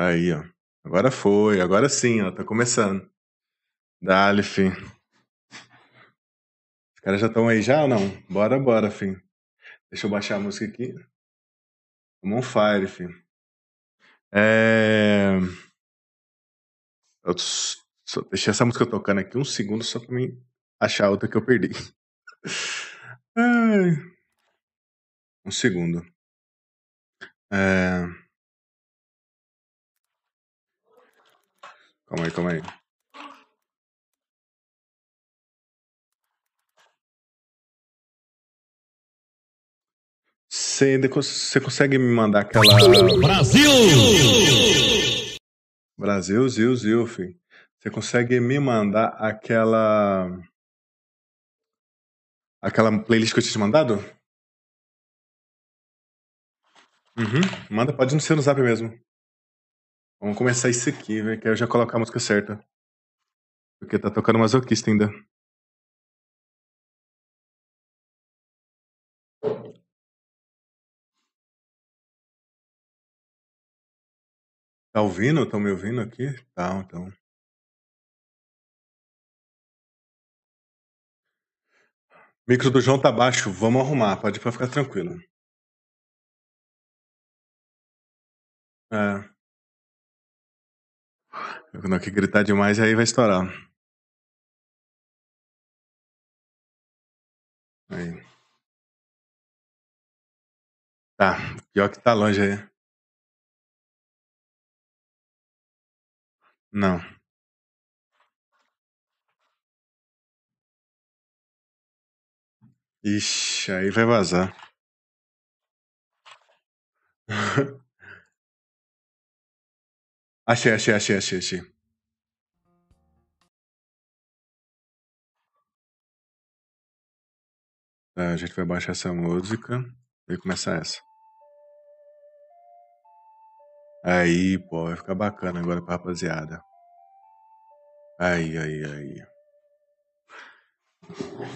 Aí, ó. Agora foi, agora sim, ó. Tá começando. Dale, fim. Os caras já estão aí já ou não? Bora, bora, fim. Deixa eu baixar a música aqui. Come on fire, fim. É... Eu só deixei essa música tocando aqui um segundo só pra mim achar outra que eu perdi. Ai. Um segundo. É... Calma aí, calma aí. Você, consegue me mandar aquela. Brasil! Brasil, Zil, Zil, filho. Você consegue me mandar aquela. Aquela playlist que eu tinha te mandado? Uhum. Manda, pode não ser no zap mesmo. Vamos começar isso aqui, velho, que eu já colocar a música certa. Porque tá tocando masoquista ainda. Tá ouvindo? Estão me ouvindo aqui? Tá, então. Micro do João tá baixo, vamos arrumar, pode pra ficar tranquilo. É. Não que gritar demais aí vai estourar. Aí. Tá, pior que tá longe aí. Não. Ixi, aí vai vazar. achei, achei, achei, achei, achei. Tá, a gente vai baixar essa música e começar essa. Aí, pô, vai ficar bacana agora pra rapaziada. Aí, aí, aí.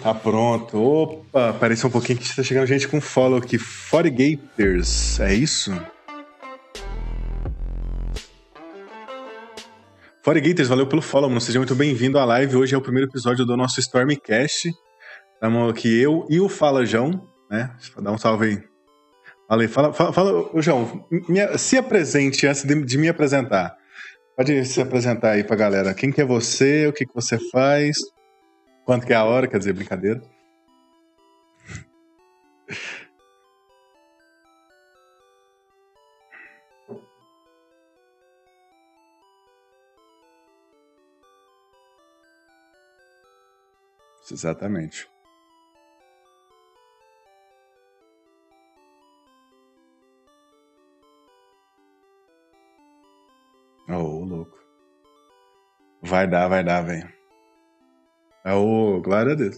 Tá pronto. Opa, apareceu um pouquinho que está chegando gente com follow aqui. Foregators, é isso? Foregators, valeu pelo follow, mano. Seja muito bem-vindo à live. Hoje é o primeiro episódio do nosso Stormcast. Estamos aqui eu e o Fala João, né? Dá um salve aí. Fala aí, fala, fala, fala João, me, se apresente antes de, de, me apresentar. Pode se apresentar aí pra galera. Quem que é você, o que, que você faz, quanto que é a hora, quer dizer, brincadeira. Exatamente. Oh, louco. Vai dar, vai dar, velho. É glória a Deus.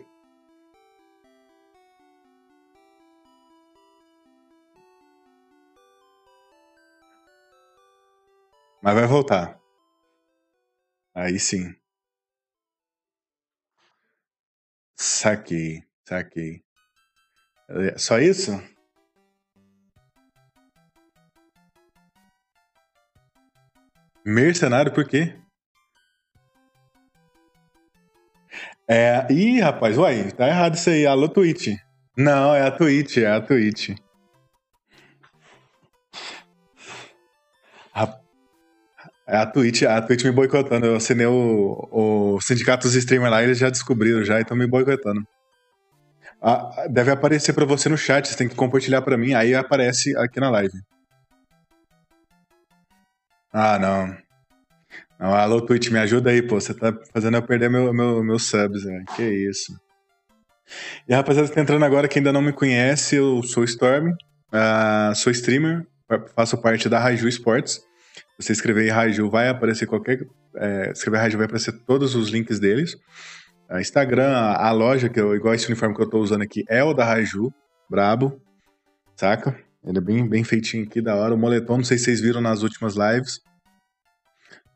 Mas vai voltar. Aí sim. Saquei, saquei. É, só isso? Mercenário por quê? É. Ih, rapaz, uai, tá errado isso aí. Alô, Twitch. Não, é a Twitch, é a Twitch. É a Twitch, a Twitch me boicotando. Eu assinei o, o sindicato dos streamers lá, eles já descobriram já e estão me boicotando. Ah, deve aparecer para você no chat, você tem que compartilhar para mim, aí aparece aqui na live. Ah, não. Não, alô, Twitch, me ajuda aí, pô. Você tá fazendo eu perder meu, meu, meus subs, velho. Que isso. E a rapaziada que tá entrando agora, que ainda não me conhece, eu sou Storm, uh, sou streamer, faço parte da Raiju Sports. Você escrever Raiju, vai aparecer qualquer. É, escrever Raiju, vai aparecer todos os links deles. Uh, Instagram, a, a, loja, que eu, igual esse uniforme que eu tô usando aqui, é o da Raiju, brabo, saca? Ele é bem, bem feitinho aqui, da hora. O moletom, não sei se vocês viram nas últimas lives.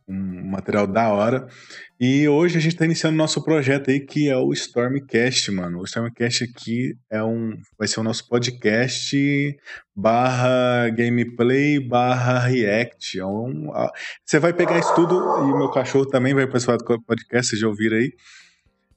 Um material da hora. E hoje a gente está iniciando nosso projeto aí, que é o Stormcast, mano. O Stormcast aqui é um, vai ser o nosso podcast barra gameplay barra react. É um, você vai pegar isso tudo, e meu cachorro também vai participar do podcast, vocês já ouviram aí.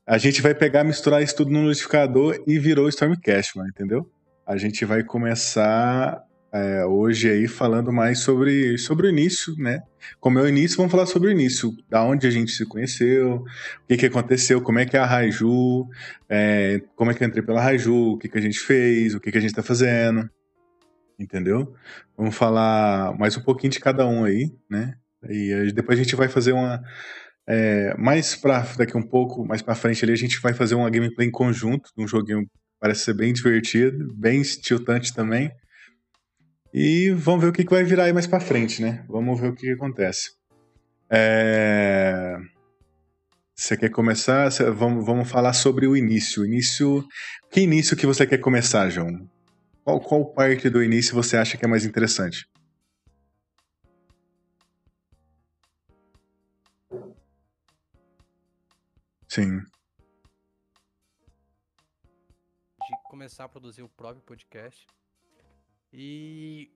A gente vai pegar, misturar isso tudo no notificador e virou Stormcast, mano, entendeu? A gente vai começar é, hoje aí falando mais sobre, sobre o início, né? Como é o início, vamos falar sobre o início, da onde a gente se conheceu, o que, que aconteceu, como é que é a Raiju, é, como é que eu entrei pela Raiju, o que, que a gente fez, o que, que a gente tá fazendo, entendeu? Vamos falar mais um pouquinho de cada um aí, né? E depois a gente vai fazer uma. É, mais pra daqui um pouco, mais pra frente ali, a gente vai fazer uma gameplay em conjunto, um joguinho que parece ser bem divertido, bem tiltante também. E vamos ver o que, vai virar aí mais para frente, né? Vamos ver o que, acontece. É... Você quer começar? Vamos, falar sobre o início. Início. Que início que você quer começar, João? Qual, qual parte do início você acha que é mais interessante? Sim. De começar a produzir o próprio podcast. E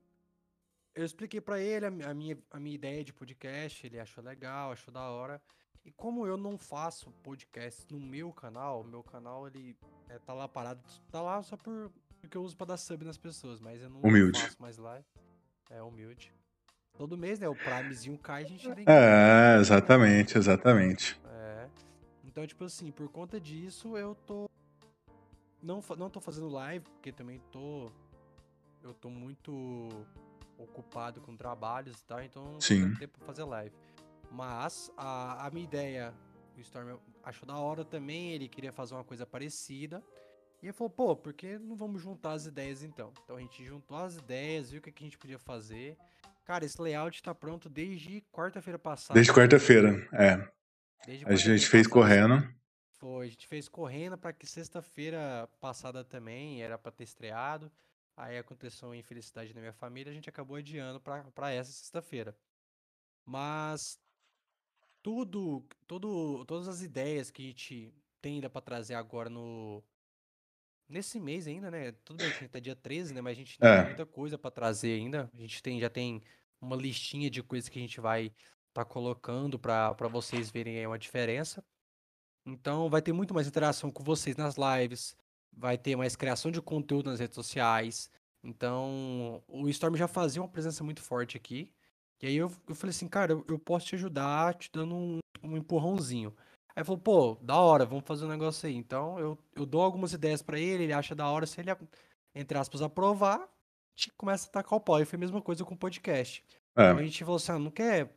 eu expliquei para ele a, minha, a minha ideia de podcast, ele achou legal, achou da hora. E como eu não faço podcast no meu canal, meu canal ele é, tá lá parado, tá lá só por, porque eu uso para dar sub nas pessoas, mas eu não humilde. faço mais lá. É humilde. Todo mês, né? O Primezinho cai, a gente tem que. É, exatamente, exatamente. É. Então, tipo assim, por conta disso, eu tô. Não, não tô fazendo live, porque também tô eu tô muito ocupado com trabalhos e tal, então não Sim. tenho tempo pra fazer live. Mas a, a minha ideia, o Storm achou da hora também, ele queria fazer uma coisa parecida. E ele falou, pô, por que não vamos juntar as ideias então? Então a gente juntou as ideias, viu o que, que a gente podia fazer. Cara, esse layout tá pronto desde quarta-feira passada. Desde quarta-feira, é. Desde quarta a gente fez correndo. Foi, a gente fez correndo para que sexta-feira passada também era para ter estreado. Aí aconteceu uma infelicidade na minha família, a gente acabou adiando para essa sexta-feira. Mas tudo, tudo, todas as ideias que a gente tem ainda para trazer agora no nesse mês ainda, né? Tudo bem que tá dia 13, né, mas a gente é. tem muita coisa para trazer ainda. A gente tem já tem uma listinha de coisas que a gente vai tá colocando para vocês verem aí uma diferença. Então vai ter muito mais interação com vocês nas lives vai ter mais criação de conteúdo nas redes sociais. Então, o Storm já fazia uma presença muito forte aqui. E aí eu, eu falei assim, cara, eu, eu posso te ajudar te dando um, um empurrãozinho. Aí falou, pô, da hora, vamos fazer um negócio aí. Então eu, eu dou algumas ideias para ele, ele acha da hora, se ele, entre aspas, aprovar, a gente começa a tacar o pau. E foi a mesma coisa com o podcast. É. Então a gente falou assim, ah, não quer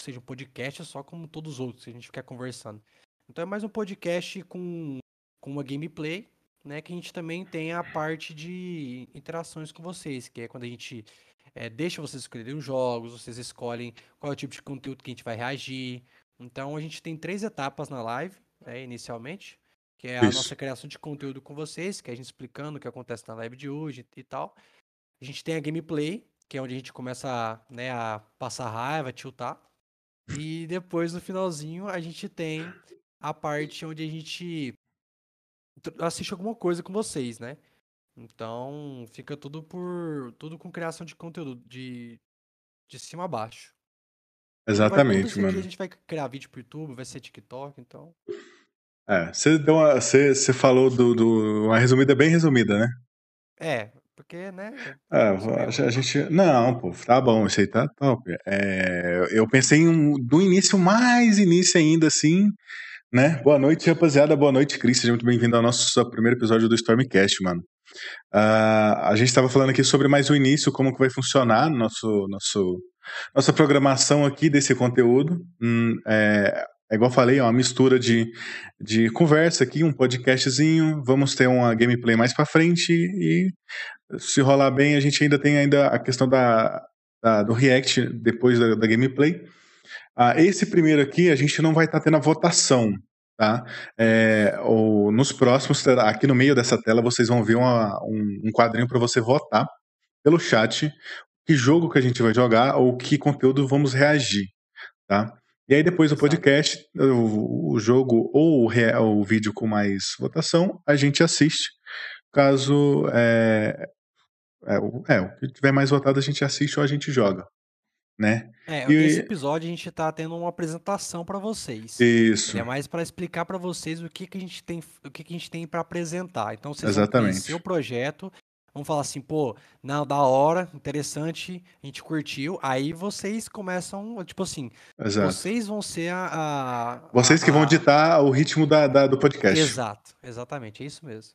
seja um podcast só como todos os outros, que a gente quer conversando. Então é mais um podcast com, com uma gameplay né, que a gente também tem a parte de interações com vocês, que é quando a gente é, deixa vocês escolherem os jogos, vocês escolhem qual é o tipo de conteúdo que a gente vai reagir. Então a gente tem três etapas na live, né, inicialmente, que é a Isso. nossa criação de conteúdo com vocês, que é a gente explicando o que acontece na live de hoje e tal. A gente tem a gameplay, que é onde a gente começa né, a passar raiva, tiltar. E depois, no finalzinho, a gente tem a parte onde a gente assiste alguma coisa com vocês, né? Então, fica tudo por tudo com criação de conteúdo de de cima a baixo. Exatamente, mano. A gente vai criar vídeo pro YouTube, vai ser TikTok, então. É, você deu uma, você, você falou do, do uma resumida bem resumida, né? É, porque, né? É, a, a gente. Não, pô, tá bom, isso aí tá top. É, eu pensei em um, do início, mais início ainda, assim, né? Boa noite, rapaziada. Boa noite, Cris. Seja muito bem-vindo ao nosso primeiro episódio do Stormcast, mano. Uh, a gente estava falando aqui sobre mais o início, como que vai funcionar nosso, nosso, nossa programação aqui desse conteúdo. Hum, é, é igual falei, é uma mistura de, de conversa aqui, um podcastzinho. Vamos ter uma gameplay mais para frente e se rolar bem, a gente ainda tem ainda a questão da, da do react depois da, da gameplay. Ah, esse primeiro aqui, a gente não vai estar tá tendo a votação, tá? É, ou nos próximos, aqui no meio dessa tela, vocês vão ver uma, um, um quadrinho para você votar pelo chat que jogo que a gente vai jogar ou que conteúdo vamos reagir. tá? E aí depois o Exato. podcast, o, o jogo ou o, o vídeo com mais votação, a gente assiste. Caso é, é, é, o que tiver mais votado, a gente assiste ou a gente joga, né? É, E- nesse episódio a gente tá tendo uma apresentação pra vocês. Isso, Ele é mais pra explicar pra vocês o que que a gente tem, o que que a gente tem para apresentar. Então vocês Exatamente. vão conhecer o projeto, vão falar assim, pô, não, da hora, interessante, a gente curtiu. Aí vocês começam, tipo assim, exato. vocês vão ser a, a- Vocês que vão a- ditar o ritmo da, da- do podcast. Exato, exatamente, é isso mesmo.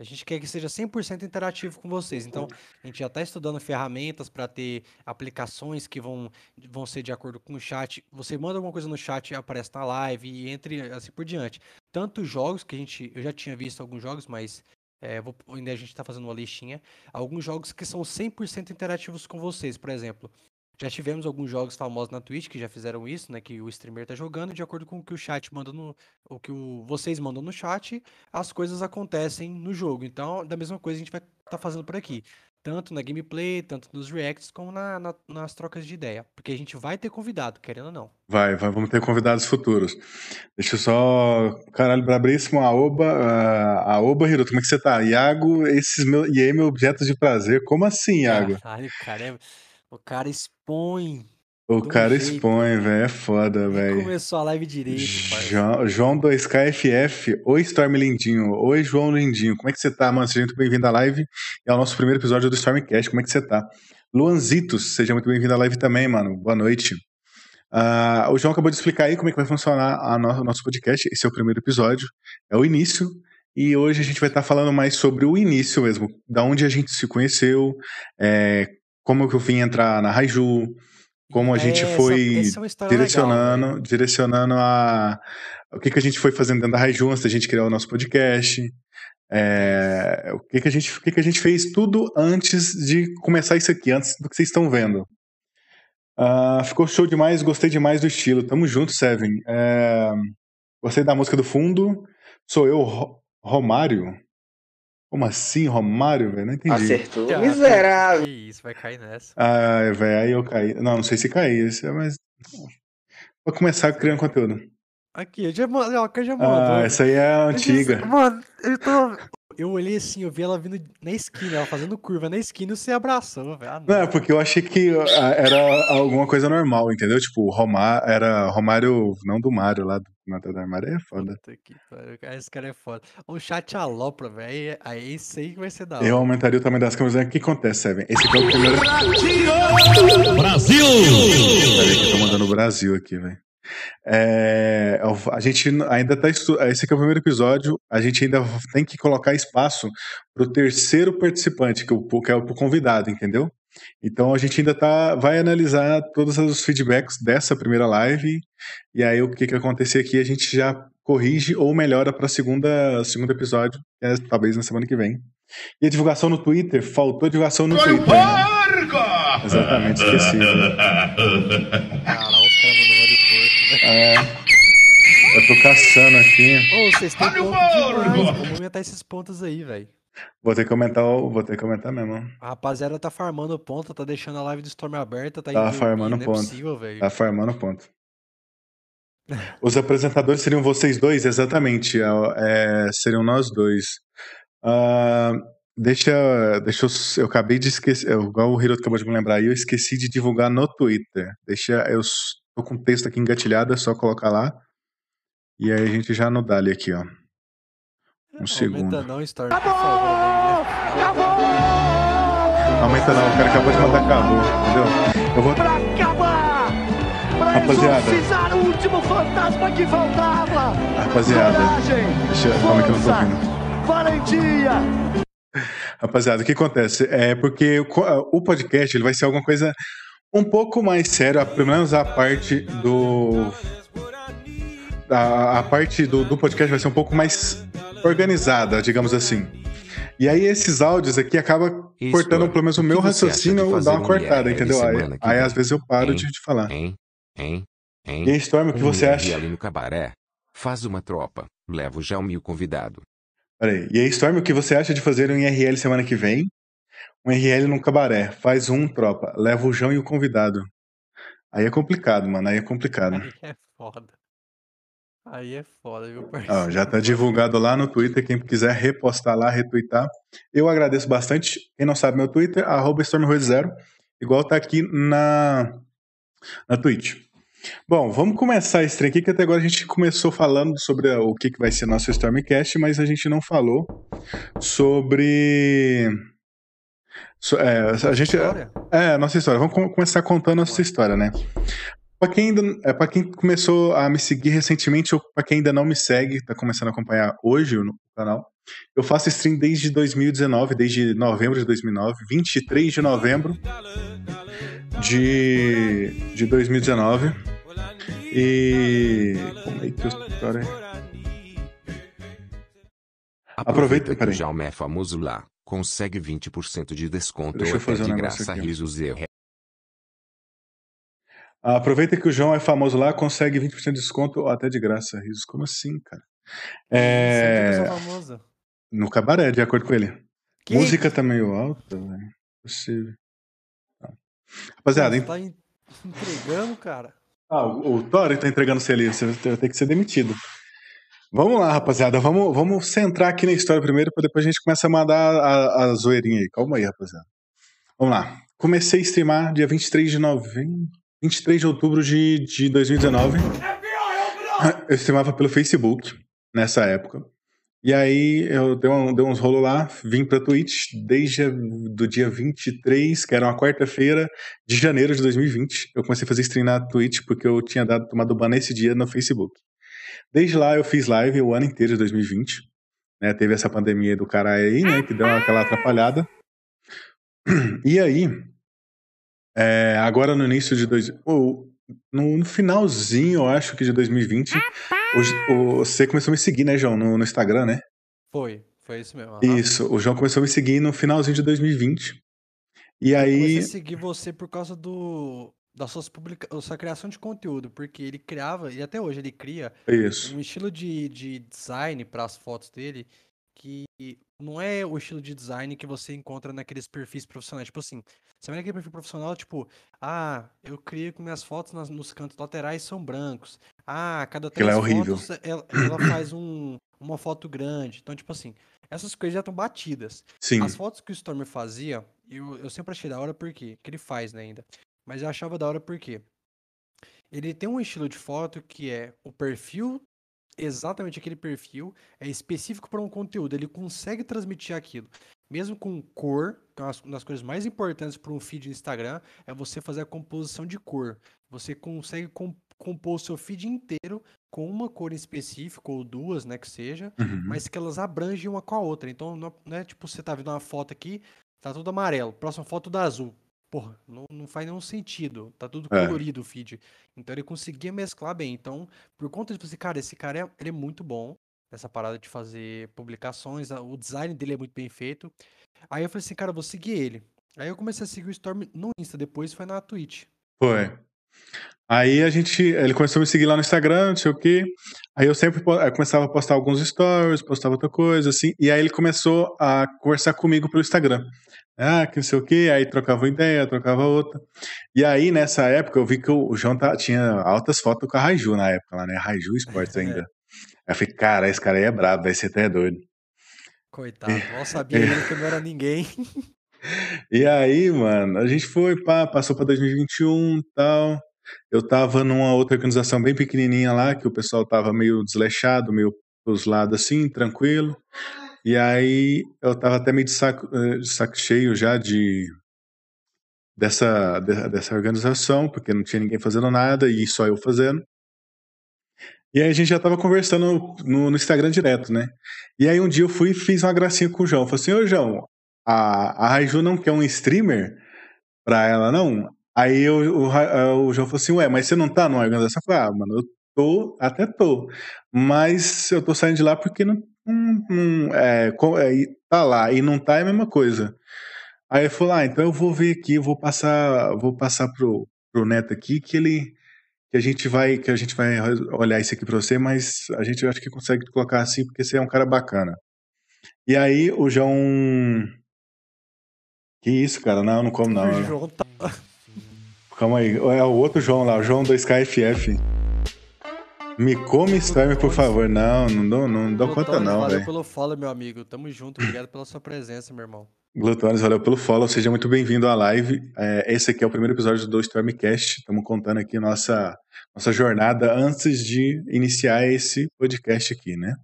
A gente quer que seja 100% interativo com vocês. Então, a gente já está estudando ferramentas para ter aplicações que vão, vão ser de acordo com o chat. Você manda alguma coisa no chat, aparece na live e entre assim por diante. Tanto jogos que a gente. Eu já tinha visto alguns jogos, mas é, vou- ainda a gente está fazendo uma listinha. Alguns jogos que são 100% interativos com vocês, por exemplo. Já tivemos alguns jogos famosos na Twitch que já fizeram isso, né? Que o streamer tá jogando, e de acordo com o que o chat manda no. O que o, vocês mandam no chat, as coisas acontecem no jogo. Então, da mesma coisa a gente vai estar fazendo por aqui. Tanto na gameplay, tanto nos reacts, como na- na- nas trocas de ideia. Porque a gente vai ter convidado, querendo ou não. Vai, vai, vamos ter convidados futuros. Deixa eu só. Caralho, brabríssimo. Aoba, Aoba, Hiroto, como é que você tá? Iago, esses meus. E aí, meu objeto de prazer. Como assim, Iago? Caralho, cara, é- o cara expõe. O um cara jeito. expõe, velho. É foda, velho. começou a live direito. João, João 2KFF. Oi, Storm Lindinho. Oi, João Lindinho. Como é que você tá, mano? Seja muito bem-vindo à live. É o nosso primeiro episódio do Stormcast. Como é que você tá? Luanzitos, seja muito bem-vindo à live também, mano. Boa noite. Ah, o João acabou de explicar aí como é que vai funcionar a no- o nosso podcast. Esse é o primeiro episódio, é o início. E hoje a gente vai estar falando mais sobre o início mesmo, da onde a gente se conheceu, é, como que eu vim entrar na Raiju, como a gente Essa- foi essa é história legal, direcionando, velho. direcionando a o que, que a gente foi fazendo dentro da Raiju antes da gente criar o nosso podcast. é, o que, que a gente, o que, que a gente fez tudo antes de começar isso aqui, antes do que vocês estão vendo. Ah, ficou show demais, gostei demais do estilo. Tamo junto, Seven. É, gostei da música do fundo. Sou eu, Ro- Romário? Como assim, Romário, velho? Não entendi. Acertou. Ah, Miserável. Que isso, vai cair nessa. Ah, velho, aí eu caí. Não, não sei se caí, é mas. Vou começar criando conteúdo. Aqui, eu já, eu já Ah, essa aí é a Eu disse, antiga. Mano, eu tô. Eu olhei assim, eu vi ela vindo na esquina, ela fazendo curva na esquina e você abraçou, velho. Ah, Não, é porque eu achei que ah, era alguma coisa normal, entendeu? Tipo, Romar, era Romário, não do Mário lá do Mata da Armário, é foda. Puta que pariu, Esse cara é foda. O chat alopra, velho. Aí, aí isso aí que vai ser da hora. Eu aumentaria o tamanho das câmeras. O que acontece, Seven? Esse aqui é o primeiro. Brasil! Peraí, que eu tô mandando o Brasil aqui, velho. É, a gente ainda tá. estu- Esse aqui é o primeiro episódio. A gente ainda tem que colocar espaço pro terceiro participante, que, é o- que é o convidado, entendeu? Então a gente ainda tá, vai analisar todos os feedbacks dessa primeira live. E aí o que, que acontecer aqui a gente já corrige ou melhora para segunda segundo episódio, é, talvez na semana que vem. E a divulgação no Twitter, faltou divulgação no Twitter. né? Exatamente, esqueci. velho. Caralho, os caras mandando de porco, velho. É, eu tô caçando aqui. Ô, vocês têm demais. Vamos aumentar esses pontos aí, velho. Vou ter que comentar, o- vou ter que comentar mesmo. A rapaziada tá farmando ponto, tá deixando a live do Storm aberta, tá Tá dormir, farmando não é ponto. possível, velho. Tá farmando ponto. Os apresentadores seriam vocês dois? Exatamente. é, é, seriam nós dois. Ah, deixa, deixa eu. Eu acabei de esquecer. eu- Igual o Hiroto acabou de me lembrar aí, eu esqueci de divulgar no Twitter. Deixa. Eu tô com o texto aqui engatilhado, é só colocar lá. E aí a gente já no Dali aqui, ó. Um segundo. Aumenta não, Storm, por favor, Aumenta não, o cara acabou de mandar acabou, entendeu? Eu vou. Pra acabar! Pra Rapaziada. exorcizar o último fantasma que faltava! Rapaziada, Coragem! deixa. Calma que eu não tô ouvindo. Valentia! Rapaziada, o que acontece? É porque o podcast ele vai ser alguma coisa um pouco mais séria, pelo menos a parte do. A, a parte do, do podcast vai ser um pouco mais organizada, digamos assim. E aí esses áudios aqui acabam Isso, cortando pelo menos o meu raciocínio, eu fazer dar uma um cortada, entendeu? Aí, aí às vezes eu paro Hein? de, de falar. Hein? Hein? Hein? E aí, Storm, o que Um você acha? ali no cabaré. Faz uma tropa. Leva o Jalmi o convidado. Peraí. E aí, Storm, o que você acha de fazer um IRL semana que vem? Um IRL no cabaré. Faz um, tropa. Leva o João e o convidado. Aí é complicado, mano. Aí é complicado. Aí é foda. Aí é foda, viu, Ó, parceiro? já tá divulgado lá no Twitter. Quem quiser repostar lá, retweetar. Eu agradeço bastante. Quem não sabe meu Twitter, arroba StormRoad0. Igual tá aqui na, na Twitch. Bom, vamos começar esse trem aqui, que até agora a gente começou falando sobre o que, que vai ser nosso Stormcast, mas a gente não falou sobre. So- é, a gente, História? é, a nossa história. Vamos com- começar contando a nossa história, né? Pra quem, ainda, é, pra quem começou a me seguir recentemente, ou pra quem ainda não me segue, tá começando a acompanhar hoje no canal, eu faço stream desde 2019, desde novembro de 2009, 23 de novembro de, de 2019. E. Como é que eu. Aí. Aproveita, que peraí. o Jaume é famoso lá. Consegue 20% de desconto Deixa eu ou até fazer um de negócio graça aqui. risos e Aproveita que o João é famoso lá, consegue 20% de desconto ou até de graça. Risos, como assim, cara? É... É. No cabaré, de acordo com ele. Que? Música tá meio alta, velho. Possível. Tá. Rapaziada, Você hein? tá en- entregando, cara. Ah, o, o Tori tá entregando você ali, você vai ter que ser demitido. Vamos lá, rapaziada. Vamos, vamos centrar aqui na história primeiro, para depois a gente começa a mandar a, a zoeirinha aí. Calma aí, rapaziada. Vamos lá. Comecei a streamar dia 23 de novembro. 23 de outubro de, de 2019. Eu streamava pelo Facebook nessa época. E aí eu dei, um, dei uns rolos lá, vim pra Twitch desde do dia 23, que era uma quarta-feira de janeiro de 2020. Eu comecei a fazer stream na Twitch porque eu tinha dado tomado ban nesse dia no Facebook. Desde lá eu fiz live o ano inteiro de 2020. Né, teve essa pandemia do caralho aí, né? Que deu aquela atrapalhada. E aí, é, agora no início de dois, ou no, no finalzinho, eu acho que de 2020, o- o- você começou a me seguir, né, João, no, no Instagram, né? Foi, foi isso mesmo. aham. Isso, o João começou a me seguir no finalzinho de 2020. E Eu comecei aí, a seguir você por causa do da suas publica... sua criação de conteúdo, porque ele criava, e até hoje ele cria, isso. um estilo de, de design para as fotos dele que não é o estilo de design que você encontra naqueles perfis profissionais. Tipo assim, você vai naquele perfil profissional, tipo, ah, eu criei com minhas fotos nas- nos cantos laterais são brancos. Ah, cada é três horrível. fotos ela, ela faz um, uma foto grande. Então, tipo assim, essas coisas já estão batidas. Sim, As fotos que o Stormer fazia, eu, eu sempre achei da hora porque que ele faz, né, ainda. Mas eu achava da hora porque ele tem um estilo de foto que é o perfil, exatamente aquele perfil, é específico para um conteúdo. Ele consegue transmitir aquilo. Mesmo com cor, que é uma das- coisas mais importantes para um feed no Instagram, é você fazer a composição de cor. Você consegue com- compor o seu feed inteiro com uma cor em específico, ou duas, né, que seja, uhum, mas que elas abrangem uma com a outra. Então, não não é tipo, você tá vendo uma foto aqui, tá tudo amarelo, próxima foto da azul. Porra, não, não faz nenhum sentido. Tá tudo É. colorido o feed. Então ele conseguia mesclar bem. Então, por conta disso, assim, cara, esse cara é, ele é muito bom nessa parada de fazer publicações. O design dele é muito bem feito. Aí eu falei assim, cara, vou seguir ele. Aí eu comecei a seguir o Storm no Insta, depois foi na Twitch. foi. Aí a gente, ele começou a me seguir lá no Instagram, não sei o quê. Aí eu sempre eu começava a postar alguns stories, postava outra coisa, assim. E aí ele começou a conversar comigo pelo Instagram. Ah, que não sei o quê. Aí trocava uma ideia, trocava outra. E aí, nessa época, eu vi que o João tá- tinha altas fotos com a Raiju na época lá, né? Raiju Sports ainda. Aí eu falei, cara, esse cara aí é brabo, vai ser até doido. Coitado, mal sabia ele que não era ninguém. E aí, mano, a gente foi, pá, passou pra 2021 e tal. Eu tava numa outra organização bem pequenininha lá, que o pessoal tava meio desleixado, meio pros lados assim, tranquilo. E aí eu tava até meio de saco, eh, de saco cheio já de dessa, de- dessa organização, porque não tinha ninguém fazendo nada e só eu fazendo. E aí a gente já tava conversando no, no Instagram direto, né? E aí um dia eu fui e fiz uma gracinha com o João. Falei assim, ô João, a, a Raiju não quer um streamer pra ela, não? Aí eu- o, Ra- o João falou assim, ué, mas você não tá numa organização? Eu falei, ah, mano, eu tô, até tô. Mas eu tô saindo de lá porque não, não, não- é, é, tá lá e não tá é a mesma coisa. Aí ele falou, ah, então eu vou ver aqui, eu vou passar, vou passar pro, pro Neto aqui que ele que a gente vai que a gente vai olhar isso aqui pra você, mas a gente acho que consegue colocar assim porque você é um cara bacana. E aí o João que isso, cara? Não, não como não. O João tá... Calma aí. É o outro João lá, o João do SkyFF. Me come Storm, por favor. Não, não dou, não dou conta não, Valeu velho. pelo follow, meu amigo. Tamo junto. Obrigado pela sua presença, meu irmão. Glutones, valeu pelo follow. Seja muito bem-vindo à live. É, esse aqui é o primeiro episódio do Stormcast. Estamos contando aqui nossa, nossa jornada antes de iniciar esse podcast aqui, né?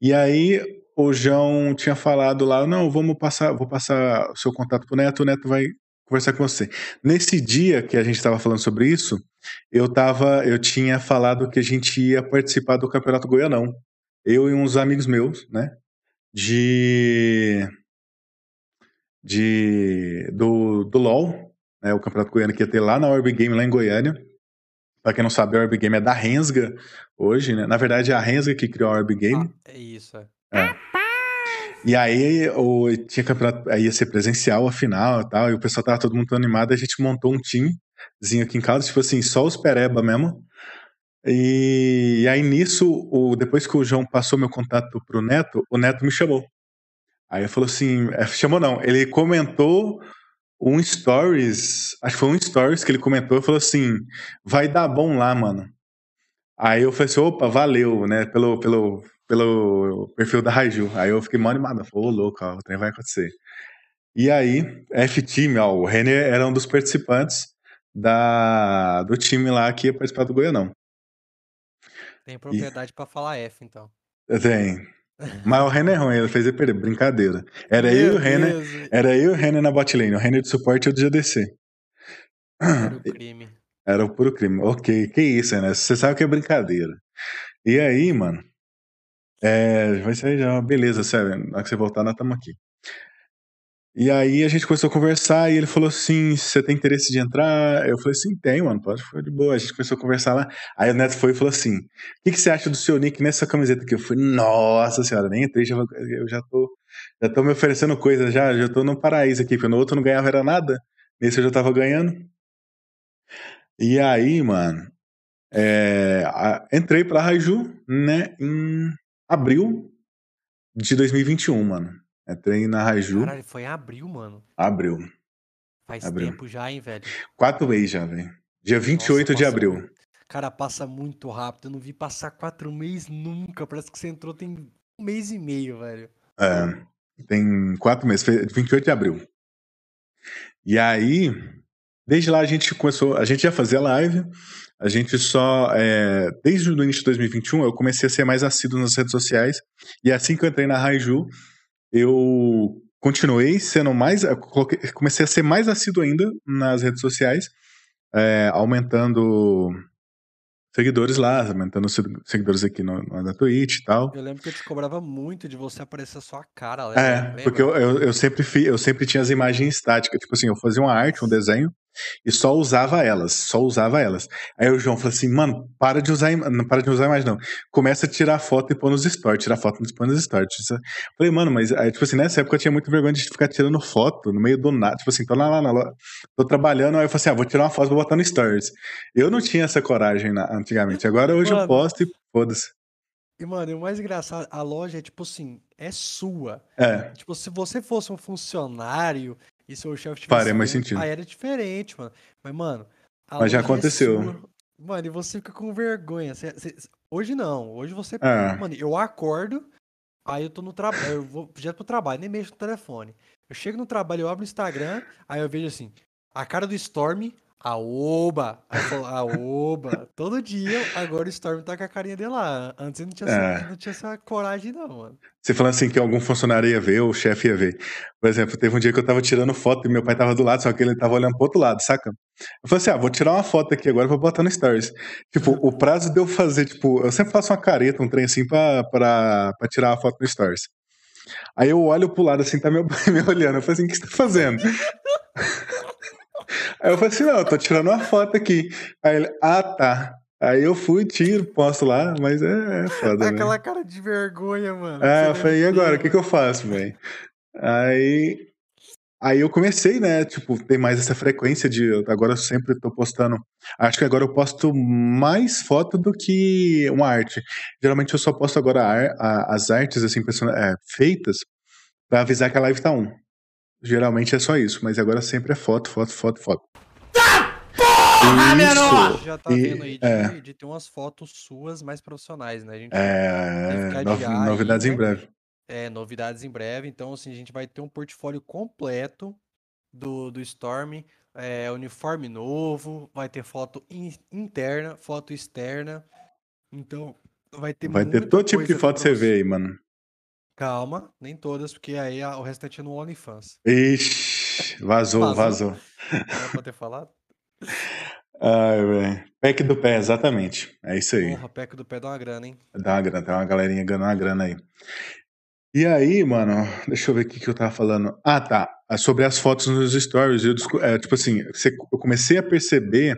E aí, o João tinha falado lá, não, vamos passar, vou passar o seu contato pro Neto, o Neto vai conversar com você. Nesse dia que a gente estava falando sobre isso, eu tava, eu tinha falado que a gente ia participar do Campeonato Goianão. Eu e uns amigos meus, né? De de do, do LoL, né, o Campeonato Goiano que ia ter lá na Orb Game, lá em Goiânia. Pra quem não sabe, a Orb Game é da Rensga hoje, né? Na verdade, é a Rensga que criou a Orb Game. Ah, é isso, é. E aí o, tinha campeonato, aí ia ser presencial a final e tal, e o pessoal tava todo mundo animado, a gente montou um timezinho aqui em casa, tipo assim, só os pereba mesmo. E, e aí nisso, o, depois que o João passou meu contato pro Neto, o Neto me chamou. Aí ele falou assim, é, chamou não, ele comentou um stories, acho que foi um stories que ele comentou, falou assim, vai dar bom lá, mano. Aí eu falei assim, opa, valeu, né, pelo, pelo, pelo perfil da Raiju. Aí eu fiquei mal animado, falei, ô louco, ó, o trem vai acontecer. E aí, F-Time, ó, o Renner era um dos participantes da, do time lá que ia participar do Goianão. Tem propriedade pra falar F, então. Tem. Mas o Renner é ruim, ele fez ele perder, brincadeira. Era eu e o Renner, era eu e o Renner na botlane, o Renner de suporte e eu de GDC. Era o crime. Era o puro crime. Ok, que isso, né? Você sabe que é brincadeira. E aí, mano, é, vai sair já, beleza, sério. Na hora que você voltar, nós estamos aqui. E aí a gente começou a conversar e ele falou assim: você tem interesse de entrar? Eu falei assim, tem, mano, pode, foi de boa. A gente começou a conversar lá. Aí o Neto foi e falou assim: o que, que você acha do seu nick nessa camiseta aqui? Eu falei, nossa senhora, nem entrei, já, eu já tô, já tô me oferecendo coisa, já, já tô no paraíso aqui, porque no outro não ganhava era nada. Nesse eu já tava ganhando. E aí, mano, é, a- entrei pra Raiju, né, em abril de 2021, mano. Entrei na Raiju, Caralho, foi em abril, mano. abril. Faz Abril. tempo já, hein, velho. Quatro meses já, velho. Dia 28 de passa abril. muito- Cara, passa muito rápido. Eu não vi passar quatro meses nunca. Parece que você entrou tem um mês e meio, velho. É, tem quatro meses, foi 28 de abril. E aí, desde lá a gente começou, a gente já fazia live, a gente só, é, desde o início de 2021, eu comecei a ser mais assíduo nas redes sociais, e assim que eu entrei na Raiju, eu continuei sendo mais, comecei a ser mais assíduo ainda nas redes sociais, é, aumentando seguidores lá, aumentando se- seguidores aqui no, na Twitch e tal. Eu lembro que eu te cobrava muito de você aparecer a sua cara. É, lembra? porque eu, eu, eu sempre fi, eu sempre tinha as imagens estáticas, tipo assim, eu fazia uma arte, um desenho, e só usava elas, só usava elas. Aí o João falou assim, mano, para de usar, não para de usar mais não. Começa a tirar foto e pôr nos stories, tirar foto e pôr nos stories. Eu Falei, mano, mas aí, tipo assim, nessa época eu tinha muita vergonha de ficar tirando foto no meio do nada, tipo assim, tô lá, lá na loja, tô trabalhando, aí eu falei assim, ah, vou tirar uma foto e vou botar no stories. Eu não tinha essa coragem na- antigamente, agora hoje eu Mano. posto e foda-se. E, mano, e o mais engraçado, a loja é tipo assim, é sua. É, Tipo, se você fosse um funcionário e seu chefe tivesse. Faria mais sentido. Aí era diferente, mano. Mas, mano. Mas já loja é aconteceu. sua. Mano, e você fica com vergonha. Cê- cê- hoje não. Hoje você. É. Mano, eu acordo, aí eu tô no trabalho. Eu vou direto pro trabalho, nem mexo no telefone. Eu chego no trabalho, eu abro o Instagram, aí eu vejo assim, a cara do Storm, a Oba. A Oba. Todo dia, agora o Storm tá com a carinha dele lá. Antes não tinha, É. essa, não tinha essa coragem, não, mano. Você falando assim que algum funcionário ia ver, ou o chefe ia ver. Por exemplo, teve um dia que eu tava tirando foto e meu pai tava do lado, só que ele tava olhando pro outro lado, saca? Eu falei assim: ah, vou tirar uma foto aqui agora pra botar no Stories. Tipo, o prazo de eu fazer, tipo, eu sempre faço uma careta, um trem assim pra, pra, pra tirar a foto no Stories. Aí eu olho pro lado assim, tá meu pai me olhando. Eu falei assim: o que você tá fazendo? Aí eu falei assim: não, eu tô tirando uma foto aqui. Aí ele, ah, tá. Aí eu fui, tiro, posto lá, mas é, é foda, né? Aquela cara de vergonha, mano. É, eu falei, e agora? O que, que eu faço, velho? Aí, aí eu comecei, né? Tipo, ter mais essa frequência de. Agora eu sempre tô postando. Acho que agora eu posto mais foto do que uma arte. Geralmente eu só posto agora a a- as artes, assim, person- é, feitas pra avisar que a live tá on. Geralmente é só isso, mas agora sempre é foto, foto, foto, foto. Porra, menor! Já tá E- vendo aí de, é. de ter umas fotos suas mais profissionais, né? A gente É, ficar de novi- ar aí, novidades em né? breve. é, novidades em breve. Então, assim, a gente vai ter um portfólio completo do, do Storm, é, uniforme novo, vai ter foto in- interna, foto externa. Então, vai ter Vai ter todo tipo de foto você. vê aí, mano. Calma, nem todas, porque aí a- o restante é no OnlyFans. Ixi, vazou, Vazou? vazou. Não é pra ter falado? Ai, velho. Pack do pé, exatamente. É isso aí. Porra, PEC do pé dá uma grana, hein? Dá uma grana, tem uma galerinha ganhando uma grana aí. E aí, mano, deixa eu ver o que, eu tava falando. Ah, tá. É Sobre as fotos nos stories. Eu, é, tipo assim, eu comecei a perceber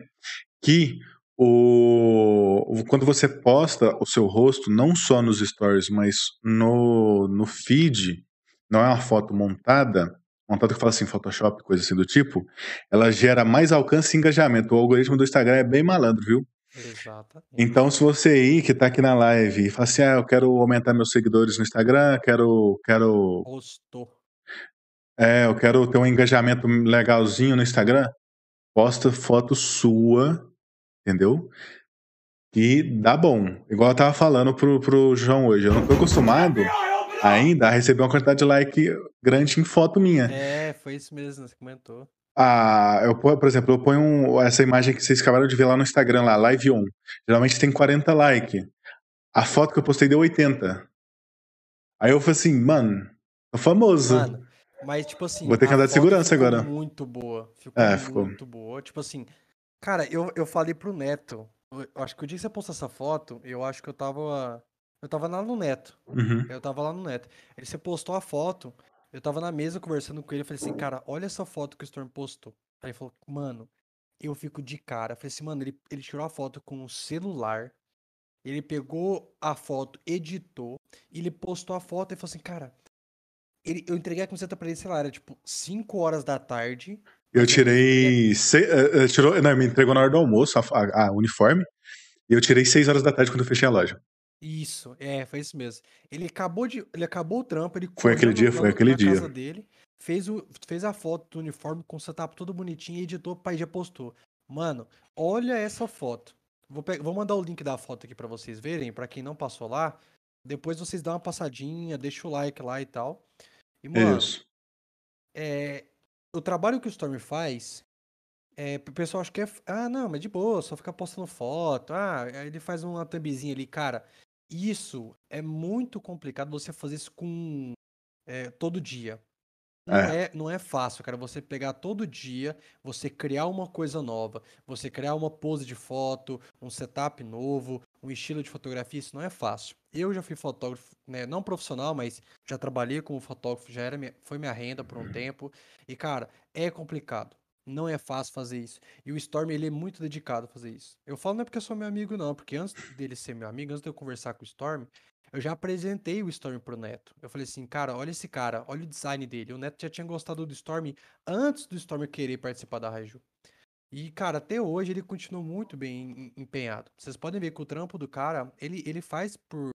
que o, quando você posta o seu rosto, não só nos stories, mas no, no feed, não é uma foto montada, montada que fala assim, Photoshop, coisa assim do tipo, ela gera mais alcance e engajamento. O algoritmo do Instagram é bem malandro, viu? Exatamente. Então, se você aí que tá aqui na live e fala assim, ah, eu quero aumentar meus seguidores no Instagram, quero, quero, Postou. é, eu quero ter um engajamento legalzinho no Instagram, posta foto sua, entendeu? E dá bom. Igual eu tava falando pro, pro João hoje, eu não tô acostumado ainda a receber uma quantidade de like grande em foto minha. É, foi isso mesmo, você comentou. Ah, eu, por exemplo, eu ponho um- essa imagem que vocês acabaram de ver lá no Instagram, lá, Live On. Geralmente tem 40 likes. A foto que eu postei deu 80. Aí eu falei assim, mano, tô famoso. Mano, mas tipo assim. Vou ter que andar de segurança ficou agora. Muito boa. Ficou É, ficou. muito boa. Tipo assim, cara, eu, eu falei pro Neto. eu- acho que o dia que você postou essa foto, eu acho que eu tava. Eu tava lá no Neto. Uhum. Eu tava lá no Neto. Ele você postou a foto. Eu tava na mesa conversando com ele. Eu falei assim, cara, olha essa foto que o Storm postou. Aí ele falou, mano, eu fico de cara. Eu falei assim, mano, ele, ele tirou a foto com o celular. Ele pegou a foto, editou. E ele postou a foto e falou assim, cara. Ele, eu entreguei a camiseta pra ele, sei lá, era tipo 5 horas da tarde. Eu tirei. Se, eh, tirou, não, me entregou na hora do almoço a, a- a uniforme. E eu tirei 6 horas da tarde quando eu fechei a loja. Isso, é, foi isso mesmo. Ele acabou de, ele acabou o trampo, ele Foi aquele dia, foi aquele dia. casa dele, fez, o, fez a foto do uniforme com o setup todo bonitinho e editou, pai já postou. Mano, olha essa foto. Vou, pe- vou mandar o link da foto aqui pra vocês verem, pra quem não passou lá. Depois vocês dão uma passadinha, deixa o like lá e tal. E, mano, Isso. é, o trabalho que o Storm faz, é, o pessoal acha que é. Ah, não, mas de boa, só ficar postando foto. Ah, ele faz uma thumbzinha ali. Cara, isso é muito complicado você fazer isso com. é, todo dia. Não é. não é fácil, cara, você pegar todo dia, você criar uma coisa nova, você criar uma pose de foto, um setup novo, um estilo de fotografia, isso não é fácil. Eu já fui fotógrafo, né, não profissional, mas já trabalhei como fotógrafo, já era minha- foi minha renda por um tempo. E, cara, é complicado. Não é fácil fazer isso. E o Storm, ele é muito dedicado a fazer isso. Eu falo não é porque eu sou meu amigo, não, porque antes dele ser meu amigo, antes de eu conversar com o Storm, eu já apresentei o Storm pro Neto. Eu falei assim, cara, olha esse cara, olha o design dele. O Neto já tinha gostado do Storm antes do Storm querer participar da Raiju. E, cara, até hoje ele continua muito bem em- empenhado. Vocês podem ver que o trampo do cara, ele, ele faz por,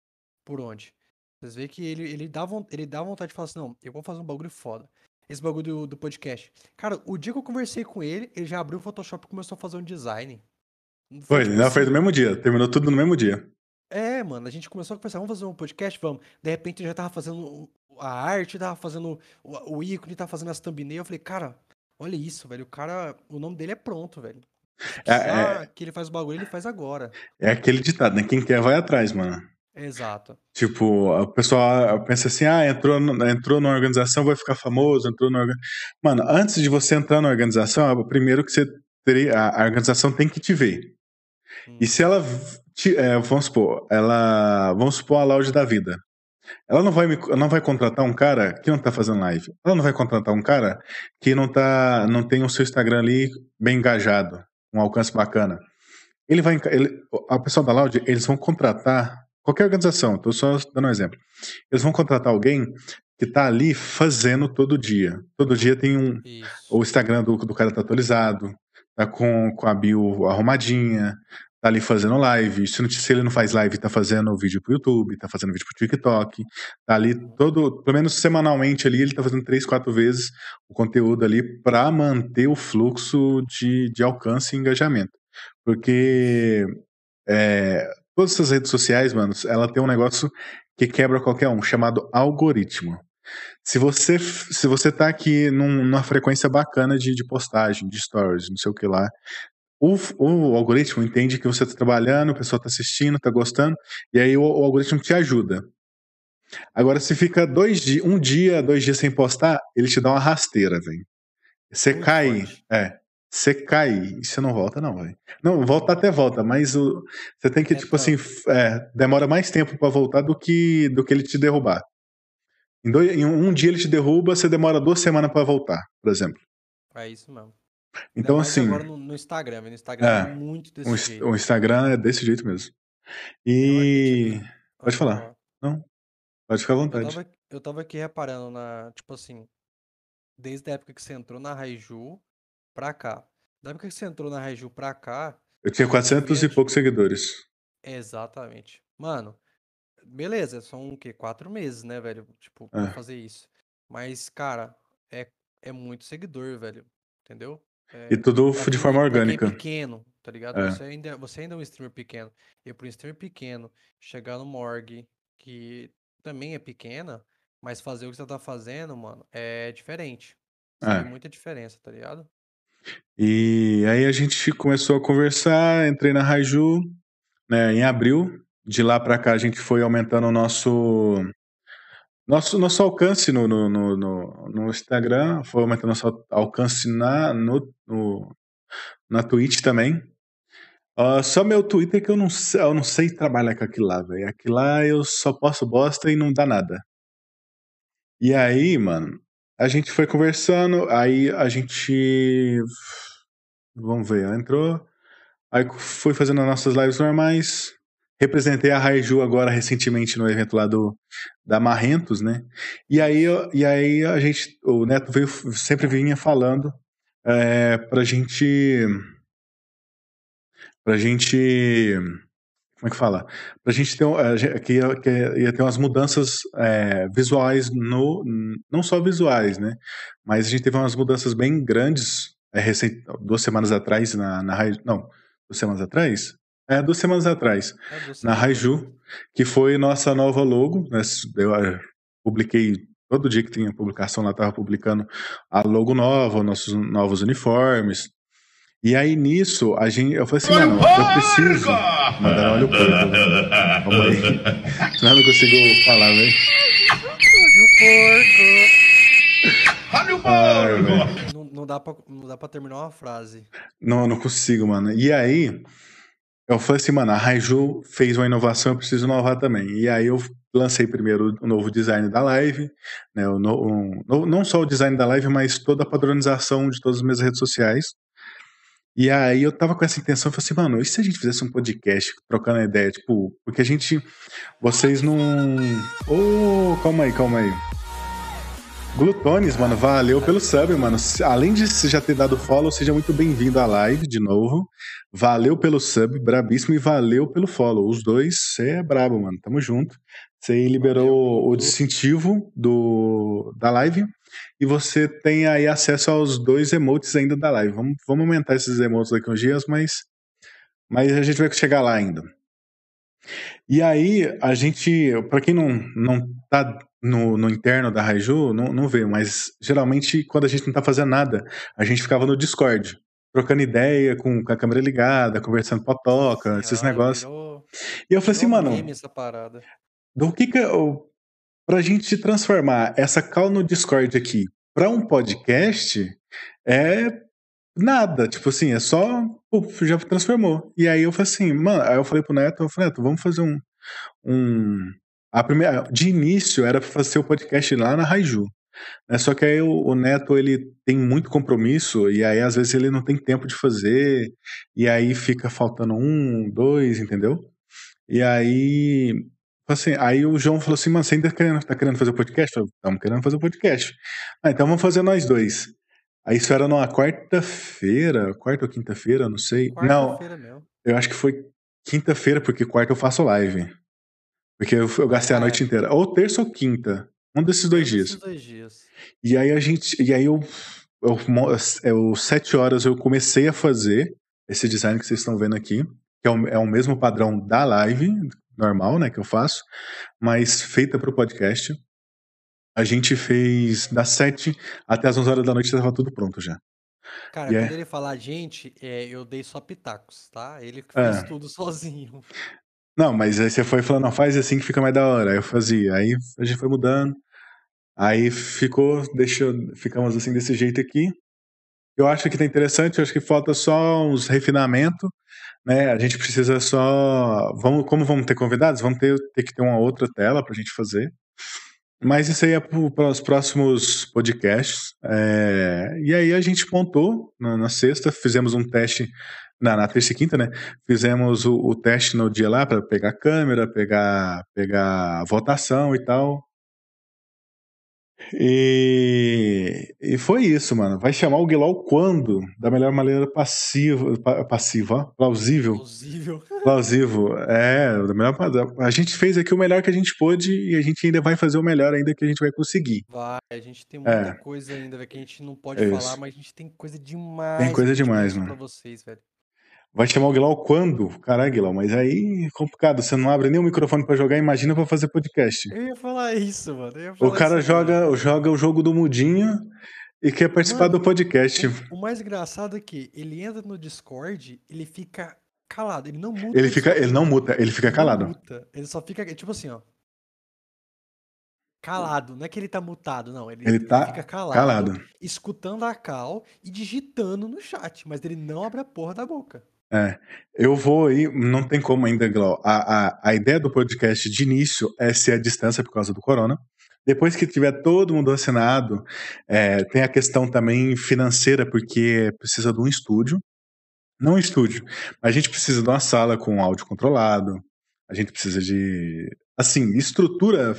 por onde? Vocês veem que ele, ele, dá, ele dá vontade de falar assim, não, eu vou fazer um bagulho foda. Esse bagulho do, do podcast. Cara, o dia que eu conversei com ele, ele já abriu o Photoshop e começou a fazer um design. Foi, não, foi assim, no mesmo dia. Terminou tudo no mesmo dia. É, mano, a gente começou a conversar, vamos fazer um podcast, vamos. De repente eu já tava fazendo a arte, tava fazendo o, o ícone, tava fazendo as thumbnails. Eu falei, cara, olha isso, velho. O cara, o nome dele é pronto, velho. Se É, precisar que ele faz o bagulho, ele faz agora. É aquele ditado, né? Quem quer vai atrás, mano. Exato. Tipo, o pessoal pensa assim, ah, entrou, entrou numa organização, vai ficar famoso, entrou orga- Mano, antes de você entrar na organização, é o primeiro que você teria, a organização tem que te ver. Hum. E se ela, é, vamos supor, ela, vamos supor a Laude da vida. Ela não vai, me, não vai contratar um cara que não tá fazendo live. Ela não vai contratar um cara que não tá, não tem o seu Instagram ali bem engajado, um alcance bacana. Ele vai, ele, a pessoa da Loud, eles vão contratar qualquer organização. Tô só dando um exemplo. Eles vão contratar alguém que tá ali fazendo todo dia. Todo dia tem um, Isso. o Instagram do, do cara tá atualizado, tá com, com a bio arrumadinha, tá ali fazendo live. Se, não- se ele não faz live, tá fazendo vídeo pro YouTube, tá fazendo vídeo pro TikTok. Tá ali todo, pelo menos semanalmente ali, ele tá fazendo três, quatro vezes o conteúdo ali para manter o fluxo de, de alcance e engajamento. Porque é, todas essas redes sociais, mano, ela tem um negócio que quebra qualquer um, chamado algoritmo. Se você, se você tá aqui num- numa frequência bacana de, de postagem, de stories, não sei o que lá, o, o algoritmo entende que você está trabalhando, o pessoal está assistindo, está gostando, e aí o, o algoritmo te ajuda. Agora, se fica dois di um dia, dois dias sem postar, ele te dá uma rasteira, velho. Você cai, forte. é. Você cai e você não volta, não, velho. Não, volta até volta, mas o, você tem que, É tipo assim, é, demora mais tempo para voltar do que, do que ele te derrubar. Em, dois, em um, um dia ele te derruba, você demora duas semanas para voltar, por exemplo. É isso mesmo. Então, assim, agora no, no Instagram. No Instagram É, é muito o, desse ins- jeito. o Instagram é desse jeito mesmo. Eu, eu E. Pode falar. Não, pode ficar à Eu vontade. tava, eu tava aqui reparando na, tipo assim, desde a época que você entrou na Raiju pra cá. Da época que você entrou na Raiju pra cá, Eu tinha eu 400 vi a e poucos seguidores. Exatamente. Mano, beleza, são o quê? Quatro meses, né, velho? Tipo, pra É. fazer isso. Mas, cara, é, é muito seguidor, velho. Entendeu? E É, tudo pra f- de forma orgânica. pequeno, tá ligado? É. Você ainda, você ainda é um streamer pequeno. E pra um streamer pequeno, chegar no Morgue, que também é pequena, mas fazer o que você tá fazendo, mano, é diferente. É. muita diferença, tá ligado? E aí a gente começou a conversar, entrei na Raiju, né, em abril. De lá pra cá a gente foi aumentando o nosso nosso, nosso alcance no, no, no, no- no Instagram, foi aumentando nosso alcance na, no, no- na Twitch também. Ah, só meu Twitter que eu não, sei, eu não sei trabalhar com aquilo lá, velho. Aquilo lá eu só posto bosta e não dá nada. E aí, mano, a gente foi conversando, aí a gente. Vamos ver, ela entrou. Aí fui fazendo as nossas lives normais. Representei a Raiju agora recentemente no evento lá do da Marrentos, né? E aí, e aí a gente, o Neto veio, sempre vinha falando é, pra gente. Pra gente. Como é que fala? Pra gente ter. gente- Que ia, que ia ter umas mudanças é, visuais no. Não só visuais, né? Mas a gente teve umas mudanças bem grandes é, recent, duas semanas atrás na, na. Não, duas semanas atrás? É, duas semanas atrás É na. Raiju, que foi nossa nova logo. né? Eu eh, publiquei todo dia que tinha publicação lá, estava publicando a logo nova, nossos novos uniformes. E aí nisso, a gente, eu falei assim, mano, eu preciso. Mandaram olha o porco. velho. Calma aí. Senão eu não consigo falar, velho. Olha o porco! Ai, velho. Não, não dá pra, não dá pra terminar uma frase. Não, não consigo, mano. E aí, eu falei assim, mano, a Raiju fez uma inovação, eu preciso inovar também. E aí eu lancei primeiro o novo design da live, né? o no- um- no- não só o design da live, mas toda a padronização de todas as minhas redes sociais. E aí eu tava com essa intenção, eu falei assim, mano, e se a gente fizesse um podcast trocando ideia? Tipo, porque a gente. Vocês não. Ô, calma aí, calma aí. Glutones, mano, valeu pelo sub, mano. Além de você já ter dado follow, seja muito bem-vindo à live de novo. Valeu pelo sub, brabíssimo, e valeu pelo follow. Os dois, você é brabo, mano. Tamo junto. Você liberou o distintivo do, da live e você tem aí acesso aos dois emotes ainda da live. Vamos, vamos aumentar esses emotes daqui uns dias, mas, mas a gente vai chegar lá ainda. E aí, a gente, pra quem não, não tá no, no interno da Raiju, não, não vê, mas geralmente quando a gente não tá fazendo nada, a gente ficava no Discord, trocando ideia com, com a câmera ligada, conversando potoca, esses negócios. Virou, E eu falei assim, mano, essa parada. do que que eu, pra gente transformar essa call no Discord aqui pra um podcast, é nada, tipo assim, é só, puf, já transformou. E aí eu falei assim, mano, aí eu falei pro Neto, eu falei, Neto, vamos fazer um, um a primeira, de início era pra fazer o podcast lá na Raiju. Né? Só que aí o, o Neto ele tem muito compromisso e aí às vezes ele não tem tempo de fazer e aí fica faltando um, dois, entendeu? E aí assim, aí o João falou assim, mano, você ainda tá querendo, tá querendo fazer o podcast? Eu estamos querendo fazer o podcast. Ah, então vamos fazer nós dois. Aí isso era numa quarta-feira, quarta ou quinta-feira, não sei. Não, Quarta-feira mesmo. eu acho que foi quinta-feira, porque quarta eu faço live. Porque eu, eu gastei a É. noite inteira. Ou terça ou quinta. Um desses dois Um dias. desses dois dias. E aí a gente. E aí eu. Eu, eu, sete horas eu comecei a fazer esse design que vocês estão vendo aqui, que é o, é o mesmo padrão da live normal, né, que eu faço, mas feita para o podcast. A gente fez das sete até as 11 horas da noite, estava tudo pronto já. Cara, E é- quando ele falar gente, é, eu dei só pitacos, tá? Ele É. fez tudo sozinho. Não, mas aí você foi falando, não, faz assim que fica mais da hora. Aí eu fazia. Aí a gente foi mudando. Aí ficou, deixou, ficamos assim desse jeito aqui. Eu acho que tá interessante, eu acho que falta só uns refinamentos, né? A gente precisa só. Vamos, como vamos ter convidados, vamos ter, ter que ter uma outra tela pra gente fazer. Mas isso aí é para os próximos podcasts. É, e aí a gente montou na, na sexta, fizemos um teste na, na terça e quinta, né? Fizemos o, o teste no dia lá para pegar câmera, pegar, pegar a votação e tal. E, e foi isso, mano. Vai chamar o Guilau quando? Da melhor maneira passiva, pa- passiva, ó, plausível. Plausível. Plausível. É, da melhor, a gente fez aqui o melhor que a gente pôde e a gente ainda vai fazer o melhor ainda que a gente vai conseguir. Vai, a gente tem muita É. coisa ainda, velho, que a gente não pode É falar, mas a gente tem coisa demais. Tem coisa demais, mano. Pra vocês, velho. Vai chamar o Guilau quando? Caralho, Guilau, mas aí é complicado. Você não abre nem o microfone pra jogar, imagina pra fazer podcast. Eu ia falar isso, mano. Ia O falar cara isso joga, joga o jogo do Mudinho e quer participar Mano, do podcast. O, o mais engraçado é que ele entra no Discord, ele fica calado, ele não muta. Ele fica, ele não muta, ele fica ele calado. muta, ele só fica, tipo assim, ó. Calado, não é que ele tá mutado, não. Ele, Ele tá fica calado, calado. escutando a cal e digitando no chat, mas ele não abre a porra da boca. É, eu vou aí, não tem como ainda, Glau. A, a, a ideia do podcast de início é ser a distância por causa do corona. Depois que tiver todo mundo vacinado, é, tem a questão também financeira, porque precisa de um estúdio. Não um estúdio, mas a gente precisa de uma sala com áudio controlado. A gente precisa de, assim, estrutura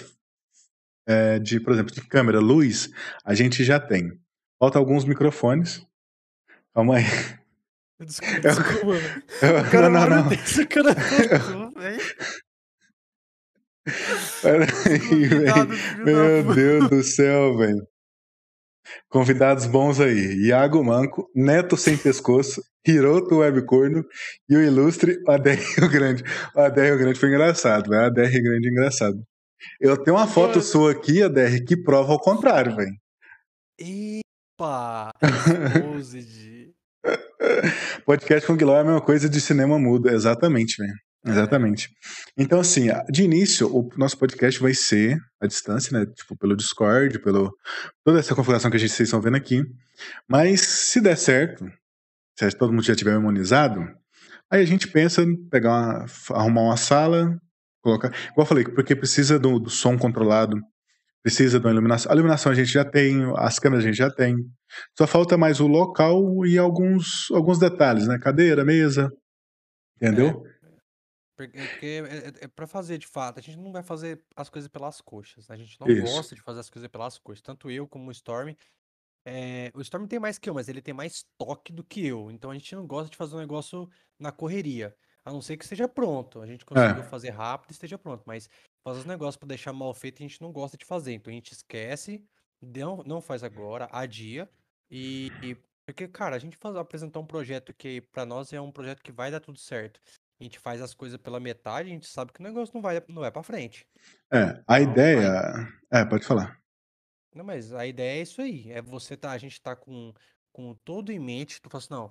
é, de, por exemplo, de câmera, luz, a gente já tem. Falta alguns microfones. Calma aí. Desculpa, Eu- desculpa, velho. Eu- O cara não, não, não. cara voltou, velho. Peraí, Meu. Deus do céu, velho. Convidados bons aí. Iago Manco, Neto Sem Pescoço, Hiroto Webcorno e o ilustre ADR Rio Grande. O Rio Grande foi engraçado, velho. ADR Rio Grande é engraçado. Eu tenho uma foto sua aqui, ADR, que prova ao contrário, velho. Epa! Exposed. Podcast com Guilherme é a mesma coisa de cinema mudo. Exatamente, velho. Exatamente. Então, assim, de início, o nosso podcast vai ser à distância, né? Tipo, pelo Discord, pelo toda essa configuração que a gente, vocês estão vendo aqui. Mas se der certo, se todo mundo já tiver imunizado, aí a gente pensa em pegar uma, arrumar uma sala, colocar. Igual eu falei, porque precisa do, do som controlado, precisa da iluminação. A iluminação a gente já tem, as câmeras a gente já tem. Só falta mais o local e alguns, alguns detalhes, né? Cadeira, mesa. Entendeu? Porque porque é, é, é pra fazer de fato. A gente não vai fazer as coisas pelas coxas. A gente não Isso. gosta de fazer as coisas pelas coxas. Tanto eu como o Storm. é, o Storm tem mais que eu, mas ele tem mais toque do que eu. Então a gente não gosta de fazer um negócio na correria. A não ser que esteja pronto. A gente conseguiu fazer rápido e esteja pronto. Mas fazer os negócios pra deixar mal feito a gente não gosta de fazer. Então a gente esquece, não, não faz agora, adia. E, e- porque, cara, a gente faz, apresentar um projeto que pra nós é um projeto que vai dar tudo certo. A gente faz as coisas pela metade, a gente sabe que o negócio não vai, não vai pra frente. É, a Não, ideia. É, pode falar. Não, mas a ideia é isso aí. É você tá, a gente tá com, com todo em mente, tu fala assim, não,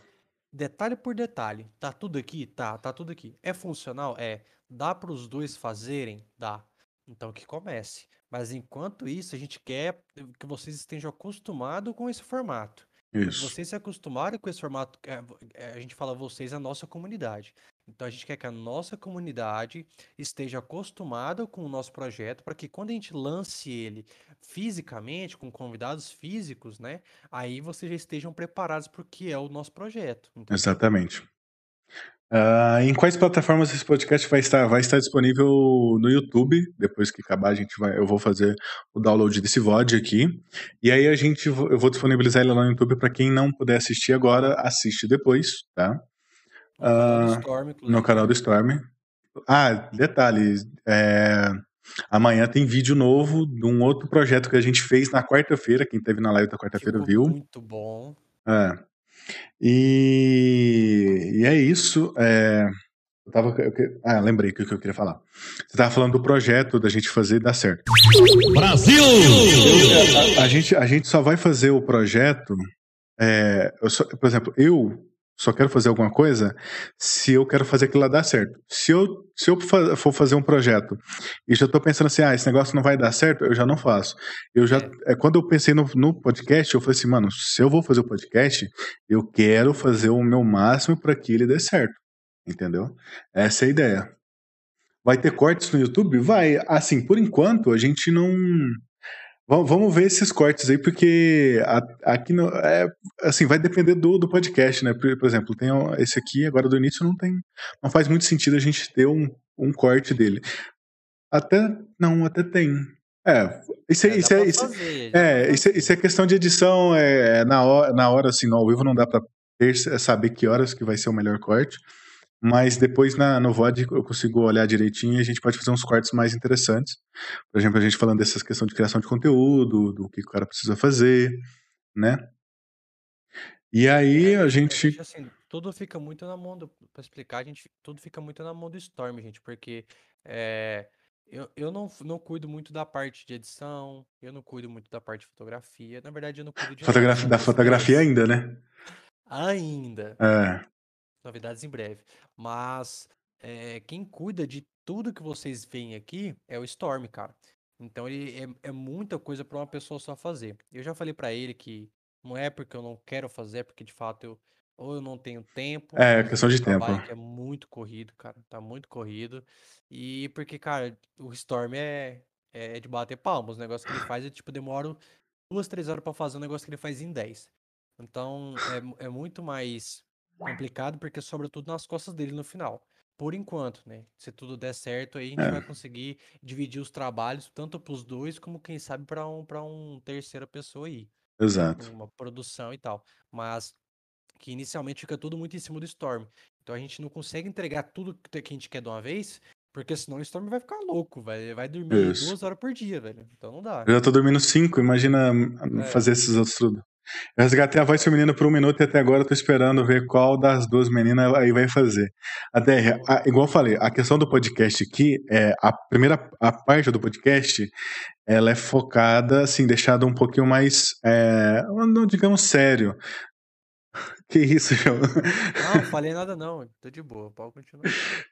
detalhe por detalhe, tá tudo aqui? Tá, tá tudo aqui. É funcional? É. Dá para os dois fazerem? Dá. Então que comece. Mas enquanto isso, a gente quer que vocês estejam acostumados com esse formato. Isso. vocês se acostumarem com esse formato, é, é, a gente fala vocês, a nossa comunidade. Então a gente quer que a nossa comunidade esteja acostumada com o nosso projeto para que quando a gente lance ele fisicamente, com convidados físicos, né? Aí vocês já estejam preparados para o que é o nosso projeto. entendeu? Exatamente. Ah, em quais plataformas esse podcast vai estar? Vai estar disponível no YouTube. Depois que acabar, a gente vai, eu vou fazer o download desse VOD aqui. E aí a gente, eu vou disponibilizar ele lá no YouTube para quem não puder assistir agora, assiste depois, tá? No canal do Ah, Storm, no canal do Storm. Ah, detalhe, é, amanhã tem vídeo novo de um outro projeto que a gente fez na quarta-feira. Quem teve na live da quarta-feira viu. muito bom. É. E, e é isso. é, eu tava, eu ah, lembrei o que que eu queria falar. Você tava falando do projeto da gente fazer dar certo. Brasil! A gente, a gente só vai fazer o projeto. é, eu só- por exemplo, eu só quero fazer alguma coisa se eu quero fazer aquilo lá dar certo. Se eu, se eu for fazer um projeto e já tô pensando assim, ah, esse negócio não vai dar certo, eu já não faço. Eu já, é, quando eu pensei no, no podcast, eu falei assim, mano, se eu vou fazer o podcast, eu quero fazer o meu máximo para que ele dê certo. Entendeu? Essa é a ideia. Vai ter cortes no YouTube? Vai. Assim, por enquanto, a gente não. Vamos, ver esses cortes aí, porque aqui no, é, assim, vai depender do, do podcast, né? Por, por exemplo, tem esse aqui, agora do início não tem. Não faz muito sentido a gente ter um, um corte dele. Até. Não, até tem. É, isso, é- isso, é, isso, fazer, é, isso, é- isso é questão de edição, é, é na, hora, na hora, assim, no ao vivo não dá pra ter, saber que horas que vai ser o melhor corte. Mas depois na, no VOD eu consigo olhar direitinho e a gente pode fazer uns cortes mais interessantes. Por exemplo, a gente falando dessas questões de criação de conteúdo, do que o cara precisa fazer, né? E aí É, a a gente. assim, tudo fica muito na mão do, pra explicar, a gente, tudo fica muito na mão do Storm, gente, porque é, eu, eu não, não cuido muito da parte de edição, eu não cuido muito da parte de fotografia, na verdade eu não cuido de nada, Fotografi são da fotografia ainda, né? ainda, É, novidades em breve, mas é, quem cuida de tudo que vocês veem aqui é o Storm, cara, então ele é, é muita coisa pra uma pessoa só fazer, eu já falei pra ele que não é porque eu não quero fazer, é porque de fato eu ou eu não tenho tempo, é questão de tempo. é muito corrido, cara, tá muito corrido. E porque, cara, o Storm é, é de bater palmas. O negócio que ele faz, eu, tipo, demoro duas, três horas pra fazer um negócio que ele faz em 10. Então, é, é muito mais complicado porque sobra tudo nas costas dele no final. Por enquanto, né? Se tudo der certo, aí a gente É. vai conseguir dividir os trabalhos, tanto pros dois, como quem sabe pra um, pra um terceira pessoa aí né, Exato. uma produção e tal. Mas que inicialmente fica tudo muito em cima do Storm. Então a gente não consegue entregar tudo que a gente quer de uma vez, porque senão o Storm vai ficar louco, velho. Vai dormir Isso. duas horas por dia, velho. Então não dá. Eu já tô dormindo cinco, imagina É. fazer esses outros tudo. Eu resgatei a voz feminina por um minuto e até agora eu tô esperando ver qual das duas meninas aí vai fazer. Até, a- igual eu falei, a questão do podcast aqui é a primeira a parte do podcast, ela é focada, assim, deixada um pouquinho mais, é, não digamos sério. Que isso, João? Não, não falei nada não. Tô de boa, pode continuar.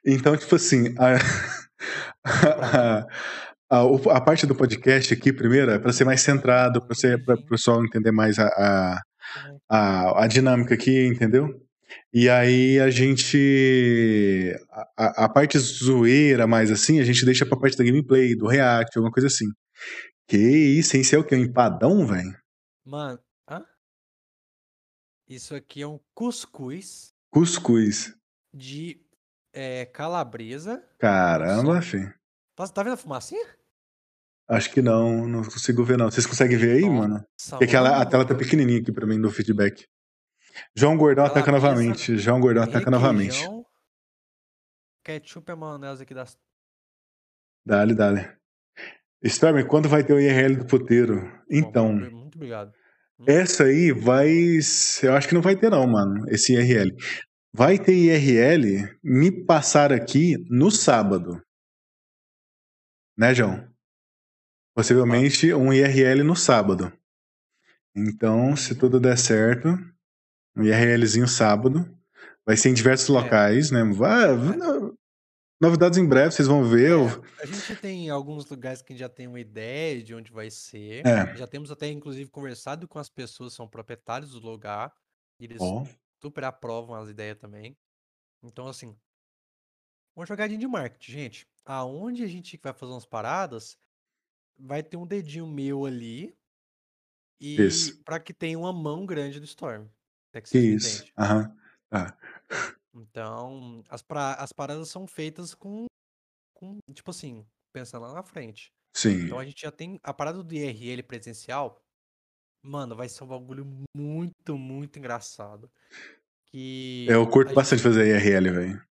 Então, tipo assim, a, a, a, o- a parte do podcast aqui, primeiro, é para ser mais centrado, para o pessoal entender mais a, a, a, a dinâmica aqui, entendeu? E aí a gente. A, a- a parte zoeira, mais assim, a gente deixa pra parte da gameplay, do react, alguma coisa assim. Que isso, hein? Isso é o quê? Um empadão, velho? Mano, hã? Isso aqui é um cuscuz Cuscuz. de é, calabresa. Caramba. Tá, tá vendo a fumacinha? Acho que não, não consigo ver, não. Vocês conseguem ver aí, mano? Porque a tela tá pequenininha aqui pra mim no feedback. João Gordão ataca novamente. João Gordão ataca novamente. Ketchup e maionese aqui das. Dale, dale. Storm, quando vai ter o IRL do puteiro? Então, Muito, muito obrigado. essa aí vai. Eu acho que não vai ter, não, mano. Esse IRL. Vai ter IRL me passar aqui no sábado. Né, João? Possivelmente um IRL no sábado. Então, se tudo der certo, um IRLzinho sábado. Vai ser em diversos É. locais, né? Vai, no- novidades em breve, vocês vão ver. eu- A gente tem alguns lugares que já tem uma ideia de onde vai ser. É. Já temos até, inclusive, conversado com as pessoas que são proprietários do lugar. E eles Ó, super aprovam as ideias também. Então, assim, uma jogadinha de marketing, gente. Aonde a gente vai fazer umas paradas, vai ter um dedinho meu ali. E Isso. para que tenha uma mão grande do Storm. É que isso. Aham. Tá. Então, as, pra- as paradas são feitas com, com, tipo assim, pensando lá na frente. Sim. Então a gente já tem a parada do IRL presencial. Mano, vai ser um bagulho muito, muito engraçado. que Eu curto bastante gente. fazer IRL, velho.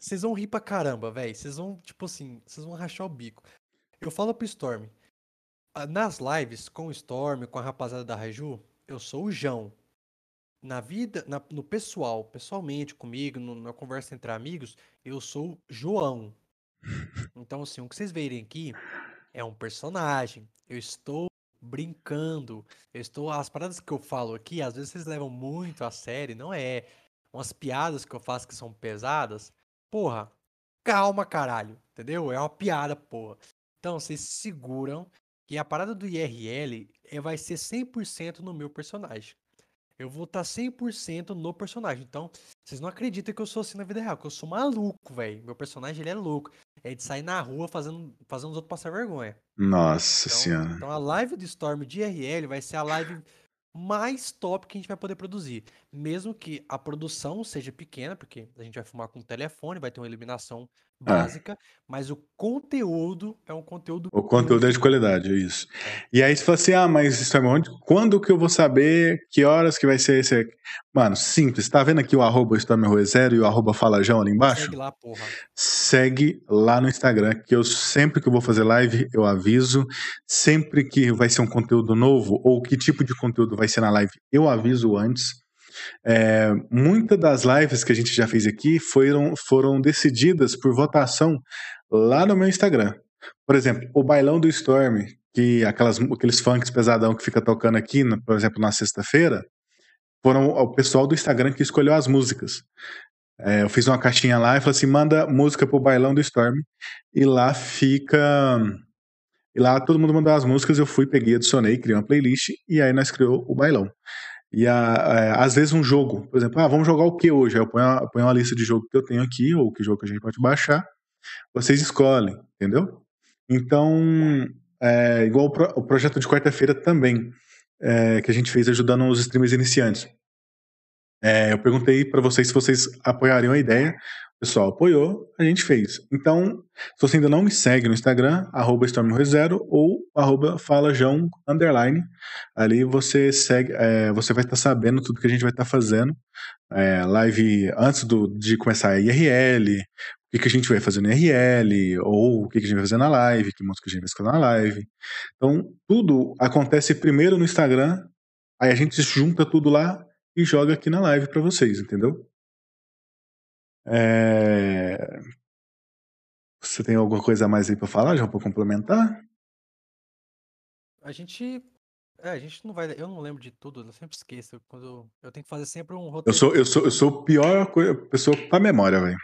Vocês vão rir pra caramba, velho. Vocês vão, tipo assim, vocês vão rachar o bico. Eu falo pro Storm. ah, Nas lives com o Storm, com a rapaziada da Raju, eu sou o João. Na vida, na- no pessoal, pessoalmente comigo, no- na conversa entre amigos, eu sou o João. Então, assim, o que vocês verem aqui é um personagem. Eu estou brincando. Eu estou. As paradas que eu falo aqui, às vezes vocês levam muito a sério, não é? Umas piadas que eu faço que são pesadas. Porra, calma, caralho. Entendeu? É uma piada, porra. Então, vocês se seguram que a parada do IRL é, vai ser 100% no meu personagem. Eu vou estar 100% no personagem. Então, vocês não acreditam que eu sou assim na vida real, que eu sou maluco, velho. Meu personagem, ele é louco. É de sair na rua fazendo, fazendo os outros passar vergonha. Nossa Então, senhora. então a live do Storm de IRL vai ser a live mais top que a gente vai poder produzir. Mesmo que a produção seja pequena, porque a gente vai filmar com telefone, vai ter uma iluminação É. básica, mas o conteúdo é um conteúdo O conteúdo é de muito qualidade, é isso. É. E aí você fala assim, ah, mas Storm, onde, quando que eu vou saber que horas que vai ser esse aqui? Mano, simples. Tá vendo aqui o arroba StormRoe0 e o arroba Falajão ali embaixo? Segue lá, porra. Segue lá no Instagram, que eu sempre que eu vou fazer live, eu aviso. Sempre que vai ser um conteúdo novo, ou que tipo de conteúdo vai ser na live, eu aviso antes. É, muitas das lives que a gente já fez aqui foram, foram decididas por votação lá no meu Instagram. Por exemplo, o bailão do Storm, que aquelas, aqueles funks pesadão que fica tocando aqui, por exemplo, na sexta-feira, foram o pessoal do Instagram que escolheu as músicas. É, eu fiz uma caixinha lá e falei assim: manda música pro bailão do Storm. E lá fica. E lá todo mundo mandou as músicas, eu fui, peguei, adicionei, criei uma playlist e aí nós criou o bailão. E a- é, às vezes um jogo, por exemplo, ah, vamos jogar o que hoje? Aí eu ponho, uma, ponho uma lista de jogo que eu tenho aqui, ou que jogo que a gente pode baixar. Vocês escolhem, entendeu? Então, é, igual o, pro- o projeto de quarta-feira também, é, que a gente fez ajudando os streamers iniciantes. É, eu perguntei para vocês se vocês apoiariam a ideia. Pessoal apoiou, a gente fez. Então, se você ainda não me segue no Instagram, arroba StormRoe0 ou arroba falajão, underline, ali você segue, é, você vai estar sabendo tudo que a gente vai estar fazendo. É, live antes do, de começar a IRL, o que, que a gente vai fazer no IRL, ou o que, que a gente vai fazer na live, que música a gente vai escutar na live. Então, tudo acontece primeiro no Instagram, aí a gente junta tudo lá e joga aqui na live para vocês, entendeu? É... Você tem alguma coisa a mais aí para falar, já para complementar? A gente. É, a gente não vai. Eu não lembro de tudo, eu sempre esqueço. Quando eu, eu tenho que fazer sempre um Eu roteiro. sou, eu sou, eu sou a pior pessoa pra memória, velho.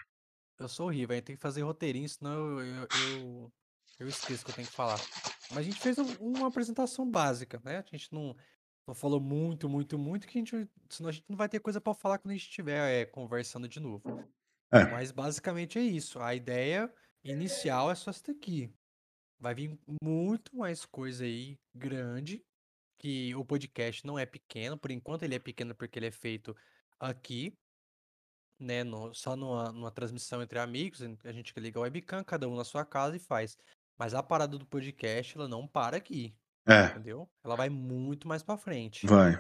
Eu sou horrível, eu tenho que fazer roteirinho, senão eu, eu, eu, eu esqueço o que eu tenho que falar. Mas a gente fez um- uma apresentação básica, né? A gente não, não falou muito, muito, muito, que a gente, senão a gente não vai ter coisa pra falar quando a gente estiver é, conversando de novo. É. Mas basicamente é isso. A ideia inicial é só essa daqui. Vai vir muito mais coisa aí grande, que o podcast não é pequeno, por enquanto ele é pequeno porque ele é feito aqui, né, no- só numa, numa transmissão entre amigos, a gente liga a webcam, cada um na sua casa e faz. Mas a parada do podcast, ela não para aqui, É, entendeu? Ela vai muito mais pra frente. vai.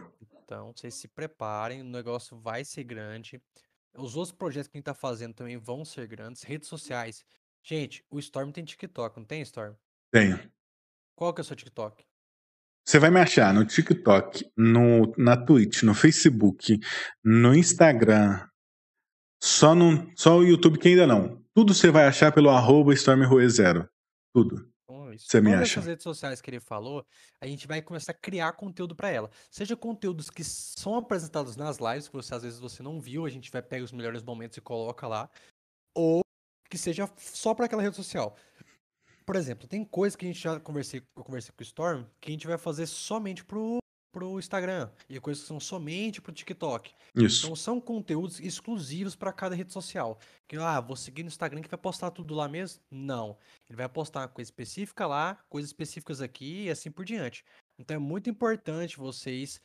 Então, vocês se preparem, o negócio vai ser grande. Os outros projetos que a gente tá fazendo também vão ser grandes. Redes sociais. Gente, o Storm tem TikTok, não tem, Storm? Tenho. Qual que é o seu TikTok? Você vai me achar no TikTok, no, na Twitch, no Facebook, no Instagram. Só, no, só o YouTube que ainda não. Tudo você vai achar pelo arroba StormRoe0. Tudo. Isso. Você me Todas acha. essas redes sociais que ele falou, a gente vai começar a criar conteúdo para ela. Seja conteúdos que são apresentados nas lives, que você às vezes você não viu, a gente vai pegar os melhores momentos e coloca lá, ou que seja só para aquela rede social. Por exemplo, tem coisa que a gente já conversei, eu conversei com o Storm, que a gente vai fazer somente pro, pro Instagram, e coisas que são somente pro TikTok. Isso. Então são conteúdos exclusivos para cada rede social. Que ah, vou seguir no Instagram que vai postar tudo lá mesmo? Não. Ele vai postar uma coisa específica lá, coisas específicas aqui e assim por diante. Então é muito importante vocês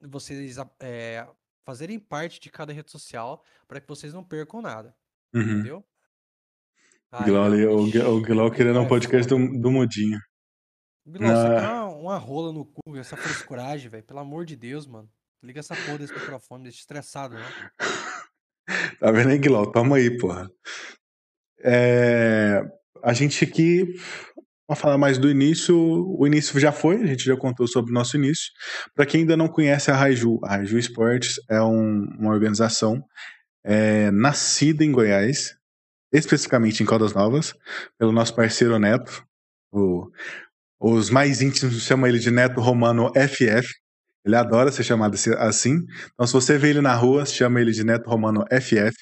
vocês é, fazerem parte de cada rede social para que vocês não percam nada, Uhum. entendeu? O Guilherme ali, o, o Guilherme querendo um é podcast do, do. Você Ah. uma, uma rola no cu, essa frescuragem, velho. Pelo amor de Deus, mano. Liga essa porra desse microfone, deixa estressado, né? Tá vendo aí, Guilherme? Toma aí, porra. É, a gente aqui, vamos falar mais do início. O início já foi, a gente já contou sobre o nosso início. Para quem ainda não conhece a Raiju, a Raiju Esportes é um- uma organização é, nascida em Goiás, especificamente em Caldas Novas, pelo nosso parceiro Neto. O- os mais íntimos chamam ele de Neto Romano FF. Ele adora ser chamado assim-. Então, se você vê ele na rua, chama ele de Neto Romano FF.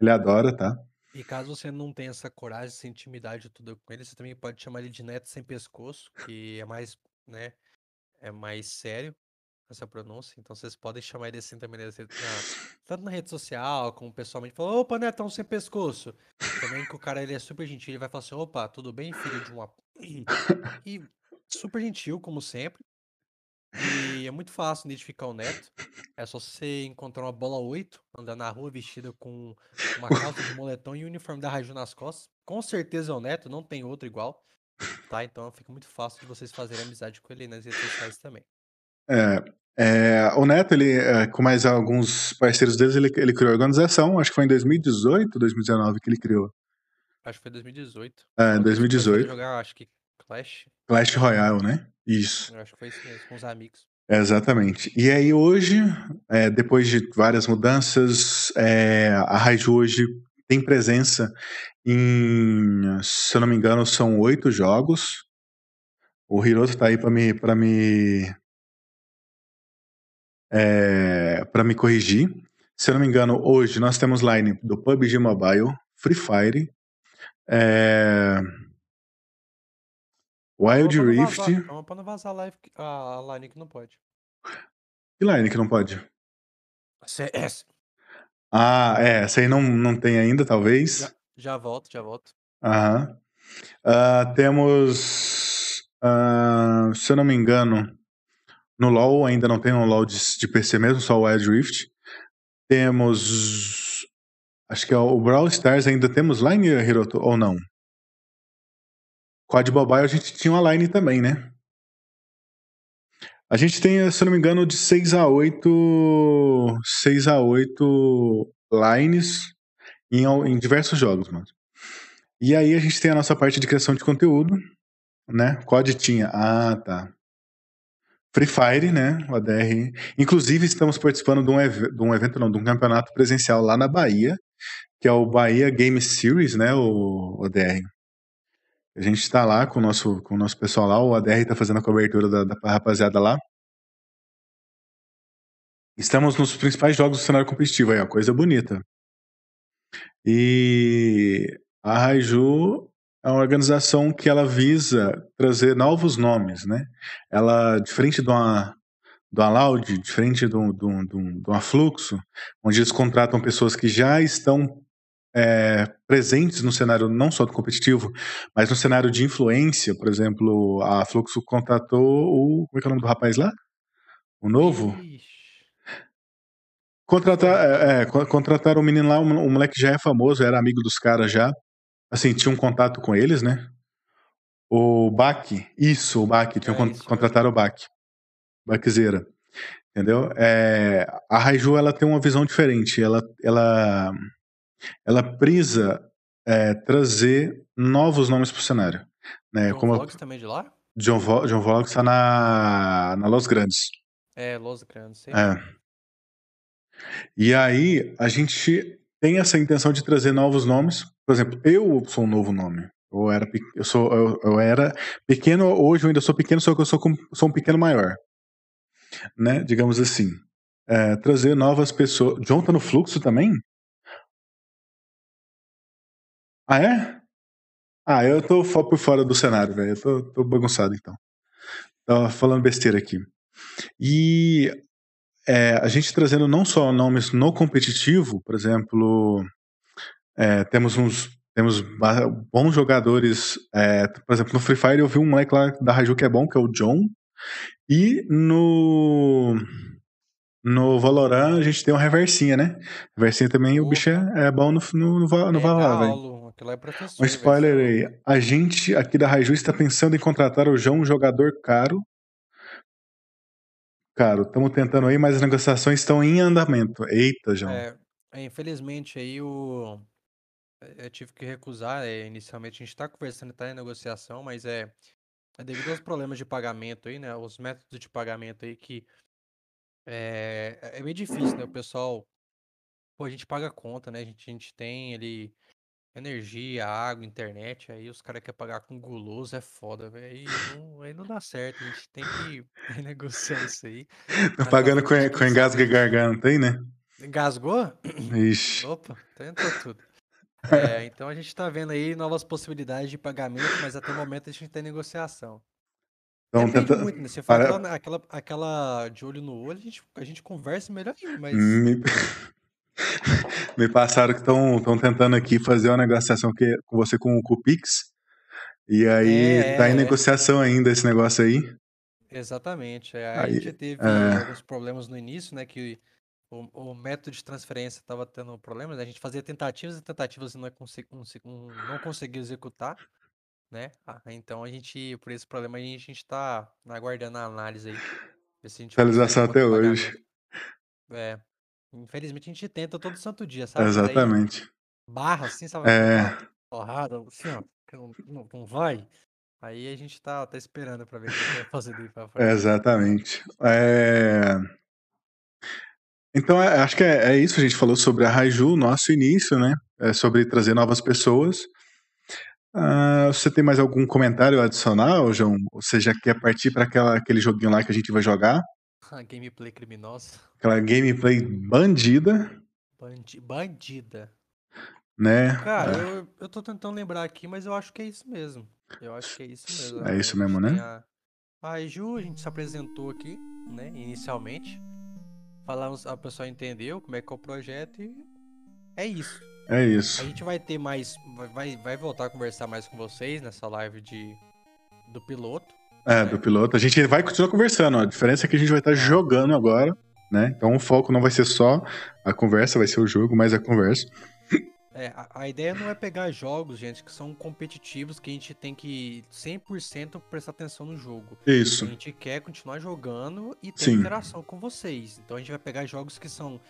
Ele adora, tá? E caso você não tenha essa coragem, essa intimidade tudo com ele, você também pode chamar ele de Neto Sem Pescoço, que é mais, né, é mais sério essa pronúncia. Então vocês podem chamar ele assim também, redes- na- tanto na rede social, como pessoalmente. Falar, opa, Netão Sem Pescoço. Também que o cara ele é super gentil, ele vai falar assim, opa, tudo bem, filho de uma... E super gentil, como sempre. E é muito fácil identificar o Neto. É só você encontrar uma bola 8, andar na rua vestida com uma calça de moletom e o uniforme da Raju nas costas. Com certeza é o Neto, não tem outro igual. Tá? Então fica muito fácil de vocês fazerem amizade com ele nas redes sociais também. É, é, o Neto, ele, é, com mais alguns parceiros deles, ele, ele criou a organização. Acho que foi em 2018, 2019 que ele criou. Acho que foi 2018. É, quando eles começaram a 2018. jogar, acho que Clash. Clash Royale, né? Isso. Eu acho que foi isso mesmo, com os amigos. É, Exatamente. E aí hoje, é, depois de várias mudanças, é, a Raiju hoje tem presença em, se eu não me engano, são oito jogos. O Hiroto tá aí para me para me é, para me corrigir. Se eu não me engano, hoje nós temos line do PUBG Mobile, Free Fire, é, Wild pra não Rift. vazar- calma pra não vazar a, live, a line que não pode. Que line que não pode? CS. Ah, é, essa aí não, não tem ainda, talvez. Já, já volto, já volto. Aham. Ah, temos, ah, se eu não me engano, no LoL ainda não tem um LoL de, de PC mesmo, só o Wild Rift. Temos, acho que é o Brawl Stars ainda temos line, Hiroto, ou não? Quad Mobile a gente tinha uma line também, né? A gente tem, se não me engano, de 6 a 8, 6 a 8 lines em, em diversos jogos, mano. E aí a gente tem a nossa parte de criação de conteúdo, né? COD tinha. Ah, tá. Free Fire, né? O ADR. Inclusive, estamos participando de um, de um evento, não, de um campeonato presencial lá na Bahia, que é o Bahia Game Series, né? O, o ADR. A gente está lá com o nosso, com o nosso pessoal lá, o ADR está fazendo a cobertura da, da rapaziada lá. Estamos nos principais jogos do cenário competitivo aí, ó, coisa bonita. E a Raiju é uma organização que ela visa trazer novos nomes, né? Ela, diferente de uma, do Alaud, diferente do, do, do, do Afluxo, onde eles contratam pessoas que já estão é, presentes no cenário não só do competitivo, mas no cenário de influência, por exemplo, a Fluxo contratou o. Como é que é o nome do rapaz lá? O novo? Contratar, é, é, co- contrataram um menino lá, um, um moleque que já é famoso, era amigo dos caras já. Assim, tinha um contato com eles, né? O Bach, isso, o Bach, tinha É, con- contrataram o Bach. Bachzeira. Entendeu? É, a Raiju, ela tem uma visão diferente. Ela, ela, ela prisa é, trazer novos nomes pro cenário. Né? John Como Vlogs também de lá? John, Vo, John Vlogs tá na, na Los Grandes. É, Los Grandes, sei. É. E aí, a gente tem essa intenção de trazer novos nomes. Por exemplo, eu sou um novo nome. Eu era, eu sou, eu, eu era pequeno, hoje eu ainda sou pequeno, só que eu sou, sou um pequeno maior. Né? Digamos assim. É, trazer novas pessoas. John tá no fluxo também? Ah, é? Ah, eu tô por fora do cenário, velho. Eu tô, tô bagunçado, então. Tava falando besteira aqui. E é, a gente trazendo não só nomes no competitivo, por exemplo, é, temos uns temos bons jogadores, é, por exemplo, no Free Fire eu vi um moleque lá da Raju que é bom, que é o John, e no no Valorant a gente tem uma reversinha, né? Reversinha também, o bicho é, é bom no, no, no, no Valorant, aquilo lá é. Um spoiler aí. A gente aqui da Raiju está pensando em contratar o João, um jogador caro. Caro. Estamos tentando aí, mas as negociações estão em andamento. Eita, João. É, é, infelizmente aí o. Eu tive que recusar. é, inicialmente a gente tá conversando, tá em negociação, mas é, é devido aos problemas de pagamento aí, né? Os métodos de pagamento aí que é, é meio difícil, né? O pessoal. Pô, a gente paga a conta, né? A gente, a gente tem ali energia, água, internet, aí os caras querem pagar com guloso, é foda, velho. Aí não, aí não dá certo, a gente tem que renegociar isso aí. Tá pra pagando com, com engasgo saber. garganta aí, né? Engasgou? Ixi. Opa, entrou tudo. É, então a gente tá vendo aí novas possibilidades de pagamento, mas até o momento a gente tem negociação. Então, Depende tenta... muito, né? Se for Para- aquela, aquela, aquela de olho no olho, a gente, a gente conversa melhor ainda, mas Me... Me passaram que estão tentando aqui fazer uma negociação que, com você com, com o Pix. E aí É, tá em é, é. negociação ainda esse negócio aí. exatamente. é, A Aí, gente teve é. alguns problemas no início, né? Que o, o método de transferência estava tendo problemas. né, A gente fazia tentativas e tentativas e não, é não conseguia executar, né? Ah, então a gente, por esse problema, a gente, a gente tá aguardando a análise aí. Ver se a gente outro até hoje. É. Infelizmente a gente tenta todo santo dia, sabe? Exatamente. barra assim, sabe? É, porrada, assim, ó, não, não, vai. Aí a gente tá, tá esperando pra ver o que que vai fazer daí pra frente. exatamente. É, Então, é, acho que é, é isso. A gente falou sobre a Raiju, nosso início, né? É sobre trazer novas pessoas. Ah, você tem mais algum comentário adicional, João? Ou você já quer partir para aquele joguinho lá que a gente vai jogar? A gameplay criminosa. Aquela gameplay bandida, Bandi bandida. né? Cara, eu, eu tô tentando lembrar aqui, mas eu acho que é isso mesmo. Eu acho que é isso mesmo. É isso A mesmo, né? A, a Ju, a gente se apresentou aqui, né, inicialmente. Falamos, a pessoa entendeu como é que é o projeto e é isso. É A isso. gente vai ter mais. vai- Vai, vai voltar a conversar mais com vocês nessa live de, do piloto. É, do piloto. A gente vai continuar conversando. ó. A diferença é que a gente vai estar jogando agora, né? Então o foco não vai ser só a conversa, vai ser o jogo, mas a conversa. É, a, a ideia não é pegar jogos, gente, que são competitivos, que a gente tem que 100% prestar atenção no jogo. A Isso. gente quer continuar jogando e ter Sim. interação com vocês. Então a gente vai pegar jogos que são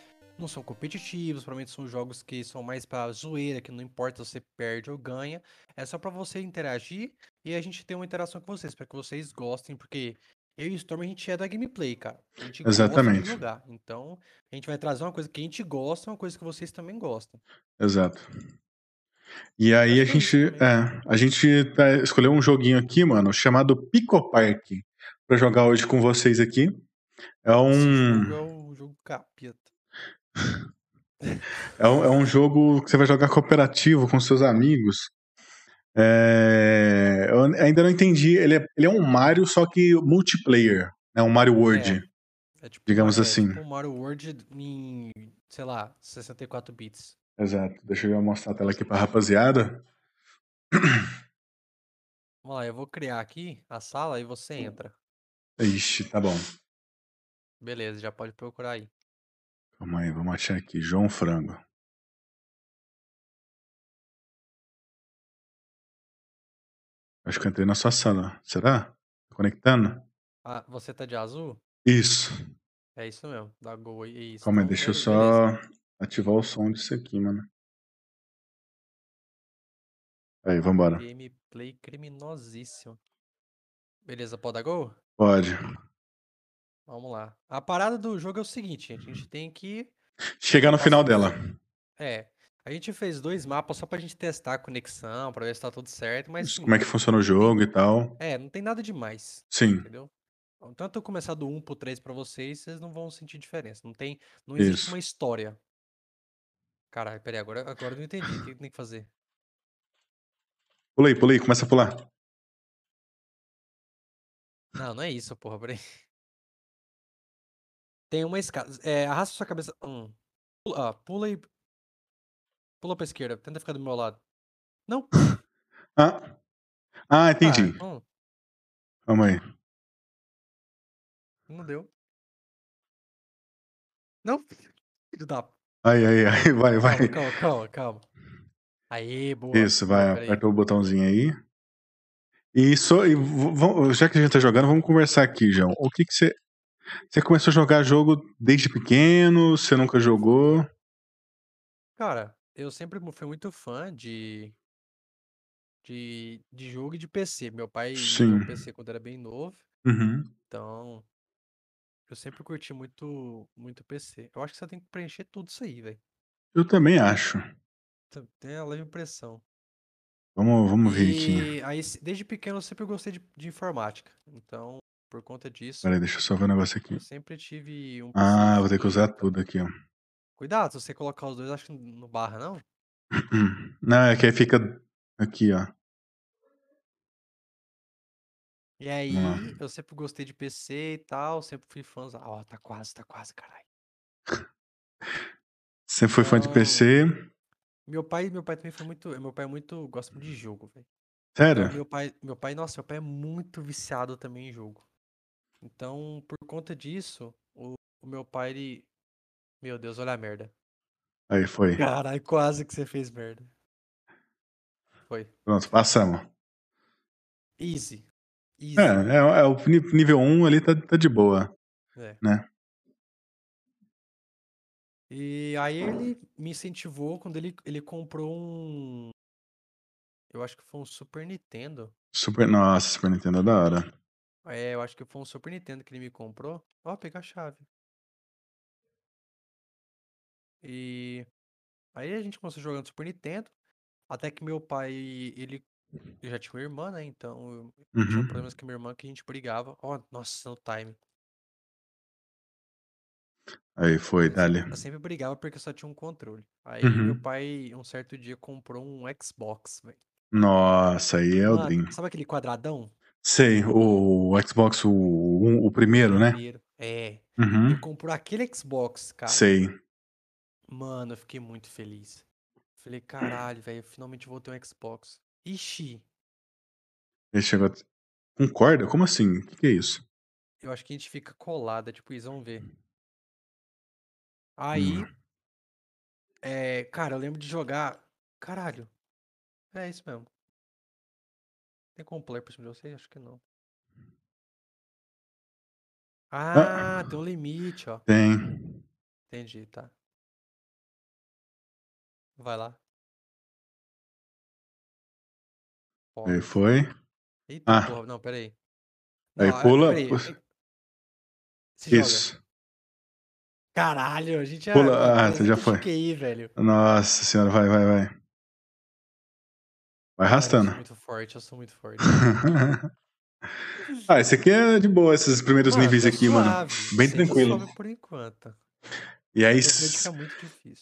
não são competitivos, provavelmente são jogos que são mais pra zoeira, que não importa se você perde ou ganha. É só pra você interagir e a gente ter uma interação com vocês, pra que vocês gostem, porque eu e o Storm a gente é da gameplay, cara. A gente gosta Exatamente. de jogar. Então, a gente vai trazer uma coisa que a gente gosta, uma coisa que vocês também gostam. Exato. E aí a Acho que é isso gente, é, a gente tá, escolheu um joguinho aqui, mano, chamado Pico Park, pra jogar hoje com vocês aqui. É Esse um, jogo é o jogo capeta. É um, é um jogo que você vai jogar cooperativo com seus amigos. É, eu ainda não entendi. Ele é, ele é um Mario, só que multiplayer. É um Mario World. É tipo, Digamos uma- assim. É tipo um Mario World em, sei lá, 64 bits. Exato. Deixa eu mostrar a tela aqui pra rapaziada. Vamos lá, eu vou criar aqui a sala e você entra. Ixi, tá bom. Beleza, já pode procurar aí. Calma aí, vamos achar aqui. João Frango. Acho que eu entrei na sua sala. Será? Tá conectando? Ah, você tá de azul? Isso. É isso mesmo, dá gol aí. é Isso. Calma aí, Então, deixa eu só ativar o som disso aqui, mano. Aí, vambora. Gameplay criminosíssimo. Beleza, pode dar gol? Pode. Vamos lá. A parada do jogo é o seguinte, gente. A gente tem que. Chegar no final dela. É. A gente fez dois mapas só pra gente testar a conexão, pra ver se tá tudo certo, mas. Como é que funciona o jogo e tal. É, não tem nada demais. Sim, Entendeu? Então, Tanto eu começar do 1 pro 3 pra vocês, vocês não vão sentir diferença. Não tem, não existe Isso. uma história. Caralho, peraí, agora, agora eu não entendi. O que tem que fazer? pulei, pulei, começa a pular. Não, não é isso, porra, peraí. Tem uma escada. É, arrasta sua cabeça. Hum. Pula, ah, pula e. Pula pra esquerda. Tenta ficar do meu lado. Não. Ah, ah entendi. Ah, hum, Calma aí. não deu. Não. Filho da. Aí, aí, aí, vai, vai. Calma, calma, calma. Aê, boa. Isso, vai, peraí. aperta o botãozinho aí. E, só, e já que a gente tá jogando, vamos conversar aqui, João. O que que você. Você começou a jogar jogo desde pequeno? Você nunca jogou? Cara, eu sempre fui muito fã de, de, de jogo e de PC. Meu pai deu um. PC quando era bem novo, Uhum. então eu sempre curti muito, muito PC. Eu acho que você tem que preencher tudo isso aí, velho. Eu também acho. Tem a leve impressão. Vamos, vamos ver aqui. E aí, desde pequeno, eu sempre gostei de, de informática. Então, por conta disso, Peraí, deixa eu só ver um negócio aqui. eu sempre tive um Ah, vou ter que usar tudo aqui, ó. Cuidado, se você colocar os dois, acho que não barra, não. Não, é que aí fica aqui, ó. E aí, eu sempre gostei de PC e tal, sempre fui fã. Ó, tá quase, tá quase, caralho. Você foi fã de Então, PC? meu pai, meu pai também foi muito, meu pai é muito, gosta muito de jogo, velho. Sério? Então, meu pai, meu pai, nossa, meu pai é muito viciado também em jogo. Então, por conta disso, o, o meu pai, ele, meu Deus, olha a merda. Aí, foi. Caralho, quase que você fez merda. Foi. Pronto, passamos. Easy. É, Easy. é, é o ni- nível 1 ali tá, tá de boa, É. né? E aí ele me incentivou quando ele, ele comprou um. Eu acho que foi um Super Nintendo. Super. Nossa, Super Nintendo é da hora. É, eu acho que foi um Super Nintendo que ele me comprou. Ó, pegar a chave. E aí a gente começou jogando Super Nintendo. Até que meu pai, ele eu já tinha uma irmã, né? Então eu eu tinha Uhum. problemas com minha irmã que a gente brigava. Ó, nossa, no time. Aí foi, dali. eu sempre brigava porque eu só tinha um controle. Aí meu Uhum. pai, um certo dia, comprou um Xbox, velho. Nossa, aí é o Dream. sabe aquele quadradão? Sei, o Xbox, o, o, o primeiro, né? Primeiro. É. Ele Uhum. comprou aquele Xbox, cara. Sei. Mano, eu fiquei muito feliz. Falei, caralho, velho, finalmente vou ter um Xbox. Ixi, Ele chegou. a- Com corda? Como assim? O que, que é isso? eu acho que a gente fica colada, tipo isso, vamos ver. Aí, Hum. é, cara, eu lembro de jogar. Caralho, é isso mesmo. Tem como pular por cima de vocês? Acho que não. Ah, Ah, tem um limite, ó. tem. Entendi, tá. Vai lá. Aí Pode. foi. Eita Ah, porra, não, peraí. aí Não, ah, pula. peraí. Se joga. Isso. Caralho, a gente já. Pula. Ah, você já 300 de foi. QI, velho. Nossa senhora, vai, vai, vai. Vai Cara, eu sou arrastando. muito forte, eu sou muito forte. ah, esse aqui é de boa, esses primeiros Mano, níveis tá aqui, mano. suave. Bem Sem tranquilo. por enquanto. E aí. Difícil.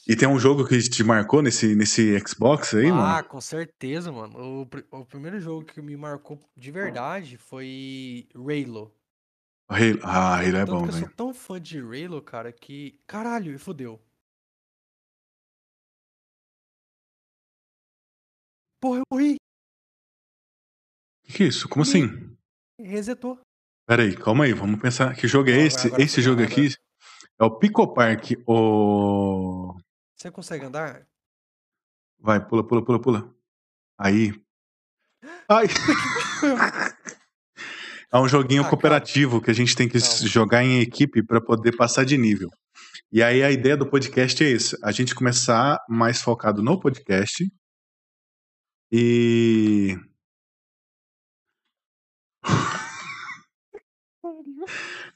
E tem um jogo que te marcou nesse, nesse Xbox aí, Ah, mano? com certeza, mano. O, o primeiro jogo que me marcou de verdade foi. Halo. Ah, Halo é Tanto bom, que eu sou velho. tão fã de Halo, cara, que. Caralho, e fudeu. Porra, eu morri. Que que é isso? Como Morri. assim? Resetou. Pera aí, calma aí, vamos pensar. Que jogo é agora, esse? agora Esse jogo aqui é o Pico Park. O. Você consegue andar? Vai, pula, pula, pula, pula. Aí. Ai! É um joguinho Ah, calma. cooperativo que a gente tem que Calma. jogar em equipe para poder passar de nível. E aí a ideia do podcast é isso: a gente começar mais focado no podcast e.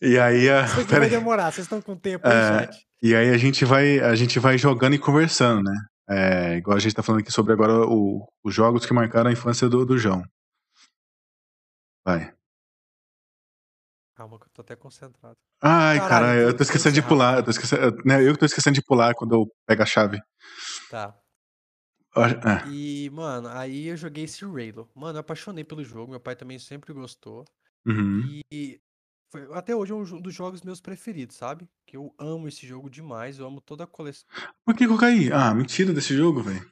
E aí a. Isso vai demorar. Vocês estão com tempo aí, É, chat? e aí a gente vai a gente vai jogando e conversando, né? É, igual a gente tá falando aqui sobre agora o- os jogos que marcaram a infância do, do João. Vai. Calma, que eu tô até concentrado. Ai, Caralho, caralho, eu tô esquecendo de pular. Eu tô esquecendo, né, eu que tô esquecendo de pular quando eu pego a chave. Tá. É. E, mano, aí eu joguei esse Halo. Mano, eu apaixonei pelo jogo. Meu pai também sempre gostou. Uhum. E foi- até hoje é um dos jogos meus preferidos, sabe? Que eu amo esse jogo demais. Eu amo toda a coleção. Por que que eu caí? Ah, mentira desse jogo, velho.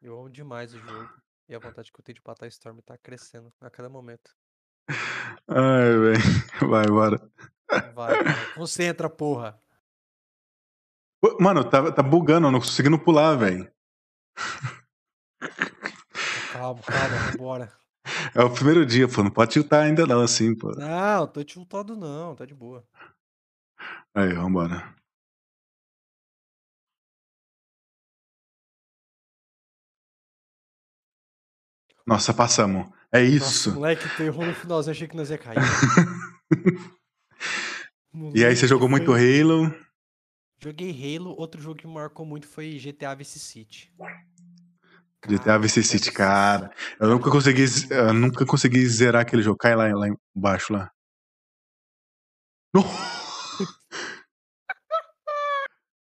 Eu amo demais o jogo. E a vontade que eu tenho de matar Storm tá crescendo a cada momento. Ai, velho. Vai, bora. Vai, cara. Concentra, porra. Mano, tá, tá bugando, eu não conseguindo pular, velho. Calma, calma, vambora. É o primeiro dia, pô. Não pode tiltar ainda não, assim, pô. Não, tô tiltado não, tá de boa. Aí, vambora. Nossa, passamos. É isso. Nossa, moleque, tu errou no finalzinho, achei que nós ia cair. E aí, você jogou muito Halo. Joguei Halo, outro jogo que me marcou muito foi GTA Vice City. GTA Cara, Vice City, cara. Eu nunca consegui, eu nunca consegui zerar aquele jogo. Cai lá, lá embaixo, lá. No!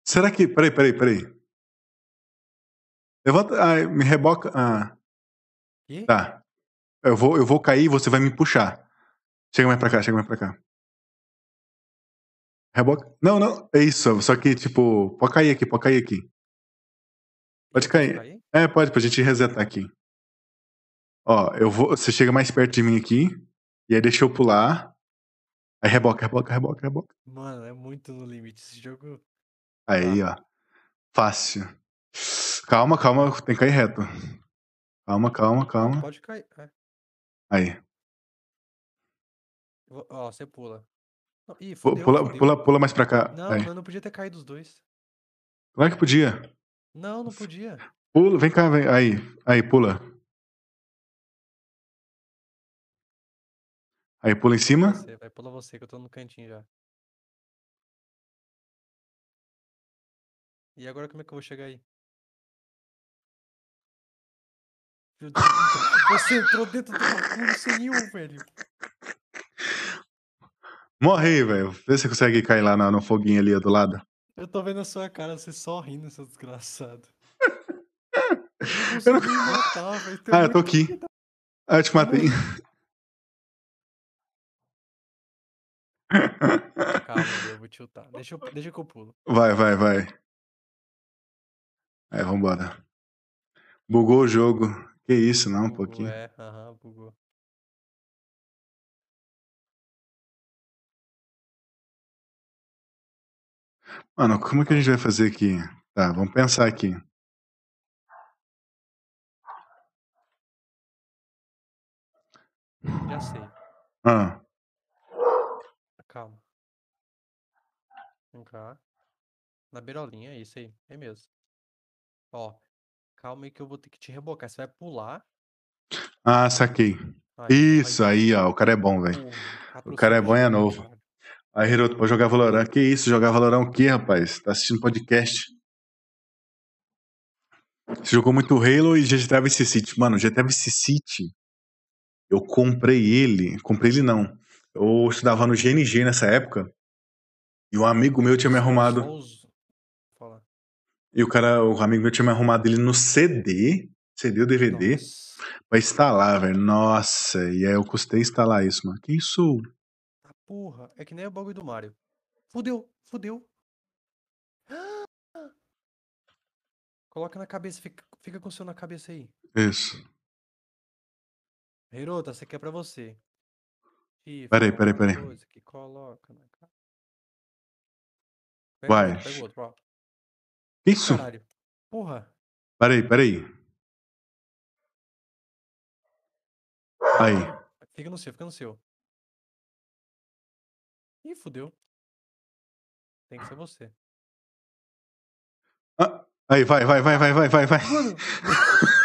Será que... Peraí, peraí, peraí. Levanta... Ah, me reboca... Ah, tá. Eu vou, eu vou cair e você vai me puxar. Chega mais pra cá, chega mais pra cá. Reboca... Não, não. É isso. Só que, tipo... Pode cair aqui, pode cair aqui. Pode posso cair. É, pode, pra gente resetar aqui. Ó, eu vou. Você chega mais perto de mim aqui. E aí deixa eu pular. Aí reboca, reboca, reboca, reboca. Mano, é muito no limite esse jogo. Aí, ó. Fácil. Calma, calma, tem que cair reto. Calma, calma, calma. pode cair. é. Aí. Ó, você pula. Não, Ih, fudeu, Pula, fudeu. pula, pula mais pra cá. Não, não podia ter caído os dois. Claro que podia. Não, não podia. Pula, vem cá, vem. Aí, aí, pula. Aí pula em cima. Você, vai, pula você, que eu tô no cantinho já. E agora como é que eu vou chegar aí? Filho da puta, Você entrou dentro do bagulho sem nenhum, velho. Morre aí, velho. Vê se você consegue cair lá no, no foguinho ali do lado. Eu tô vendo a sua cara, você só rindo, seu desgraçado. Eu não- matar, Ah, eu tô aqui. da- Ah, eu te matei. Calma, eu vou tiltar. Deixa, eu, deixa que eu pulo. Vai, vai, vai. Aí, vambora. Bugou o jogo. Que isso, não, um pouquinho. É, aham, bugou. Mano, como é que a gente vai fazer aqui? Tá, vamos pensar aqui. Já sei. Ah, Calma. Vem cá. Na beirolinha, é isso aí. É mesmo. Ó, calma aí que eu vou ter que te rebocar. Você vai pular. ah saquei. Aí, Isso, vai- aí, ó. O cara é bom, velho. O cara é bom e é novo. Aí, Hiroto, pode jogar Valorant. Que isso, jogar Valorant o quê, rapaz? Tá assistindo podcast? Você jogou muito Halo e GTA Vice City. Mano, GTA Vice City, eu comprei ele. Comprei ele não. Eu estudava no GNG nessa época. E um amigo meu tinha me arrumado. E o cara, o amigo meu tinha me arrumado ele no CD. CD ou DVD. Nossa. Pra instalar, velho. Nossa, e aí eu custei instalar isso, mano. Que isso? Porra, é que nem o bagulho do Mario. Fudeu, fudeu. Coloca na cabeça, fica, fica com o seu na cabeça aí. Isso. Hirota, essa aqui é pra você. Chifre Peraí, peraí, peraí. que coloca na cara. Pega Vai. outro, pega outro, ó. Que isso? Caralho. Porra. Peraí, peraí. Aí. Fica no seu, fica no seu. Ih, fudeu. Tem que ser você. Ah, aí, vai, vai, vai, vai, vai, vai, vai.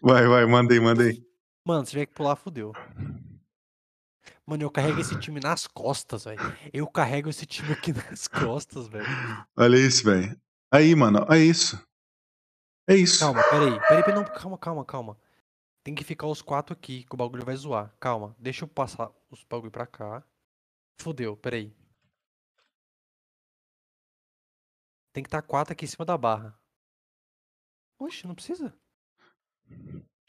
Vai, vai, mandei, mandei. mano, se tiver que pular, fudeu. Mano, eu carrego esse time nas costas, velho. Eu carrego esse time aqui nas costas, velho. Olha isso, velho. Aí, mano, é isso. É isso. Calma, peraí. Peraí, peraí, não, calma, calma, calma. Tem que ficar os quatro aqui, que o bagulho vai zoar. Calma, deixa eu passar os bagulho pra cá. Fudeu, peraí. Tem que estar quatro aqui em cima da barra. Oxe, não precisa.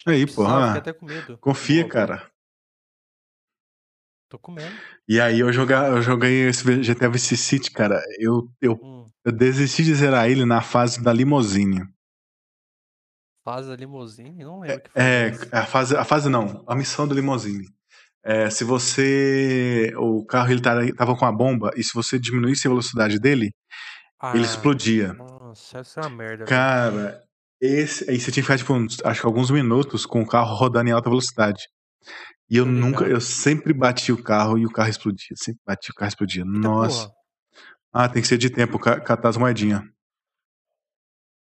Aí, Precisava, porra. fiquei até com medo. Confia, cara. Tô comendo. E aí eu, jogar, eu joguei esse GTA Vice City, cara. Eu, eu, Hum, eu desisti de zerar ele na fase da limousine. fase da limousine? Não lembro que fase É, essa. a fase, a fase não, a missão do limousine. É, se você. O carro ele tá- tava com a bomba, e se você diminuísse a velocidade dele, ele Ah, explodia. Nossa, essa é uma merda, velho. Cara, Esse, aí você tinha que ficar, tipo, uns- acho que alguns minutos com o carro rodando em alta velocidade. E eu Tô nunca, eu sempre bati o carro e o carro explodia. Sempre bati o carro explodia. Eita Nossa. porra. Ah, tem que ser de tempo, ca- catar as moedinhas.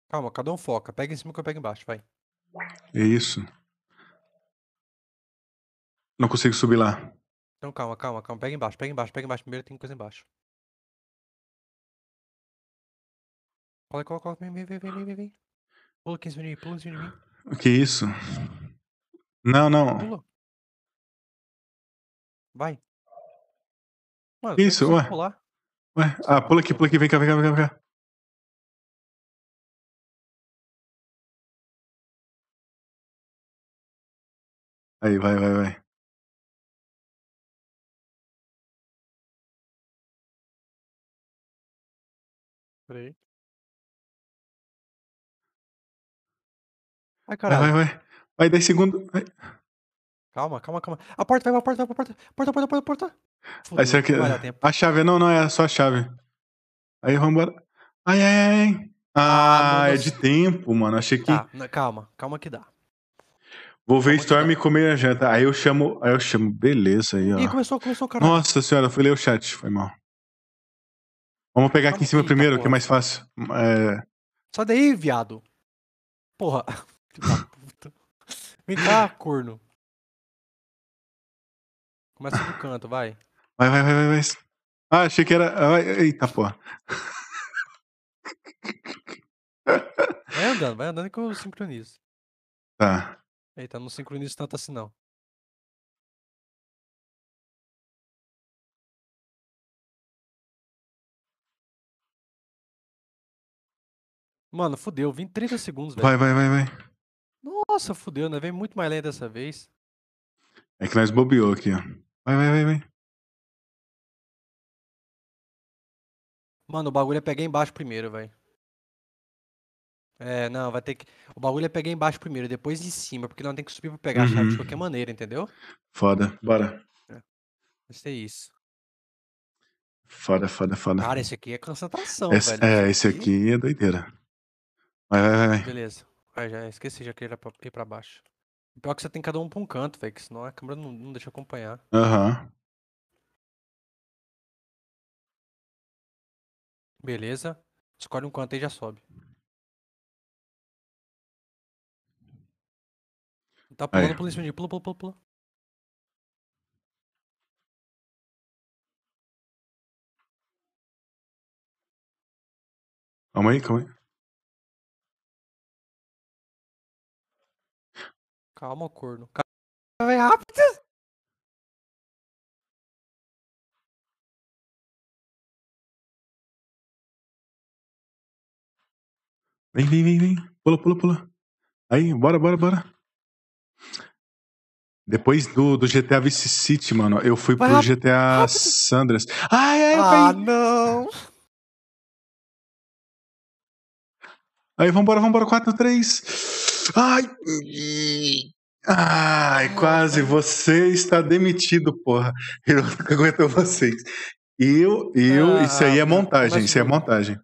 Calma, cada um foca. Pega em cima que eu pego embaixo, vai. É isso. Não consigo subir lá. Então calma, calma, calma. Pega embaixo, pega embaixo, pega embaixo. Primeiro tem coisa embaixo. Cola, cola, cola. Vem, vem, vem, vem, vem, vem. Pula aqui em cima de mim, pula em cima de mim. O que é isso? Não, não. Pula. Vai. Mano, Que isso? Ué? pular. Ué, ah, pula aqui, pula aqui, vem cá, vem cá, vem cá, vem cá. Aí, vai, vai, vai. Peraí. Vai, Ai, caralho. vai, vai. Vai, 10 segundos. Vai. Calma, calma, calma. A porta, vai pra porta, vai pra porta. Porta, porta, porta, porta. Aí, será que... vai. A chave, não, não, é só a chave. Aí, vambora. Ai, ai, ai, ai. Ah, Ah, é de tempo, mano. Achei que... Tá, calma, calma que dá. Vou ver Calma Storm e comer a janta. Aí eu chamo... Aí eu chamo... Beleza aí, Ih, ó. começou, começou, caralho. Nossa senhora, fui ler o chat. Foi mal. Vamos pegar aqui em cima primeiro, que é mais fácil. É... Sai daí, viado. Porra. Vem cá, corno. Começa do canto, vai. Vai, vai, vai, vai, vai. Ah, achei que era. Vai, eita, porra. Vai andando, vai andando que eu sincronizo. Tá. Eita, não sincronizo tanto assim não. Mano, fudeu, vim 30 segundos, velho. Vai, vai, vai, vai. Nossa, fudeu, né? Vem muito mais lento dessa vez. É que nós bobeou aqui, ó. Vai, vai, vai, vai. Mano, o bagulho é pegar embaixo primeiro, velho. É, não, vai ter que. O bagulho é pegar embaixo primeiro, depois em cima, porque não tem que subir pra pegar a chave de Uhum. qualquer maneira, entendeu? Foda. Bora. Vai ser isso. Foda, foda, foda. Cara, esse aqui é concentração, Esse- velho. é, esse aqui é doideira. Vai, vai, vai, vai. Beleza. Vai, já esqueci, já queria pra- ir pra baixo. O pior é que você tem cada um pra um canto, velho, que senão a câmera não, não deixa acompanhar. Aham. Beleza. Escolhe um canto aí e já sobe. Tá Aí. pulando, pula em cima de. Pula, pula, pula, pula. Calma aí, calma aí. Calma, corno. Vai rápido. Vem, vem, vem, vem. Pula, pula, pula. Aí, bora, bora, bora. Depois do, do GTA Vice City, mano, eu fui Vai pro rápido, GTA rápido. Sandras. Ai, ai, Ah, vai. não. Aí, vambora, vambora. 4, 3. Ai. Ai, quase. Você está demitido, porra. Eu nunca aguento vocês. Eu, eu, isso aí é Ah, montagem, isso é montagem.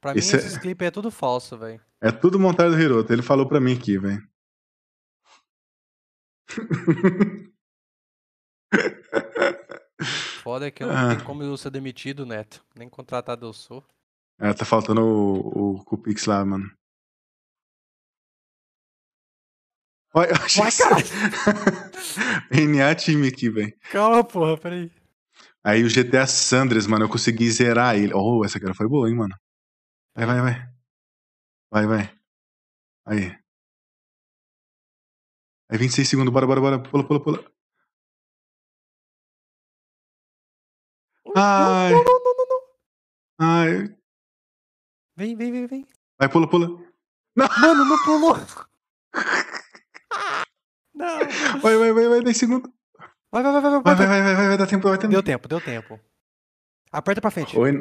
Pra mim, Esse é- esses clipes é tudo falso, velho. É tudo montagem do Hiroto. Ele falou pra mim aqui, velho. Foda é que eu não Ah. tenho como eu ser demitido, Neto. Nem contratado eu sou. É, tá faltando o, o Cupix lá, mano. Olha, eu achei que. NA time aqui, velho. Calma, porra, peraí. Aí o GTA Sandres, mano, eu consegui zerar ele. Oh, essa cara foi boa, hein, mano. Vai, vai, vai. Vai, vai. Aí. Aí 26 segundos, bora, bora, bora. Pula, pula, pula. Ai. Não, não, não, não, não. Ai. Vem, vem, vem, vem. Vai, pula, pula. Mano, não pulou. Não. Vai, vai, vai, vai, 10 segundos. Vai, vai, vai, vai, Vai, vai. vai, vai, vai, vai, vai dar tempo, vai tempo. Deu tempo, deu tempo. Aperta pra frente. Oi.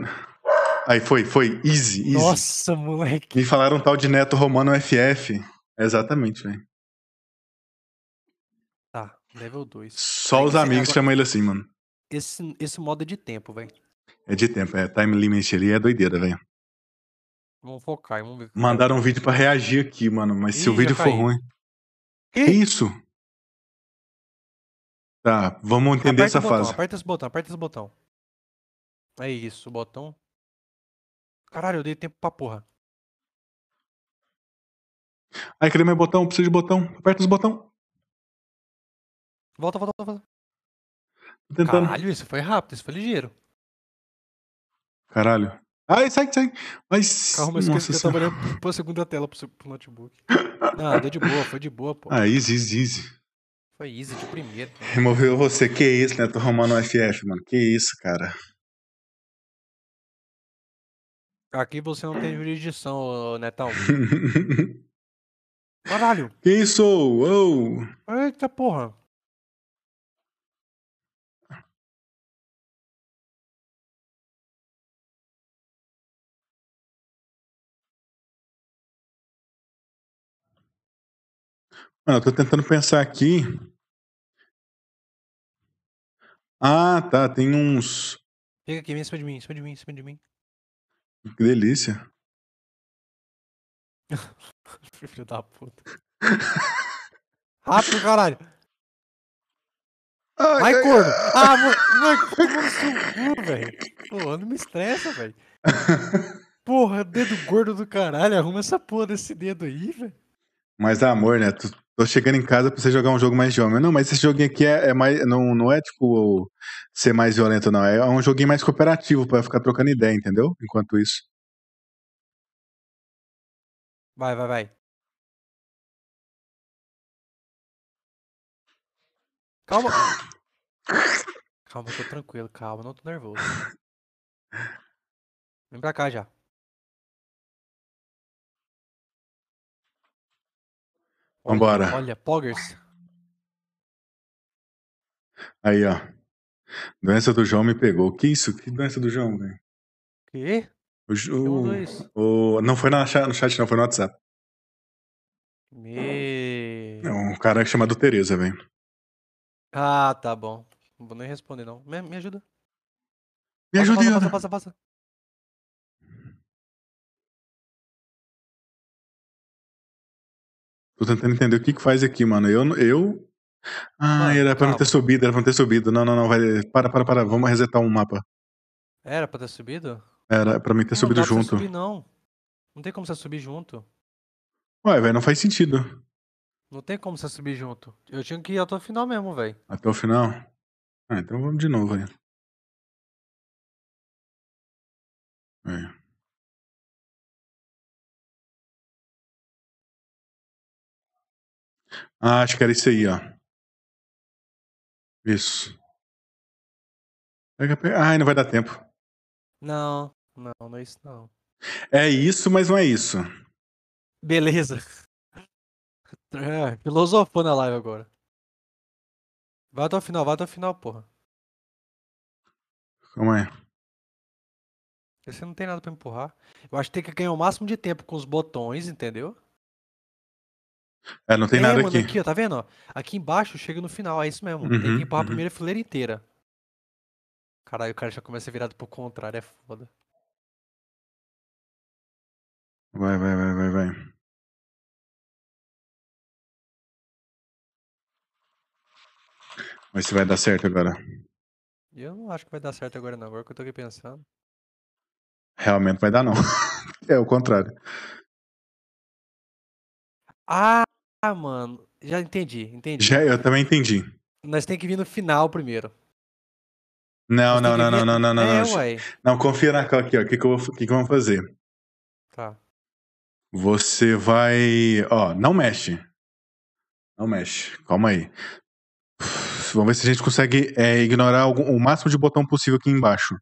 Aí foi, foi. Easy, easy. Nossa, moleque. Me falaram um tal de Neto Romano FF. Exatamente, velho. Tá, level 2. Só Aí os amigos agora- chamam ele assim, mano. Esse, esse modo é de tempo, velho. É de tempo, é time limit ali, é doideira, velho. Vamos focar vamos ver. Mandaram um vídeo pra reagir aqui, mano. Mas se Ih, o vídeo for ruim. Que? Que isso? Tá, vamos entender aperta essa botão, fase. Aperta esse botão, aperta esse botão. É isso, o botão. Caralho, eu dei tempo pra porra. Ai, cadê meu botão? Preciso de botão. Aperta os botão. Volta, volta, volta. Tô tentando. Caralho, isso foi rápido, isso foi ligeiro. Caralho. Ai, sai, sai. Mas. Calma, eu esqueci que eu tava olhando pra segunda tela pro, seu- pro notebook. Não, deu de boa, foi de boa, pô. Ah, easy, easy, easy. Foi easy de primeiro. Removeu você. Que isso, né? Tô arrumando um FF, mano. Que isso, cara. Aqui você não tem jurisdição, ô, Netão. Caralho! que isso? Uou. Eita porra! Mano, eu tô tentando pensar aqui. Ah, tá. Tem uns. Fica aqui, vem em cima de mim, em cima de mim, em cima de mim. Que delícia. Filho da puta. Rápido, caralho! Ai, Vai, ai, corno! Ah, mano, toma no cu, velho. Pô, não me estressa, velho. Porra, dedo gordo do caralho, arruma essa porra desse dedo aí, velho. Mas amor, né? Tu- Tô chegando em casa pra você jogar um jogo mais de homem. Não, mas esse joguinho aqui é, é mais. Não, não é tipo ser mais violento, não. É um joguinho mais cooperativo pra ficar trocando ideia, entendeu? Enquanto isso. Vai, vai, vai. Calma. Calma, tô tranquilo, calma, não tô nervoso. Vem pra cá já. Vambora. Olha, Poggers. Aí, ó. Doença do João me pegou. Que isso? Que doença do João, velho? Que? O, o, o- não foi na no chat, não, foi no WhatsApp. Me... É um cara chamado Tereza, velho. Ah, tá bom. Não vou nem responder, não. Me, me ajuda. Me ajuda, passa, passa, passa, passa. Tô tentando entender o que que faz aqui, mano. Eu. eu... Ah, Mano, era pra não ter calma. subido, era pra não ter subido. Não, não, não, vai. Para, para, para. Vamos resetar um mapa. Era pra ter subido? Era pra mim ter Não subido você junto. subir, não. Não tem como você subir junto. Ué, velho, não faz sentido. Não tem como você subir junto. Eu tinha que ir até o final mesmo, velho. Até o final? Ah, então vamos de novo aí. É. Ah, acho que era isso aí, ó. Isso. Pega, pega. Ai, não vai dar tempo. Não, não, não é isso não. É isso, mas não é isso. Beleza. É, filosofou na live agora. Vai até o final, vai até o final, porra. Calma aí. Você não tem nada pra empurrar. Eu acho que tem que ganhar o máximo de tempo com os botões, entendeu? É, não tem é, nada mano, aqui. ó, tá vendo? ó? Aqui embaixo chega no final, é isso mesmo. tem Uhum, que empurrar a uhum. primeira fileira inteira. Caralho, o cara já começa virado pro contrário, é foda. Vai, vai, vai, vai, vai. Mas se vai dar certo agora. Eu não acho que vai dar certo agora não, agora que eu tô aqui pensando. Realmente vai dar, não. é o contrário. Ah, mano, já entendi, entendi. Já, eu também entendi. Nós tem que vir no final primeiro. Não, não, não, vir- não, não, não, não. É, não. ué. Não, confia na aqui, ó. O que, que, eu vou- que, que vamos fazer? Tá. Você vai. Ó, não mexe. Não mexe. Calma aí. Vamos ver se a gente consegue é, ignorar algum- o máximo de botão possível aqui embaixo.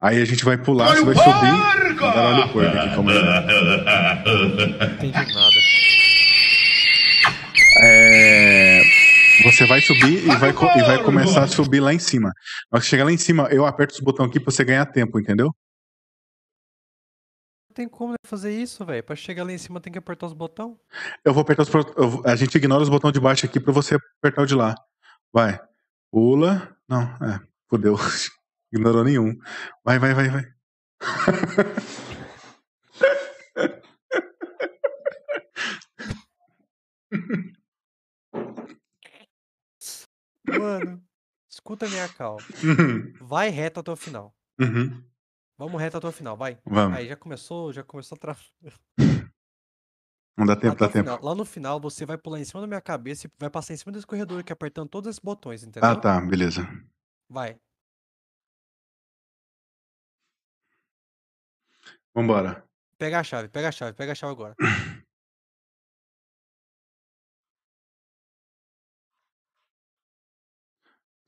Aí a gente vai pular, você vai subir. Agora olha o porco aqui, calma aí. Não entendi nada. É, você vai subir e vai, e vai começar a subir lá em cima. Mas chegar lá em cima, eu aperto os botões aqui pra você ganhar tempo, entendeu? Não tem como né, fazer isso, velho. Pra chegar lá em cima tem que apertar os botões. Eu vou apertar os botões. A gente ignora os botões de baixo aqui pra você apertar o de lá. Vai. Pula. Não, é. Fudeu. Ignorou nenhum. Vai, vai, vai, vai. Mano, escuta a minha cal. Uhum. Vai reto até o final. Uhum. Vamos reto até o final, vai. Vamos. Aí já começou, já começou a tra... Não dá tempo, dá tempo. final. Lá no final você vai pular em cima da minha cabeça e vai passar em cima desse corredor aqui apertando todos esses botões, entendeu? Ah, tá, beleza. Vai. Vambora. Pega a chave, pega a chave, pega a chave agora.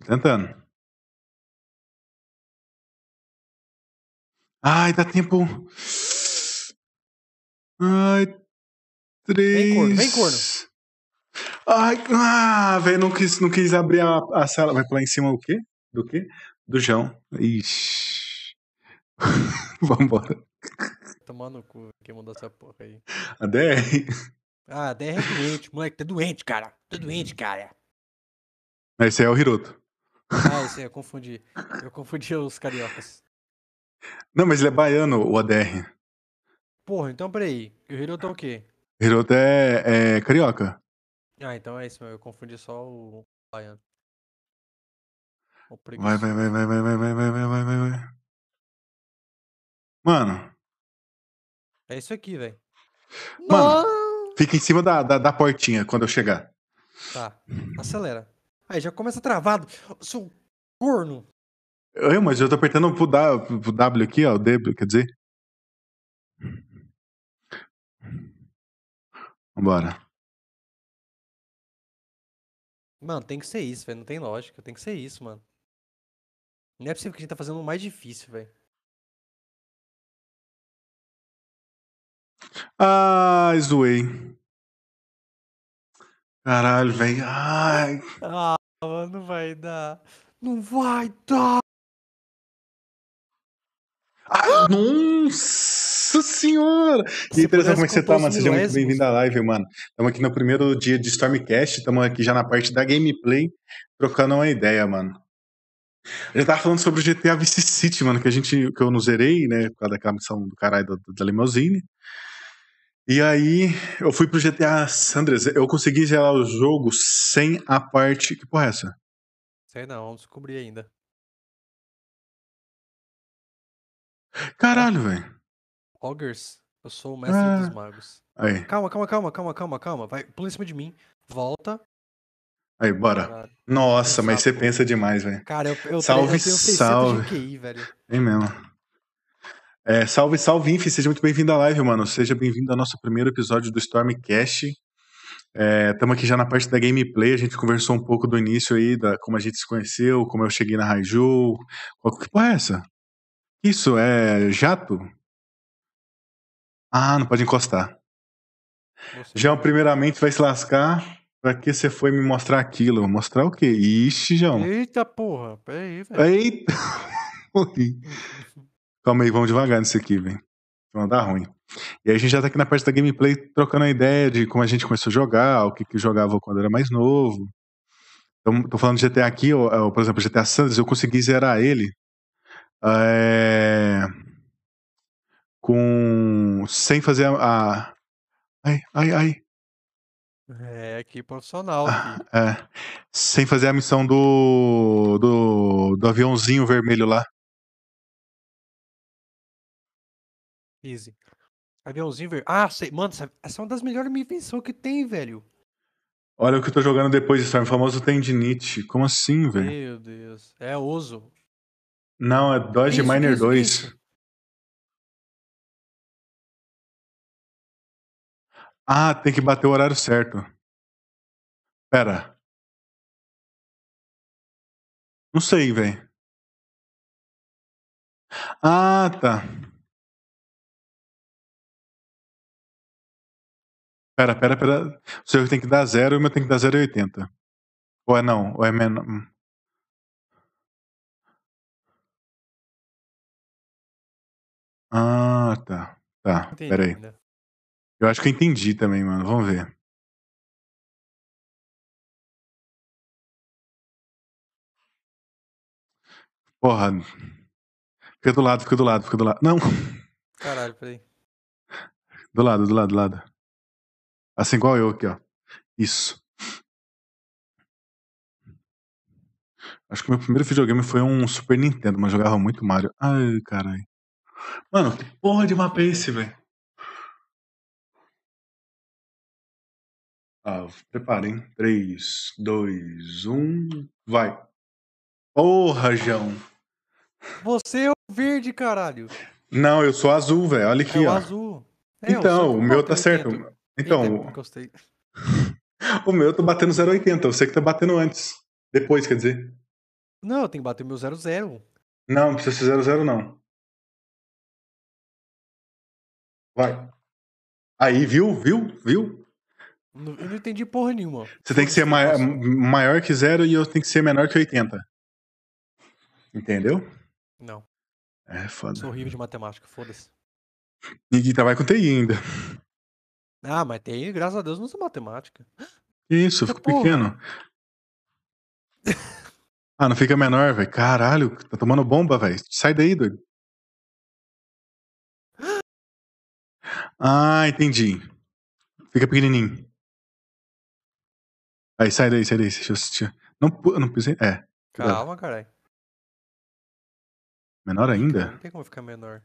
tentando. Ai, dá tempo. Ai, três. Vem, corno, vem, corno. Ai, ah, velho, não quis, não quis abrir a, a sala. Vai pular em cima o quê? Do quê? Do João. Ixi. Vambora. Tomar no cu, quem mandou essa porra aí. A DR. Ah, DR é doente, moleque, tá doente, cara. Tá doente, cara. Esse aí é o Hiroto. Ah, isso aí, eu confundi. Eu confundi os cariocas. Não, mas ele é baiano, o ADR. Porra, então peraí. O Hiroto é o quê? Hiroto é, é carioca. Ah, então é isso. Eu confundi só o baiano. O Vai, vai, vai, vai, vai, vai, vai, vai, vai, vai, vai. Mano, É isso aqui, velho. Mano. fica em cima da, da, da portinha quando eu chegar. Tá, acelera. Aí já começa travado. Seu corno. Eu, mas eu tô apertando pro, da, pro W aqui, ó, o D, quer dizer. Vambora. Mano, tem que ser isso, velho. Não tem lógica. Tem que ser isso, mano. Não é possível que a gente tá fazendo o mais difícil, velho. Ai, zoei. Caralho, velho. Ai. Ah, não vai dar. Não vai dar. Ai, nossa senhora! E pudesse como é que você tá, mano? Seja muito bem-vindo à live, mano. Estamos aqui no primeiro dia de Stormcast, estamos aqui já na parte da gameplay, trocando uma ideia, mano. A gente tava falando sobre o GTA Vice City, mano, que a gente, que eu não zerei, né, por causa daquela missão do caralho da, da limousine. E aí, eu fui pro GTA Sanders, eu consegui zerar o jogo sem a parte... Que porra é essa? Sei não, vamos descobrir ainda. Caralho, velho. Ogres, eu sou o mestre Ah. dos magos. Aí, Calma, calma, calma, calma, calma, calma. Vai, pula em cima de mim. Volta. aí, bora. Caralho. Nossa, mas você pensa demais, velho. Cara, eu, eu, eu Salve, tenho 600 salve. de QI, velho. Vem mesmo. É, salve, salve, Infi. Seja muito bem-vindo à live, mano. Seja bem-vindo ao nosso primeiro episódio do Stormcast. Estamos aqui já na parte da gameplay. A gente conversou um pouco do início aí, da como a gente se conheceu, como eu cheguei na Raiju. Qual- Que porra é essa? Isso, é jato? Ah, não pode encostar. Você João, primeiramente, vai se lascar. Pra que você foi me mostrar aquilo? Mostrar o quê? Ixi, João. Eita porra, peraí, velho. Eita! Calma aí, vamos devagar nisso aqui, velho. Não dá ruim. E aí a gente já tá aqui na parte da gameplay trocando a ideia de como a gente começou a jogar, o que que jogava quando era mais novo. Então, tô falando de GTA aqui, ó, ó, por exemplo, GTA Sanders, eu consegui zerar ele é, com sem fazer a, a- ai, ai, ai, É, que profissional aqui. é, sem fazer a missão do, do do aviãozinho vermelho lá. Easy. Aviãozinho verde. Ah, sei. Mano, essa, é uma das melhores invenções que tem, velho. Olha o que eu tô jogando depois de Storm, o famoso tendinite. Como assim, velho? Meu Deus. É oso. Não, é Dodge isso, Miner isso, que 2. isso? Ah, tem que bater o horário certo. Pera. Não sei, velho. Ah, tá. Pera, pera, pera. O seu tem que dar zero e o meu tem que dar 0,80. Ou é não? Ou é menos? hum. Ah, tá. Tá, Entendi pera aí. ainda. Eu acho que eu entendi também, mano. Vamos ver. Porra. Fica do lado, fica do lado, fica do lado. Não, Caralho, peraí. do lado, do lado, do lado. Assim igual eu aqui, ó. Isso. Acho que meu primeiro videogame foi um Super Nintendo, mas jogava muito Mario. Ai, caralho. Mano, que porra de mapa é esse, velho? Ah, preparem. 3, 2, 1, vai. Porra, João. Você é o verde, caralho. Não, eu sou azul, velho. Olha aqui, é ó. azul. É, Então, o meu tá certo. 80. Então, Eita, o meu eu tô batendo 0,80. Eu sei que tá batendo antes. Depois, quer dizer. Não, eu tenho que bater meu 0-0. Não, não precisa ser 0,0 não. Vai. Aí, viu? Viu? Viu? Não- Eu não entendi porra nenhuma. Você tem que ser mai- maior que zero e eu tenho que ser menor que 80. Entendeu? Não, É foda. sou horrível de matemática, foda-se. E trabalha com TI ainda. Ah, mas tem, graças a Deus, não sou matemática. Isso, eu Eita fico porra. pequeno. Ah, não fica menor, velho. Caralho, tá tomando bomba, velho. Sai daí, doido. Ah, entendi. Fica pequenininho. Aí, sai daí, sai daí. Deixa eu assistir. Não, não pisei. É. Calma, caralho. Menor ainda? Não tem como ficar menor.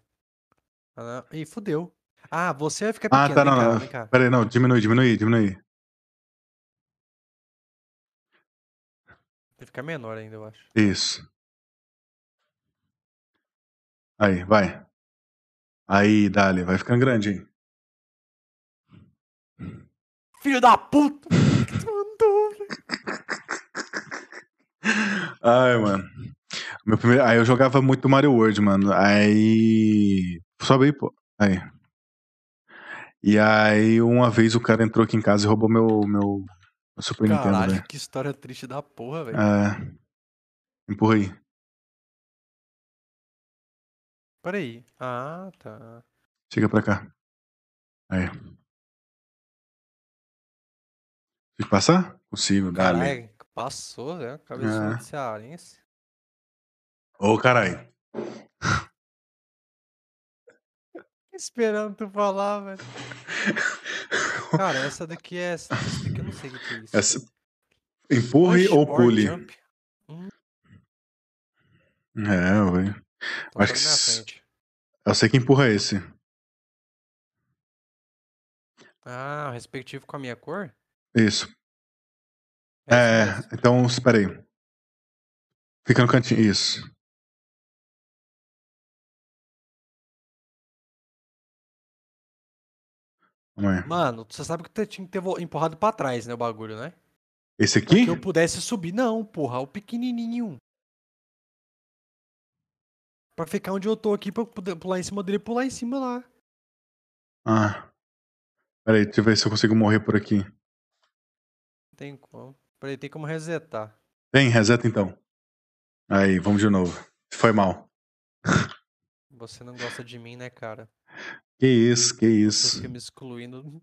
Ah, não. Ih, fudeu. Ah, você vai ficar Ah, pequeno. tá, vem não, cá, não. cá. Pera aí, não. Diminui, diminui, diminui. Vai ficar menor ainda, eu acho. Isso. Aí, vai. Aí, dale. Vai ficando grande, hein? Filho da puta! Ai, mano. Meu primeiro... Aí eu jogava muito Mario World, mano. Aí. Sobe aí, pô. Aí. E aí, uma vez o cara entrou aqui em casa e roubou meu, meu, meu Super Nintendo, Caralho, que história triste da porra, velho. É. Empurra aí. Peraí. Ah, tá. Chega pra cá. Aí. Que passar? Possível, dale. Caralho, passou, né? Cabeçudo É. de cearense. Ô, caralho. Esperando tu falar, velho. Cara, essa daqui é. Essa daqui eu não sei o que é isso. Essa... Empurre Push ou pule? jump. É, velho. Tô Acho que. Eu sei que empurra esse. Ah, respectivo com a minha cor? Isso. É É, então, espera aí. Fica no cantinho. Isso. Aí. Mano, você sabe que tu tinha que ter empurrado pra trás, né, o bagulho, né? Esse aqui? que eu pudesse subir. Não, porra, o pequenininho. Pra ficar onde eu tô aqui, pra eu poder pular em cima dele e pular em cima lá. Ah. Pera aí, deixa eu ver se eu consigo morrer por aqui. Não tem como. Peraí, tem como resetar. Tem, reseta então. Aí, vamos de novo. Foi mal. Você não gosta de mim, né, cara? Que isso, que Você isso. fica me excluindo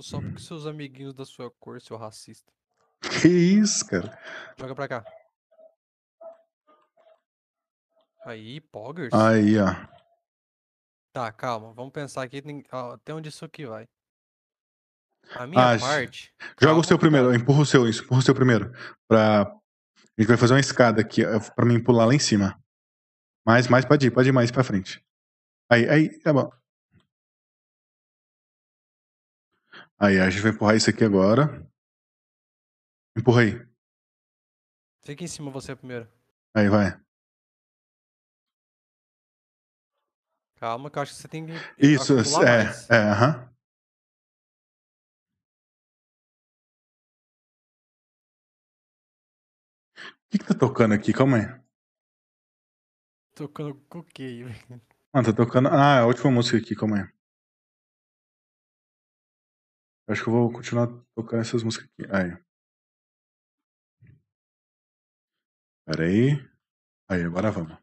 só porque seus amiguinhos da sua cor, seu racista. Que isso, cara. Joga pra cá. Aí, poggers? Aí, ó. Tá, calma. Vamos pensar aqui até onde isso aqui vai. A minha Ah, parte. Joga o seu primeiro, calma. empurra o seu, isso, empurra o seu primeiro. Pra... A gente vai fazer uma escada aqui, pra mim pular lá em cima. Mais, mais, pode ir, pode ir mais pra frente. Aí, aí, tá bom. Aí, a gente vai empurrar isso aqui agora. Empurra aí. Fica em cima você primeiro. Aí, vai. Calma, que eu acho que você tem que Isso, é, mais. é, aham. O que que tá tocando aqui? Calma aí. Tocando com o quê, aí, velho? Mano, tá tocando. Ah, a última música aqui, calma aí. Acho que eu vou continuar tocando essas músicas aqui. Aí. Pera aí. Aí, agora vamos.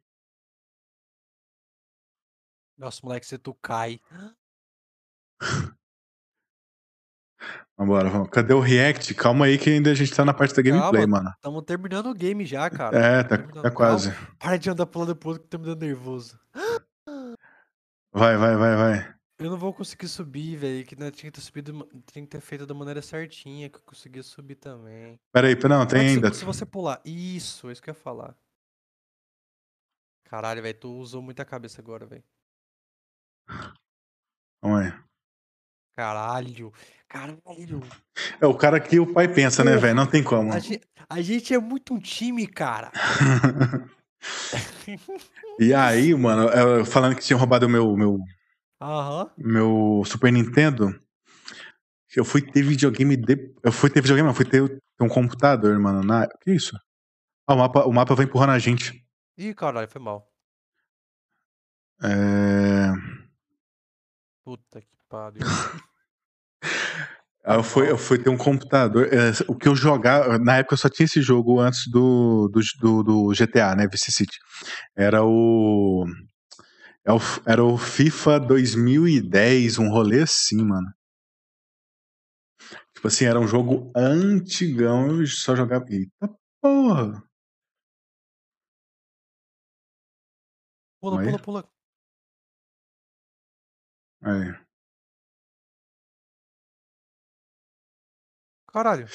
Nossa, moleque, se tu cai. Vambora, vamos. Cadê o react? Calma aí que ainda a gente tá na parte da gameplay, Calma, mano. Tamo terminando o game já, cara. É, tá, tá quase. Calma, Para de andar pro lado pro outro que tá me dando nervoso. Vai, vai, vai, vai. Eu não vou conseguir subir, velho. Que nós tinha que ter subido, tinha que ter feito da maneira certinha, que eu conseguia subir também. Peraí, pera- não, é tem ainda. Se, você pular. Isso, é isso que eu ia falar. Caralho, velho, tu usou muita cabeça agora, velho. Calma aí. Caralho. Caralho. É o cara que o pai pensa, né, velho? Não tem como. A gente, a gente é muito um time, cara. e aí, mano, eu- falando que tinha roubado o meu, meu, Aham. meu Super Nintendo, eu fui ter videogame. De... Eu fui ter videogame, não, fui ter, um computador, mano. Na... Que isso? Ah, o mapa, o mapa vai empurrando a gente. Ih, caralho, foi mal. É... Puta que pariu. Eu fui, eu fui ter um computador. é, o que eu jogava. Na época eu só tinha esse jogo antes do, do, do, do GTA, né? Vice City. Era o. é o- Era o FIFA 2010, um rolê assim, mano. Tipo assim, era um jogo antigão, eu só jogava. Eita porra! Pula, Aí. pula, pula. Aí. Caralho.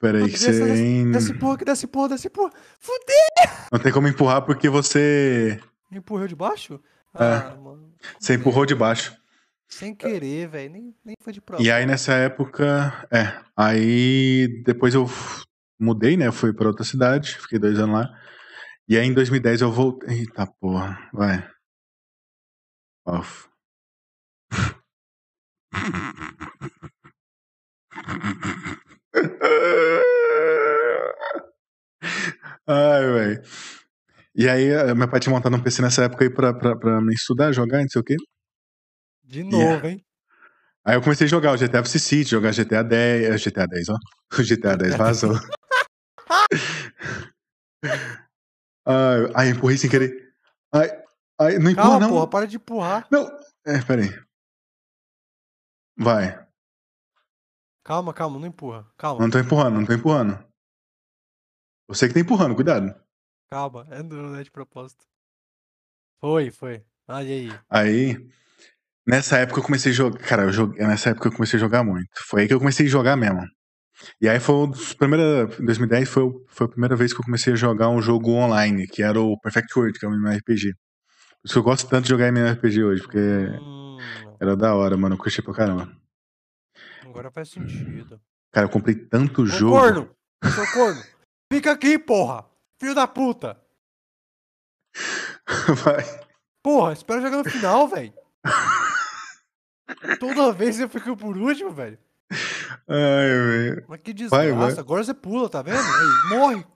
Peraí, que Desce, você. desce, desce porra, que desce porra, desce porra. Fudeu! Não tem como empurrar porque você. Me empurrou de baixo? É. Ah, mano. Você empurrou de baixo. Sem querer, velho. Nem, nem foi de E propósito. aí nessa época, é, aí depois eu mudei, né? Eu fui pra outra cidade, fiquei dois anos lá. E aí em 2010 eu voltei. Eita porra, vai. Off. Ai, velho. E aí, eh, meu pai tinha montado um PC nessa época aí pra, pra, pra me estudar, jogar, não sei o quê. De novo, hein? Aí eu comecei a jogar o GTA Vice City, jogar GTA 10, eh, GTA 10, ó. O GTA 10 vazou. ai, ai, empurrei sem querer. Ai, ai, não empurra Calma, não. porra, para de empurrar. Não, é, peraí. Vai. Calma, calma, não empurra. Calma, Não tô empurrando, não tô empurrando. Você que tá empurrando, cuidado. Calma. É não é de propósito. Foi, foi. Olha aí. Aí, nessa época eu comecei a jogar. Cara, eu joguei, nessa época eu comecei a jogar muito. Foi aí que eu comecei a jogar mesmo. E aí foi dos primeiros. Em 2010 foi, foi a primeira vez que eu comecei a jogar um jogo online, que era o Perfect World, que é um MMORPG. Por isso que eu gosto tanto de jogar MMORPG hoje, porque Hum, era da hora, mano. Eu curti pra caramba. agora faz sentido. Cara, eu comprei tanto Ô, jogo. corno! Seu corno! Fica aqui, porra! Filho da puta! Vai. Porra, espera jogar no final, velho. Toda vez eu fico por último, velho. Ai, velho. Mas que Vai, desgraça. vai. Agora você pula, tá vendo? Aí, morre.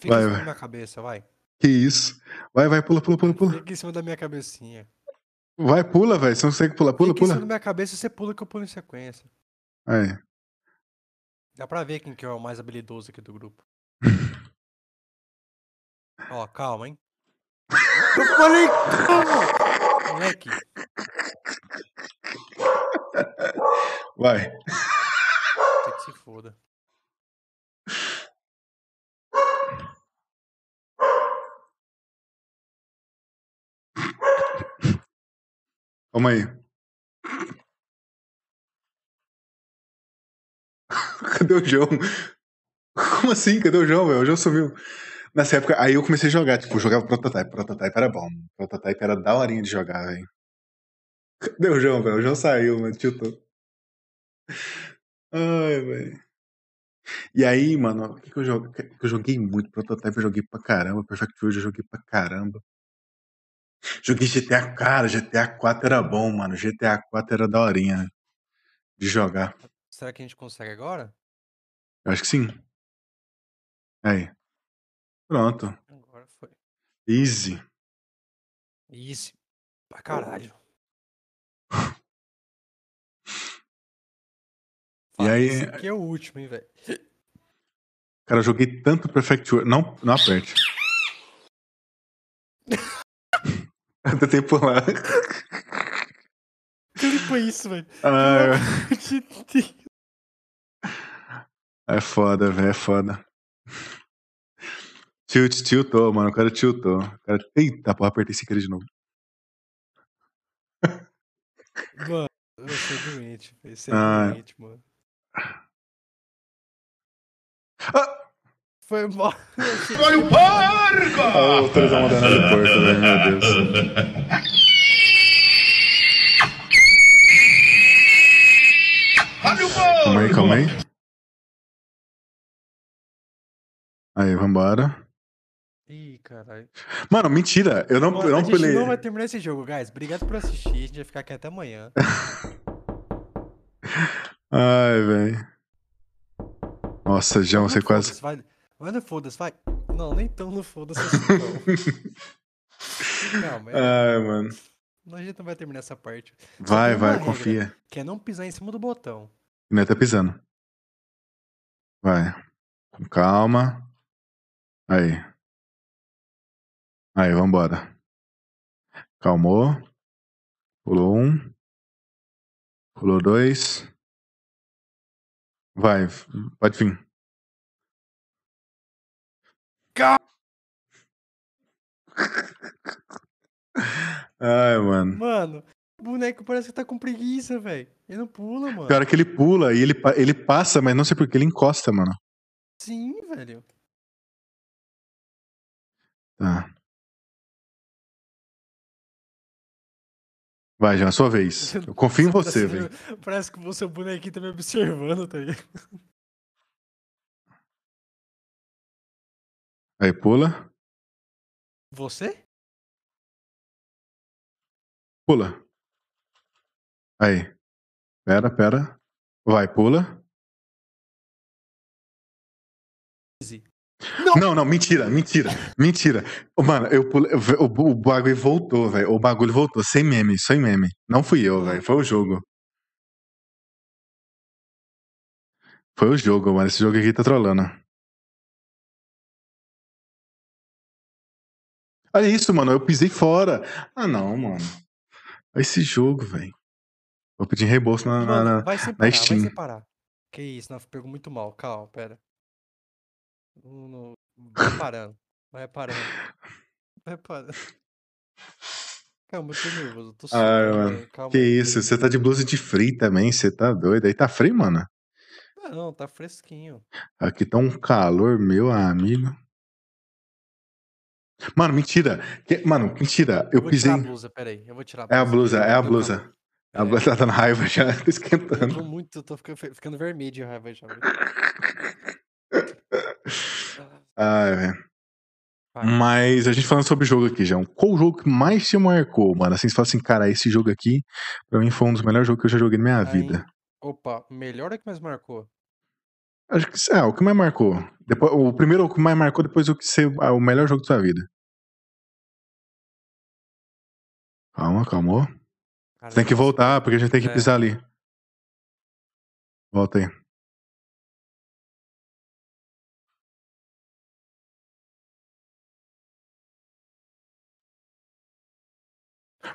Fica Vai, em cima vai. da minha cabeça, vai. Que isso? Vai, vai, pula, pula, pula, pula. Fica em cima da minha cabecinha. Vai, pula, velho. Você não consegue pular, pula, Fica em cima pula. da minha cabeça e você pula que eu pulo em sequência. Aí. Dá pra ver quem que é o mais habilidoso aqui do grupo. Ó, calma, hein? Eu falei calma! Moleque, Vai. você que se foda. Calma aí. Cadê o João? Como assim? Cadê o João, velho? O João sumiu. Nessa época, aí eu comecei a jogar, tipo, jogava Prototype. Prototype era bom. Prototype era daorinha de jogar, velho. Cadê o João, velho? O João saiu, mano, tiltou. Ai, velho. E aí, mano, o que, que eu joguei? Eu joguei muito. Prototype eu joguei pra caramba. Perfect World eu joguei pra caramba. Joguei GTA, cara, GTA 4 era bom, mano. GTA 4 era daorinha de jogar. Será que a gente consegue agora? Eu acho que sim. Aí. Pronto. Agora foi. Easy. Isso. Pra caralho. E aí- Esse aqui é o último, hein, velho. Cara, eu joguei tanto Perfect World. Não, não aperte. Eu tentei pular. Clipa isso, velho. Ah, de Deus. É foda, velho, é foda. Tilt, tiltou, mano. O cara tiltou. O cara... Eita, porra, apertei esse de novo. Mano, eu sou doente, velho. Você é Ah. doente, mano. Ah! Foi mal. Ah, os três vão mandar de porco, velho. Meu Deus. Calma aí, calma aí. Aí, vambora. Ih, caralho. Mano, mentira. Eu não, Mano, eu a não gente pulei. não vai terminar esse jogo, guys. Obrigado por assistir. A gente vai ficar aqui até amanhã. Ai, velho. Nossa, João, você Não, quase. Vai, vai no foda-se, vai. Não, nem tão no foda-se assim, não. Calma, é, Ai, mano. a gente não vai terminar essa parte. Vai, vai, regra. confia. Que é não pisar em cima do botão. Ainda tá pisando. Vai. Com calma. Aí. Aí, vambora. Calmou. Pulou um. Pulou dois. Vai, pode vir. Ai, mano. Mano, o boneco parece que tá com preguiça, velho. Ele não pula, mano. Pior é que ele pula e ele, ele passa, mas não sei por que ele encosta, mano. Sim, velho. Tá. Vai, já, sua vez. Eu confio em você, velho. Parece- Parece que o seu bonequinho tá me observando, tá ligado? Aí pula. Você? Pula. Aí. Pera, pera. Vai, pula. Easy. Não, não, mentira, mentira, mentira. Mano, eu pulei. O, o bagulho voltou, velho. O bagulho voltou, sem meme, sem meme. Não fui eu, velho. Foi o jogo. Foi o jogo, mano. Esse jogo aqui tá trolando. Olha isso, mano. Eu pisei fora. Ah, não, mano. Olha esse jogo, velho. Vou pedir reembolso na, na- Mano, na- vai separar, vai Steam. separar. Que isso, não, pegou muito mal. Calma, pera. Não, não- Vai parando. Vai parando. Vai parando. Calma, eu tô nervoso. eu Tô Ai, suando, mano. Calma Que isso? Você tá de blusa de frio também? Você tá doido? Aí tá frio, mano? Não, tá fresquinho. Aqui tá um calor, meu amigo. Mano, mentira. Que- Mano, mentira. Eu vou pisei. tirar a blusa, peraí. Eu vou tirar É a blusa, é a Eu tô- blusa. A É. blusa tá dando raiva já, tá Eu esquentando. tô muito, eu tô ficando, ficando vermelho de raiva já. Velho. Vai. Mas a gente falando sobre o jogo aqui, João. Qual o jogo que mais te marcou, mano? Assim, você fala assim, cara, esse jogo aqui, pra mim foi um dos melhores jogos que eu já joguei na minha Aí, vida. Opa, melhor é que mais marcou? Acho que é, o que mais marcou. Depois, o primeiro o que mais marcou, depois o que ser ah, o melhor jogo da sua vida. Calma, calmou. Cara, Você tem que voltar, porque a gente tem que É. pisar ali. Volta aí.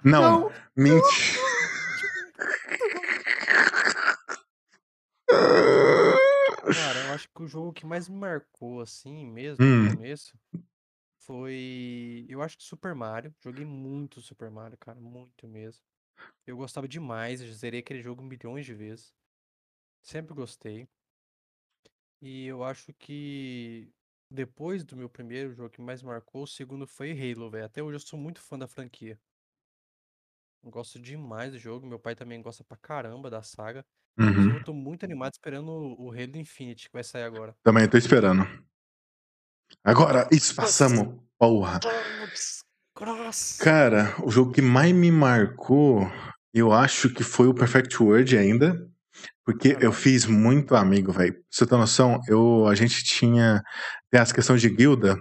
Não, Não. mentira. Cara, eu acho que o jogo que mais me marcou, assim, mesmo, Hum. no começo, foi. Eu acho que Super Mario. Joguei muito Super Mario, cara, muito mesmo. Eu gostava demais, eu zerei aquele jogo milhões de vezes. Sempre gostei. E eu acho que depois do meu primeiro jogo que mais marcou, o segundo foi Halo, velho. Até hoje eu sou muito fã da franquia. Gosto demais do jogo, meu pai também gosta pra caramba da saga. Uhum. eu tô muito animado esperando o Halo Infinite, que vai sair agora. Também tô esperando. Agora, isso, passamos. Porra. Cross! Cara, o jogo que mais me marcou, eu acho que foi o Perfect World ainda. Porque eu fiz muito amigo, velho. Você ter noção, eu, a gente tinha tem as questões de guilda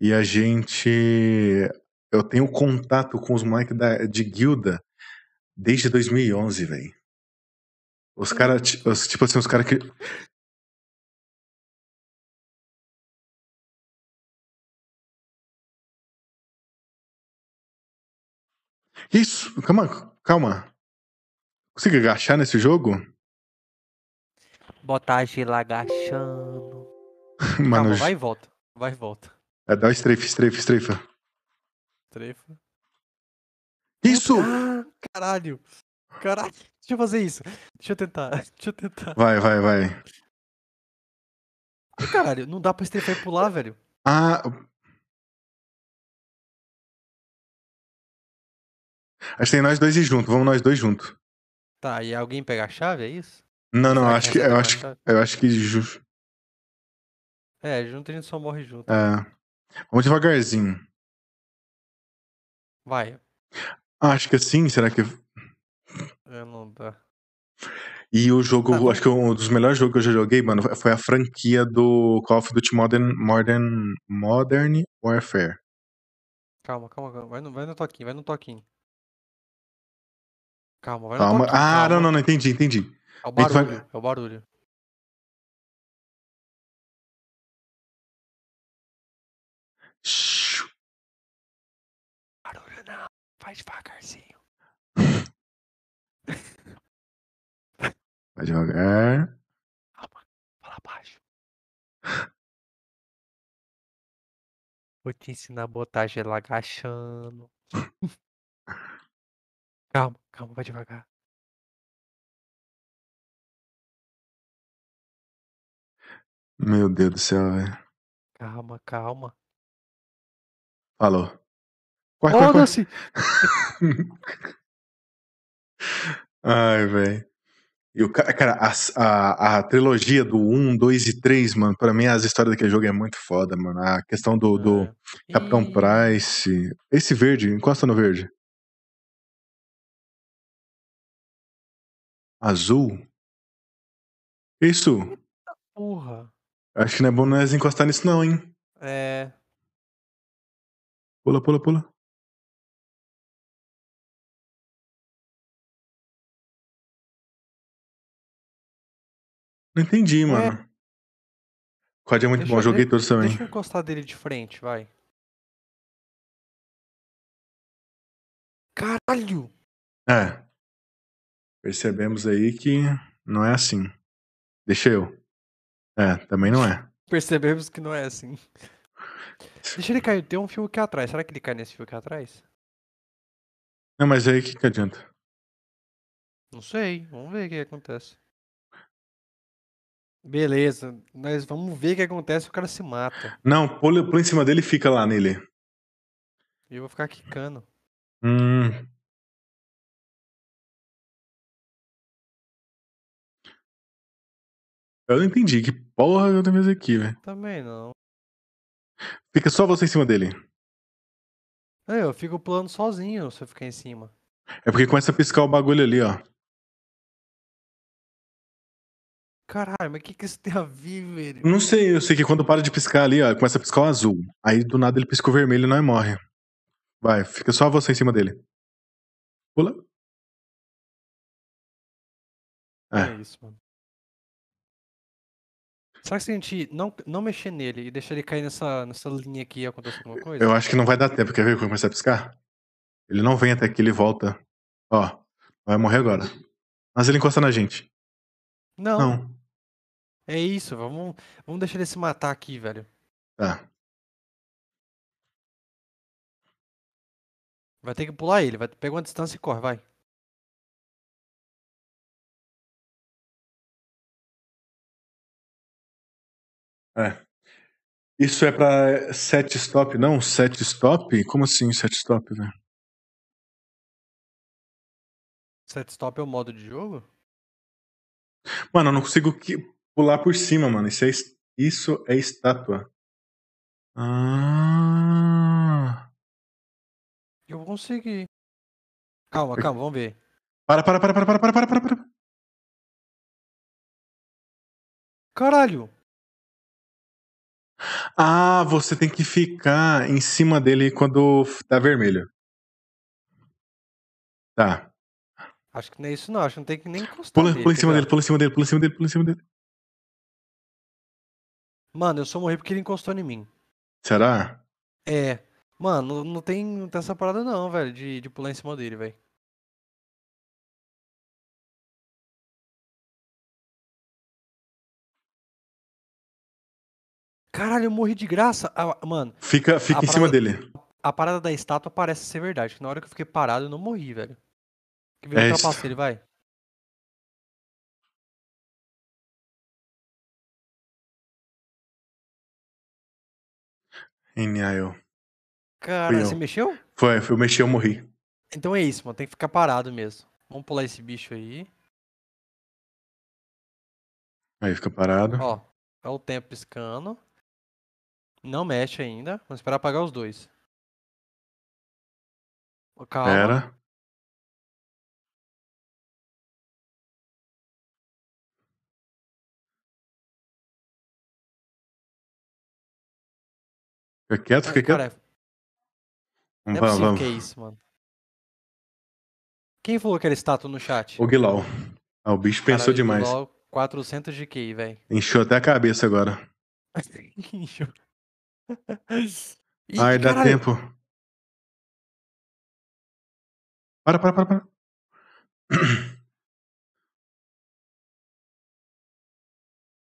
e a gente. Eu tenho contato com os moleques de guilda desde 2011, velho. Os caras, tipo assim, os caras que. Isso, calma, calma. Consigo agachar nesse jogo? Botar a gila agachando. Mano, Calma, vai e volta. Vai e volta. É, dá o strafe, strafe, strafe. Trefa. Isso! Ah, caralho. Caralho. Deixa eu fazer isso. Deixa eu tentar. Deixa eu tentar. Vai, vai, vai. Caralho, não dá pra Stefan pular, velho. Ah. Acho que tem nós dois ir junto. Vamos nós dois juntos. Tá, e alguém pega a chave, é isso? Não, não, Será acho que, eu acho, eu acho que. ju- É, junto a gente só morre junto. É. Vamos devagarzinho. Vai. Ah, acho que assim, será que. É, não dá. E o jogo, vamos- acho que um dos melhores jogos que eu já joguei, mano, foi a franquia do Call of Duty Modern, Modern, Modern Warfare. Calma, calma, calma. Vai no, vai no toquinho, vai no toquinho. Calma, vai Calma. no toquinho. Ah, não, calma. não, não, entendi, entendi. É o gente vai- barulho, é o barulho. Shhh. Vai devagarzinho. Vai devagar. Fala baixo. Vou te ensinar a botar gelo agachando. calma, calma, vai devagar. Meu Deus do céu, velho. Calma, calma. Falou. Corre. Foda-se! Ai, velho. E o ca- cara, as- a, a, trilogia do 1, 2 e 3, mano, pra mim as histórias daquele jogo é muito foda, mano. A questão do, do É. Capitão Ih, Price. Esse verde, encosta no verde. Azul? Isso? Porra. Acho que não é bom nós encostar nisso, não, hein? É. Pula, pula, pula. Não entendi, Ué? mano. COD é muito Deixa bom, eu- joguei todos também. Deixa eu encostar dele de frente, vai. Caralho! É. Percebemos aí que não é assim. Deixa eu. É, também não é. Percebemos que não é assim. Deixa ele cair. Tem um fio aqui atrás. Será que ele cai nesse fio aqui atrás? Não, mas aí o que, que adianta? Não sei. Vamos ver o que acontece. Beleza. Nós vamos ver o que acontece se o cara se mata. Não, pula, pula em cima dele e fica lá nele. E eu vou ficar quicando. Hum. Eu não entendi. Que porra eu tô fazendo aqui, velho? Também não. Fica só você em cima dele. É, eu fico pulando sozinho se eu ficar em cima. É porque começa a piscar o bagulho ali, ó. Caralho, mas o que, que isso tem a ver, velho? Não sei, eu sei que quando para de piscar ali, ó, começa a piscar o azul. Aí do nada ele pisca o vermelho e não morre. Vai, fica só você em cima dele. Pula. É É. isso, mano. Será que se a gente não, não mexer nele e deixar ele cair nessa, nessa linha aqui acontecer alguma coisa? Eu acho que não vai dar tempo. Quer ver quando começar a piscar? Ele não vem até que ele volta. Ó, vai morrer agora. Mas ele encosta na gente. Não, Não. É isso. Vamos, vamos deixar ele se matar aqui, velho. Tá. Vai ter que pular ele. Vai, pega uma distância e corre, vai. É. Isso é pra set stop, não? Set stop? Como assim set stop, velho? Set stop é o modo de jogo? Mano, eu não consigo que- pular por cima, mano. Isso é, isso é estátua. Ah. Eu consegui. Calma, calma, vamos ver. Para, para, para, para, para, para, para, para. Caralho. Ah, você tem que ficar em cima dele quando tá vermelho. Tá. Acho que não é isso não, acho que não tem que nem encostar Pula, tá pula em cima dele, pula em cima dele, pula em cima dele, pula em cima dele. Mano, eu só morri porque ele encostou em mim. Será? É. Mano, não tem, não tem essa parada não, velho, de, de pular em cima dele, velho. Caralho, eu morri de graça. Ah, mano, Fica, fica em cima dele. a parada da estátua parece ser verdade. que Na hora que eu fiquei parado, eu não morri, velho. Que veio É ultrapassar ele, vai. N.I.O. Eu. você mexeu? Foi, foi, eu mexi, eu morri. Então é isso, mano. Tem que ficar parado mesmo. Vamos pular esse bicho aí. Aí fica parado. Ó, é o tempo piscando. Não mexe ainda. Vamos esperar apagar os dois. Calma. Pera. Fica quieto, fica quieto. cara, não é Vamos, possível vamos. que é isso, mano. Quem falou que era estátua no chat? O Guilau. Ah, o bicho pensou Caralho, demais. LOL, 400 de QI, velho. Encheu até a cabeça agora. Ih, Ai, dá caralho. tempo. Para, para, para, para.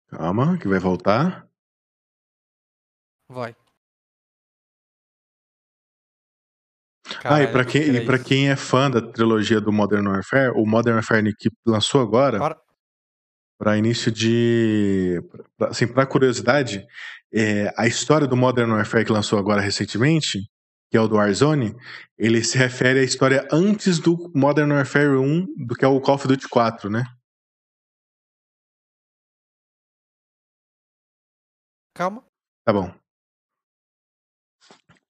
Calma, que vai voltar. Vai. Ah, e Caralho, pra, quem, que e pra quem é fã da trilogia do Modern Warfare, o Modern Warfare que lançou agora, Para- para início de. pra- Assim, pra curiosidade, é, a história do Modern Warfare que lançou agora recentemente, que é o do Warzone, ele se refere à história antes do Modern Warfare 1, do que é o Call of Duty 4, né? Calma. Tá bom.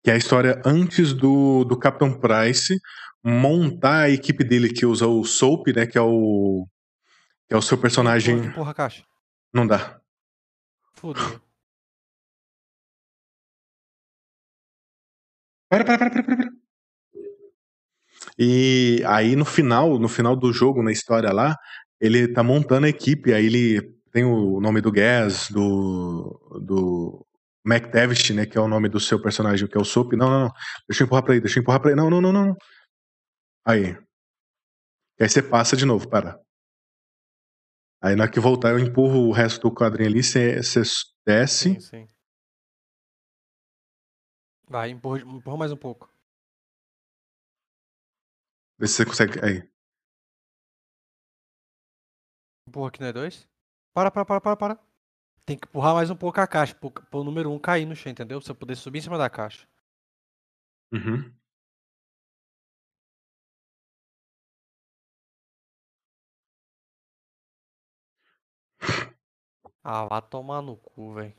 Que é a história antes do, do Captain Price montar a equipe dele, que usa o Soap, né? Que é o. Que é o seu personagem. Empurra, empurra a caixa. Não dá. Fudeu. Para, para, para, para. para. E aí no final, no final do jogo, na história lá, ele tá montando a equipe, aí ele tem o nome do Gas, do. do McTavish, né? Que é o nome do seu personagem, que é o Soap. Não, não, não. Deixa eu empurrar pra aí, deixa eu empurrar pra aí. Não, não, não, não. não. Aí. E aí você passa de novo, para. Aí na hora que voltar, eu empurro o resto do quadrinho ali, você, você desce. Sim, sim. Vai, empurra, empurra mais um pouco. Vê se você consegue. Aí. Empurra aqui, não é dois? Para, para, para, para, para. Tem que empurrar mais um pouco a caixa, pro, pro número um cair no chão, entendeu? Pra você poder subir em cima da caixa. Uhum. Ah, vá tomar no cu, velho.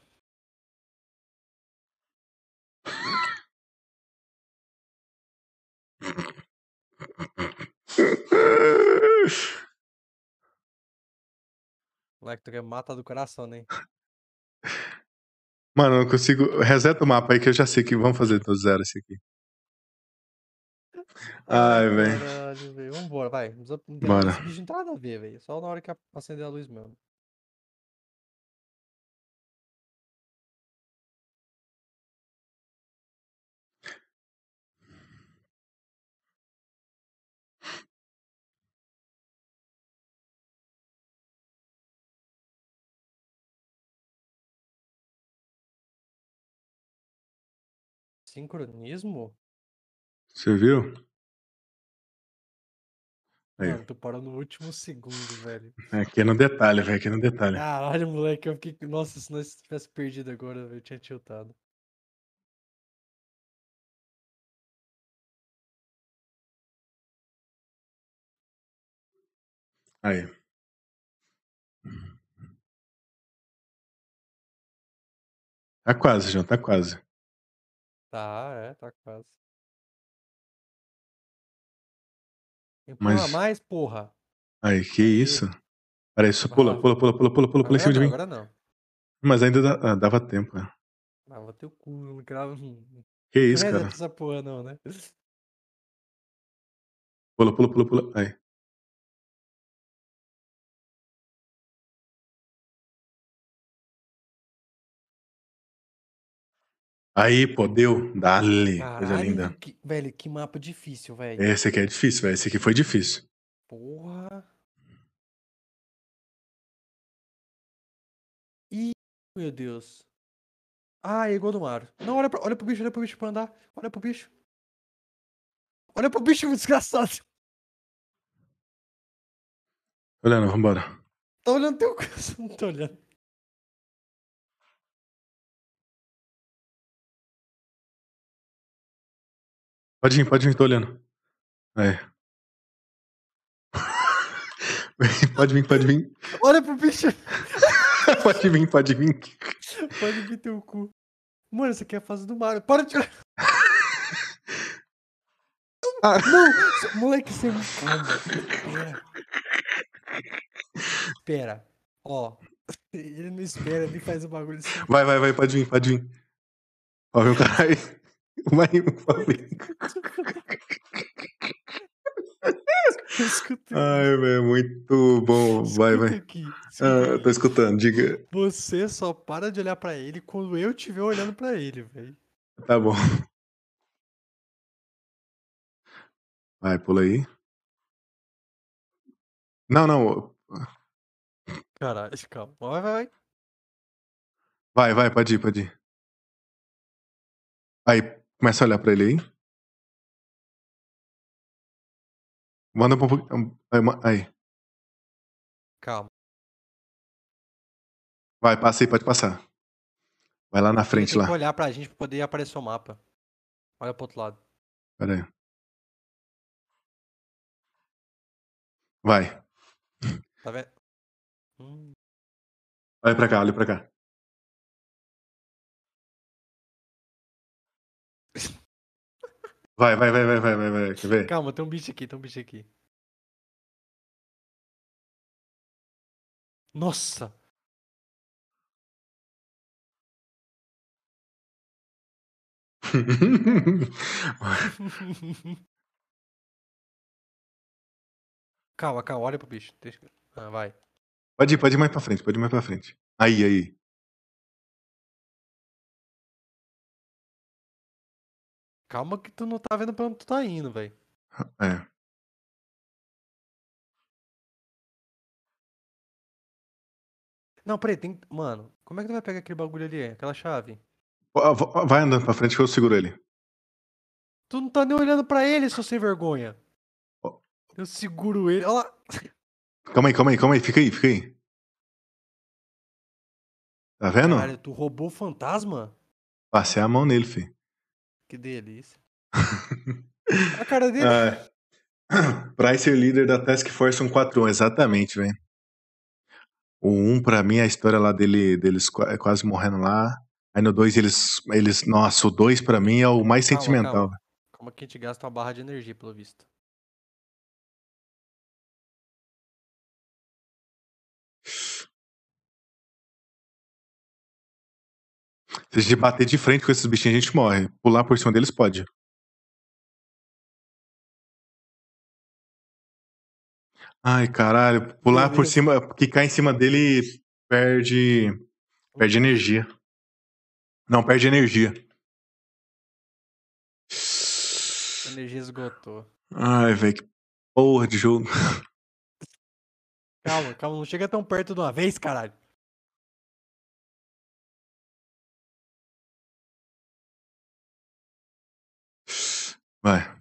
Moleque, tu quer matar do coração, né? Mano, eu não consigo. Reseta o mapa aí que eu já sei que vamos fazer do zero esse aqui. Ai, velho. Vambora, vai. Não tem- Bora. Nada a ver, velho. Só na hora que acender a luz mesmo. Sincronismo? Você viu? Aí. Mano, tu parou no último segundo, velho. Aqui é no detalhe, velho. Aqui é no detalhe. Caralho, moleque, eu fiquei. Nossa, se nós tivesse perdido agora, velho, eu tinha tiltado. Aí. Tá quase, João, tá quase. Tá, é, tá quase. Mas- Empurra mais, porra. Aí, que isso? Peraí, só pula, pula, pula, pula, pula, pula, pula em Agora cima de não, mim. agora não. Mas ainda dá- ah, dava tempo. né? Ah, vou teu cu, não. Não Que isso, reseta cara? essa porra, não, né? Pula, pula, pula, pula. Aí. Aí, pô, deu. Dale. Coisa Caralho, linda. que- velho, que mapa difícil, velho. Esse aqui é difícil, velho. Esse aqui foi difícil. Porra. Ih, meu Deus. Ah, é igual do Mario. Não, olha, pra, olha pro bicho, olha pro bicho pra andar. Olha pro bicho. Olha pro bicho, desgraçado. Olhando, vambora. Tá olhando teu não tô olhando. Pode vir, pode vir, tô olhando. Aí. pode vir, pode vir. Olha pro bicho. pode vir, pode vir. Pode vir teu cu. Mano, essa aqui é a fase do Mario. Para de olhar. Ah. Não, moleque, você me calma. Espera. Espera. Ó. Ele não espera, ele faz o bagulho assim. Vai, vai, vai, pode vir, pode vir. Ó, meu caralho. Vai, vai vir. Escuta, Ai, velho, muito bom. Vai, vai. aqui. Ah, tô escutando, diga. Você só para de olhar pra ele quando eu estiver olhando pra ele, velho. Tá bom. Vai, pula aí. Não, não. Caralho, calma. Vai, vai, vai. Vai, vai, pode ir, pode ir. Aí, começa a olhar pra ele aí. Manda um pouco. Aí, ma- Aí. Calma. Vai, passa aí, pode passar. Vai lá na frente tem lá. que olhar pra gente pra poder aparecer o mapa. Olha pro outro lado. Pera aí. Vai. Tá vendo? Hum, Olha pra cá, olha pra cá. Vai, vai, vai, vai, vai, vai, vai. Quer ver? Calma, tem um bicho aqui, tem um bicho aqui. Nossa! calma, calma, olha pro bicho. Deixa... Ah, vai. Pode ir, pode ir mais pra frente, pode ir mais pra frente. Aí, aí. Calma que tu não tá vendo pra onde tu tá indo, velho. É. Não, peraí, tem. Mano, como é que tu vai pegar aquele bagulho ali? Aquela chave? Vai andando pra frente que eu seguro ele. Tu não tá nem olhando pra ele, seu sem vergonha. Eu seguro ele. Olha lá. Calma aí, calma aí, calma aí. Fica aí, fica aí. Tá vendo? Caralho, tu roubou o fantasma? Passei a mão nele, fi. Que delícia. A cara dele. É. Pra ser líder da Task Force 141, exatamente, velho. O 1, pra mim, a história lá dele, deles qua- quase morrendo lá. Aí no 2, eles, eles. Nossa, o 2 pra mim é o mais Calma, sentimental. calma. Calma que a gente gasta uma barra de energia, pelo visto. Se a gente bater de frente com esses bichinhos, a gente morre. Pular por cima deles pode. Ai, caralho. Pular por cima. Quicar em cima dele perde. Perde energia. Não, perde energia. A energia esgotou. Ai, velho, que porra de jogo. Calma, calma, não chega tão perto de uma vez, caralho. Vai.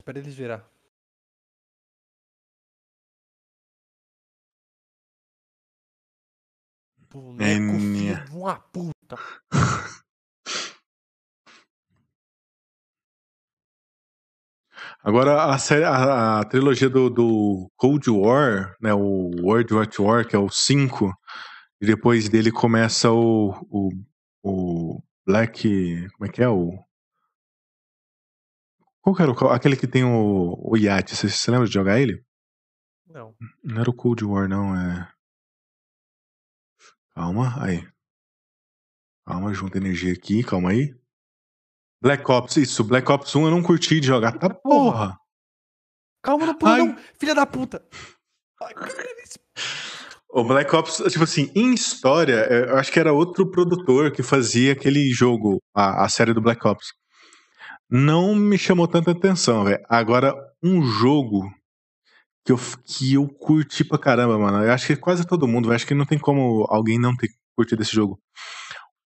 Espera eles virar. Boneco Enia. filho de uma puta. Agora a, série, a, a trilogia do, do Cold War, né, o World War War, que é o 5, e depois dele começa o, o, o Black. Como é que é? O. Qual que era o, aquele que tem o, o iate? Você, lembra de jogar ele? Não. Não era o Cold War, não, é. Calma, aí. Calma, junta energia aqui, calma aí. Black Ops, isso, Black Ops 1 eu não curti de jogar. Tá porra. Calma, não pula Ai. não, filha da puta. Ai, O Black Ops, tipo assim, em história, é, eu acho que era outro produtor que fazia aquele jogo, a, a série do Black Ops. Não me chamou tanta atenção, velho. Agora, um jogo que eu, que eu curti pra caramba, mano. Eu acho que quase todo mundo, eu acho que não tem como alguém não ter curtido esse jogo.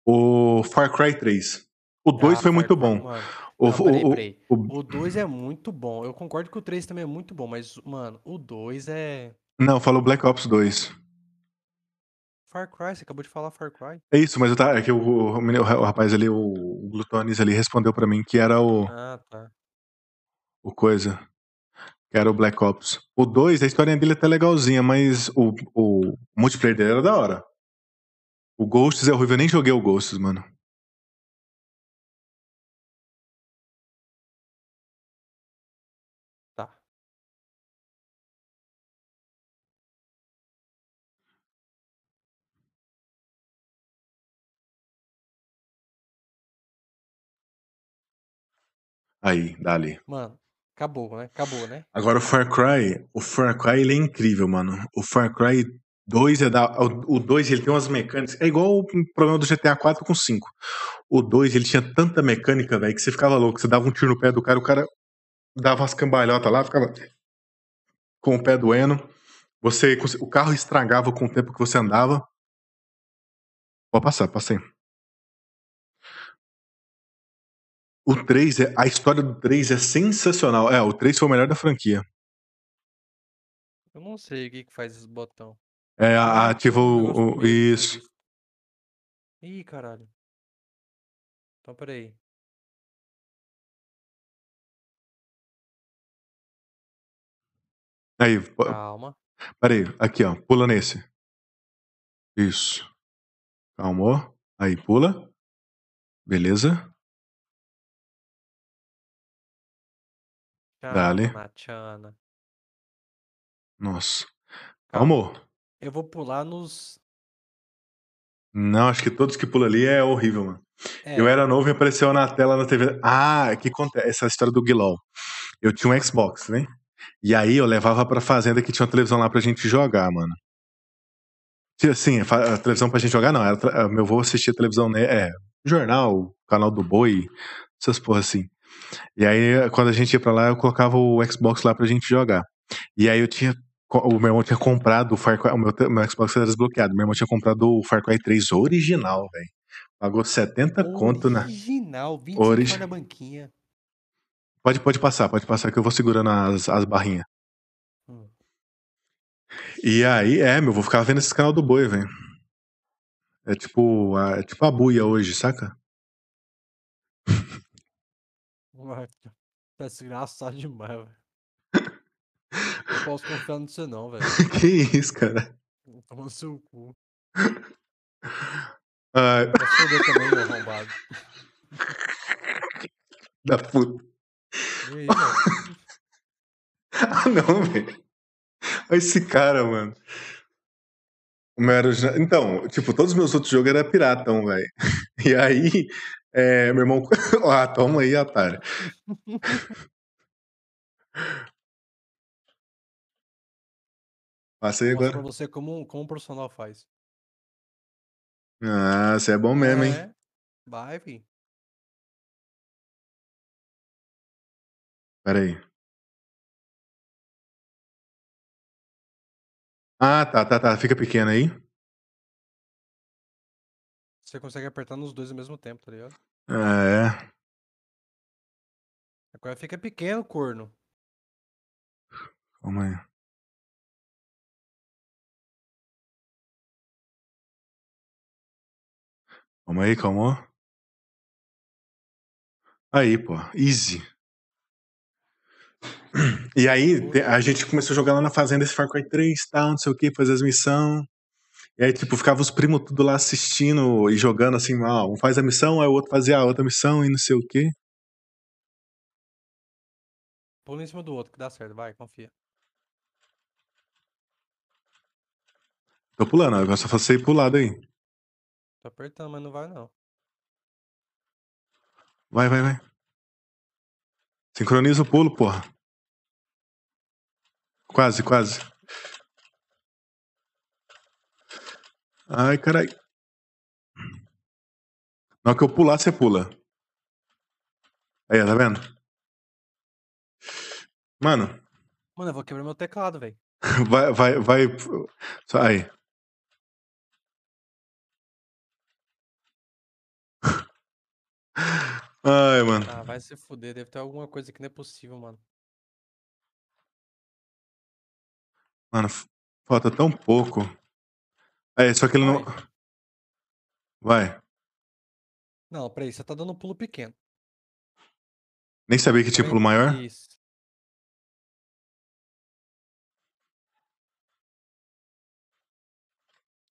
O Far Cry 3. O 2 Ah, foi muito bom. mano. O, Não, peraí, o- peraí. o- O 2 é muito bom. Eu concordo que o 3 também é muito bom, mas, mano, o 2 é. não, falou Black Ops 2. Far Cry, você acabou de falar Far Cry. É isso, mas eu tá, é que o, o, o rapaz ali, o, o Glutones ali, respondeu pra mim que era o, Ah, tá. o coisa. Que era o Black Ops. O 2, a história dele é até legalzinha, mas o, o multiplayer dele era da hora. O Ghosts é horrível, eu nem joguei o Ghosts, mano. Aí, dali. Mano, acabou, né? Acabou, né? Agora o Far Cry, o Far Cry ele é incrível, mano. O Far Cry 2 é da. O o 2 ele tem umas mecânicas. É igual o problema do GTA 4 com 5. O 2 ele tinha tanta mecânica, velho, que você ficava louco. Você dava um tiro no pé do cara, o cara dava umas cambalhotas lá, ficava com o pé doendo. Você, o carro estragava com o tempo que você andava. Pode passar, passei. O 3 é. A história do 3 é sensacional. É, o 3 foi o melhor da franquia. Eu não sei o que que faz esse botão. É, ativa o. o- isso. Ih, caralho. Então, peraí. Aí, Calma. peraí, aqui ó, pula nesse. Isso. Calmou. Aí, pula. Beleza. Dale. Calma, Natiana. Nossa. Calma. Calmou. Eu vou pular nos. Não, acho que todos que pulam ali é horrível, mano. É, Eu era novo e apareceu na tela na TV. Ah, que acontece? Essa história do Guilol. Eu tinha um Xbox, né? E aí eu levava pra fazenda que tinha uma televisão lá pra gente jogar, mano. Tinha, Assim, fa- a televisão pra gente jogar, não. Era, tra- meu avô assistia televisão, né? É, jornal, canal do Boi, essas porra assim. E aí, quando a gente ia pra lá, eu colocava o Xbox lá pra gente jogar. E aí eu tinha. O meu irmão tinha comprado o Far Cry. O meu, meu Xbox era desbloqueado. Meu irmão tinha comprado o Far Cry 3 original, velho. Pagou 70 conto na. Original, 25 Origi- reais na banquinha. Pode, pode passar, pode passar, que eu vou segurando as, as barrinhas. Hum. E aí, é, meu, vou ficar vendo esse canal do boi, velho. É tipo, a, é tipo a buia hoje, saca? Ué, Tá desgraçado demais, velho. Não posso confiar nisso não, velho. que isso, cara? Toma no seu cu. Ai, Vai foder também, meu arrombado. da puta. E aí, mano? Ah, não, velho. Olha esse cara, mano. Meu era Então, tipo, todos os meus outros jogos eram piratão, velho. E aí, é, meu irmão. ah, toma aí, aí Vou mostrar pra agora. você como, como um profissional faz. Ah, você é bom mesmo, hein? É, vai, fi. Pera aí. Ah, tá, tá, tá. Fica pequeno aí. Você consegue apertar nos dois ao mesmo tempo, tá ligado? Ah, é. Agora fica pequeno, corno. Calma aí. Calma aí, calma. Aí, pô. Easy. E aí, a gente começou a jogar lá na fazenda esse Far Cry 3 tal, não sei o que, fazer as missões. E aí, tipo, ficava os primos tudo lá assistindo e jogando assim, ah, um faz a missão, aí o outro fazia a outra missão e não sei o que. Pula em cima do outro que dá certo, vai, confia. Tô pulando, agora só faço ir pro lado aí. Tô apertando, mas não vai não. Vai, vai, vai. Sincroniza o pulo, porra. Quase, quase. Ai, carai. Na hora que eu pular, você pula. Aí, tá vendo? Mano, Mano, eu vou quebrar meu teclado, velho. Vai, vai, vai. Aí. Ai, mano. Ah, vai se fuder. Deve ter alguma coisa que não é possível, mano. Mano, falta tão pouco. É, só que ele não. Vai. Vai. Não, peraí, você tá dando um pulo pequeno. Nem sabia que tinha pulo maior. Isso.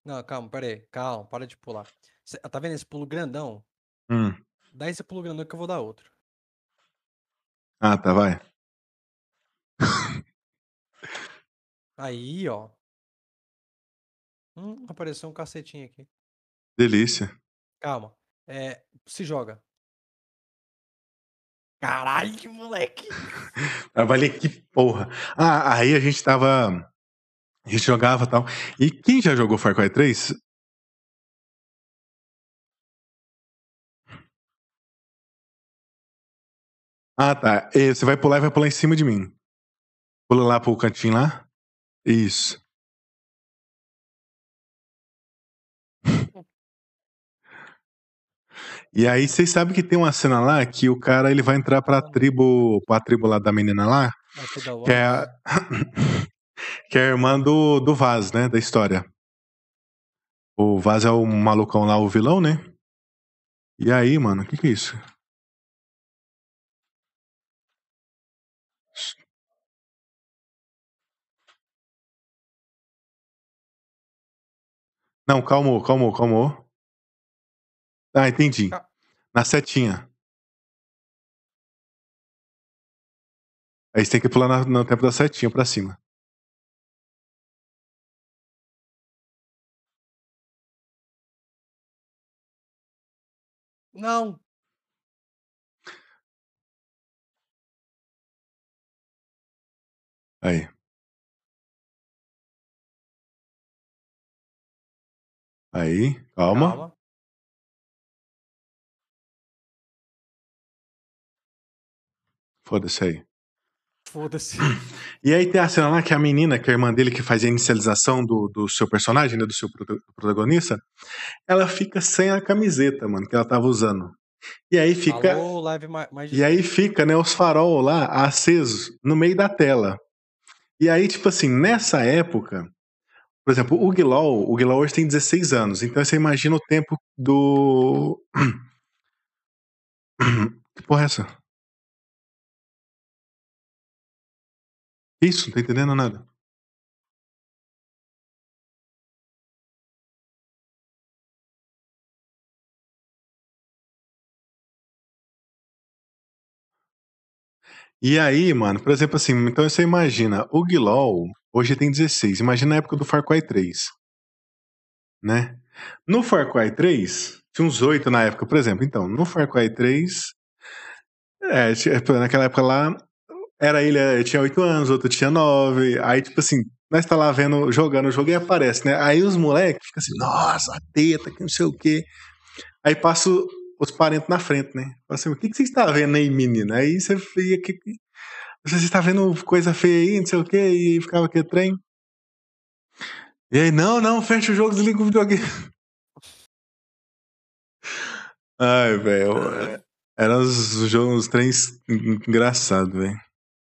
Não, calma, peraí. Calma, para de pular. Cê- tá vendo esse pulo grandão? Hum. Dá esse pulo grandão que eu vou dar outro. Ah, tá, vai. Aí, ó. Hum, apareceu um cacetinho aqui. Delícia. Calma. É, se joga. Caralho, moleque. Trabalhei que porra. Ah, aí a gente tava. A gente jogava e tal. E quem já jogou Far Cry 3? Ah, tá. E você vai pular e vai pular em cima de mim. Pula lá pro cantinho lá. Isso. E aí vocês sabem que tem uma cena lá que o cara ele vai entrar pra tribo, pra tribo lá da menina lá, da que é a, que é a irmã do, do Vaz, né, da história. O Vaz é o malucão lá, o vilão, né? E aí, mano, o que que é isso? Não, calmou, calmou, calmou. Ah, entendi. Ca- Na setinha. Aí você tem que pular na- no tempo da setinha pra cima. Não. Aí. Aí, calma. Calma. Foda-se aí. Foda-se. E aí tem a cena lá que a menina, que é a irmã dele, que faz a inicialização do, do seu personagem, né, do seu prota- protagonista, ela fica sem a camiseta, mano, que ela tava usando. E aí fica. Alô, E aí fica, né, os farol lá acesos no meio da tela. E aí, tipo assim, nessa época, por exemplo, o Guilol, o Guilol hoje tem 16 anos, então você imagina o tempo do. Que porra é essa? Isso, não tô entendendo nada. E aí, mano, por exemplo assim, então você imagina, o Guilol hoje tem 16, imagina a época do Far Cry 3, né? No Far Cry 3, tinha uns 8 na época, por exemplo, então, no Far Cry 3, é, naquela época lá, era ele, eh, tinha 8 anos, outro tinha 9, aí tipo assim, nós tá lá vendo, jogando o jogo e aparece, né? Aí os moleques ficam assim, nossa, a teta, que não sei o quê. Aí passa os parentes na frente, né? Assim, o que, que você está vendo aí, menina? Aí você via que. Você está vendo coisa feia aí, não sei o quê, e ficava aquele trem. E aí, não, não, fecha o jogo, desliga o videogame. Ai, velho. é- Eram os os trens en- engraçados, velho.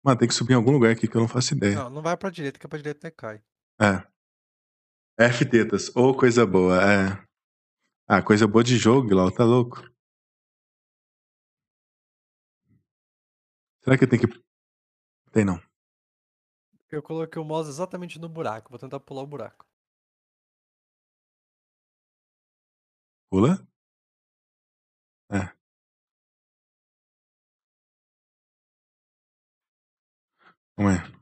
Mano, tem que subir em algum lugar aqui que eu não faço ideia. Não, não vai pra direita, que pra direita até cai. É. F tetas, ou coisa boa, é. Ah, coisa boa de jogo, Guilherme, tá louco? Será que tem que. Tem não. Eu coloquei o mouse exatamente no buraco. Vou tentar pular o buraco. Pula? É. Não é.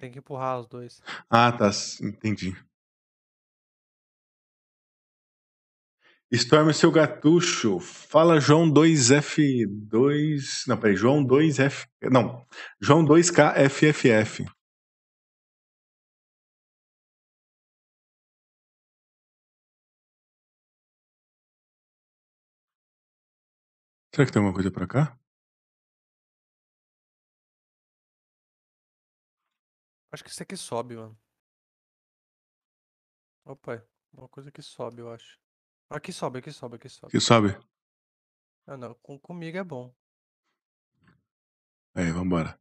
Tem que empurrar os dois. Ah, tá. Entendi. Storm seu gatucho. Fala João 2F2. Não, peraí, João 2F. Não. João 2KFFF. Será que tem alguma coisa pra cá? Acho que isso aqui sobe, mano. Opa, uma coisa que sobe, eu acho. Aqui sobe, aqui sobe, aqui sobe. Que sobe? Ah, não, com, comigo é bom. Aí, vambora.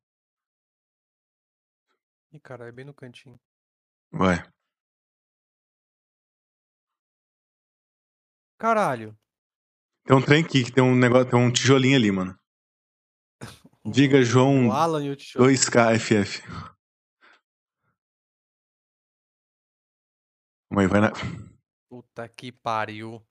Ih, cara, é bem no cantinho. Vai. Caralho. Tem um trem aqui que tem um negócio, tem um tijolinho ali, mano. Diga, O João Alan e o tijolo. 2KFF. Aí, vai na. Puta que pariu.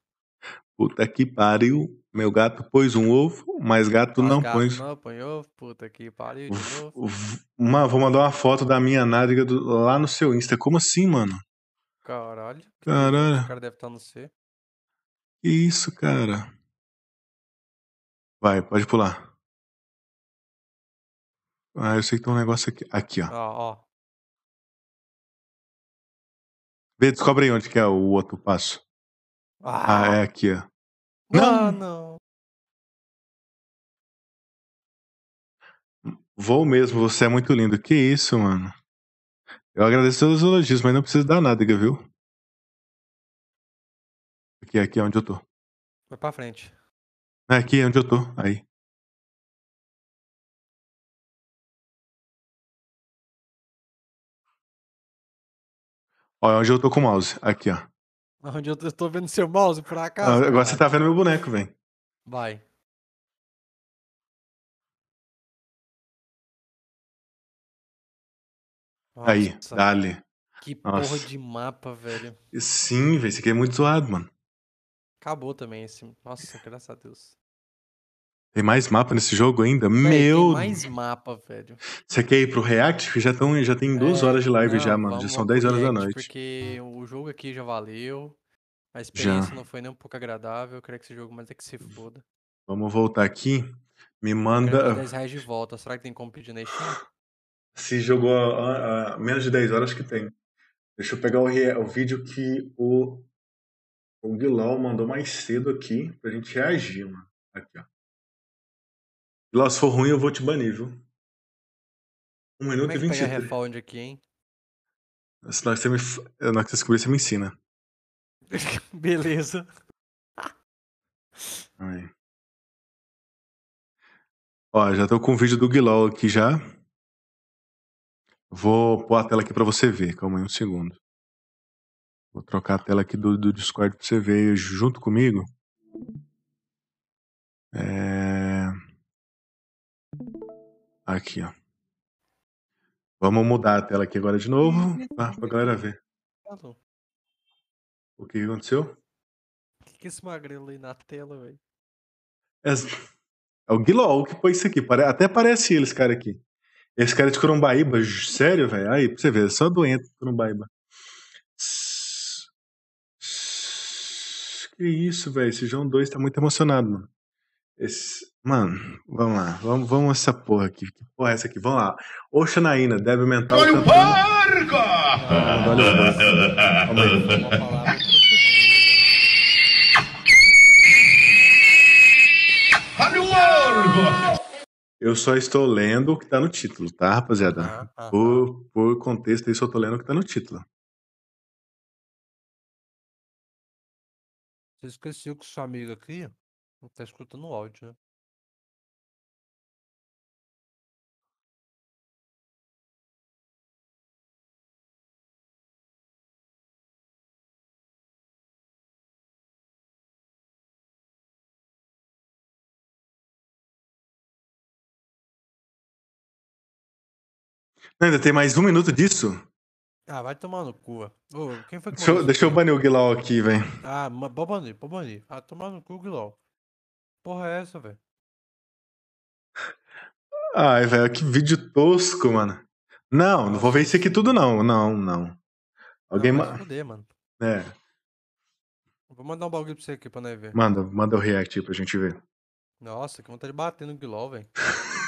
Puta que pariu. Meu gato pôs um ovo, mas gato Mas não gato pôs. não apanhou? Puta que pariu de novo. V- Uma, vou mandar uma foto da minha nádega do- lá no seu Insta. Como assim, mano? Caralho. doideira, Caralho. Esse cara deve estar no C. Que isso, cara? Vai, pode pular. Ah, eu sei que tem um negócio aqui. Aqui, ó. Ó, ó. Vê, descobre aí onde que é o outro passo. Ah, Ah, é aqui, ó. Não! Mano. Vou mesmo, você é muito lindo. Que isso, mano? Eu agradeço todos os elogios, mas não precisa dar nádega, viu? Aqui, aqui é onde eu tô. Vai pra frente. É aqui é onde eu tô. Aí. É onde eu tô com o mouse. Aqui, ó. Onde eu tô, eu tô vendo seu mouse por Ah, acaso? Agora você caralho? tá vendo meu boneco, velho. Vai. Aí, Nossa, dali. que porra Nossa. de mapa, velho. Sim, velho, esse aqui é muito zoado, mano. Acabou também esse. Nossa, graças a Deus. Tem mais mapa nesse jogo ainda? Véi, Meu! tem mais mapa, velho. Você quer ir pro React? Já, tão, já tem duas É, horas de live não, já, mano. Já são vamos 10 pro horas da noite. Porque o jogo aqui já valeu. A Já. experiência não foi nem um pouco agradável. Eu queria que esse jogo mais é que se foda. Vamos voltar aqui. Me manda. 10 reais de volta. Será que tem como pedir na Steam? Se jogou ah, ah, menos de 10 horas, acho que tem. Deixa eu pegar o, o vídeo que o, o Guilherme mandou mais cedo aqui pra gente reagir, mano. Aqui, ó. Guilherme, se for ruim, eu vou te banir, viu? 1 Como minuto é e que pega 23. refound aqui, hein? Se você me, na hora que você descobrir, você me ensina. Beleza. Aí. Ó, já tô com o vídeo do Guilol aqui já. Vou pôr a tela aqui pra você ver. Calma aí um segundo. Vou trocar a tela aqui do, do Discord pra você ver junto comigo. É... Aqui, ó. Vamos mudar a tela aqui agora de novo, tá? pra galera ver. O que aconteceu? O que, que é esse magrelo aí na tela, velho? É, é o Guilol que pôs isso aqui. Até parece ele, esse cara aqui. Esse cara é de Corumbaíba, j- sério, velho? Aí, pra você ver, é só doente Corumbaíba. S- Que isso, velho? Esse João 2 tá muito emocionado, mano. Esse... Mano, vamos lá. Vamos, vamos essa porra aqui. Que porra é essa aqui? Vamos lá. Oxanaína, débil mental cantando. Ah, olha o porco. Eu só estou lendo o que tá no título, tá, rapaziada? Aham, aham. Por, por contexto aí, só tô lendo o que tá no título. Você esqueceu que sua amiga aqui não tá escutando o áudio, né? Ainda tem mais um minuto disso? Ah, vai tomar no cu. Ô, quem foi que Deixa eu, deixa eu isso banir o Guilau aqui, velho. Ah, ma- pode banir, pode banir. Ah, tomar no cu, Guilherme. Porra é essa, velho? Ai, velho, que vídeo tosco, mano. Não, não vou ver isso aqui tudo, não. Não, não. Alguém. Não, vai ma- se fuder, mano. É, Vou mandar um bagulho pra você aqui pra nós ver. manda, manda o react aí pra gente ver. Nossa, que vontade de bater no Guilherme, velho.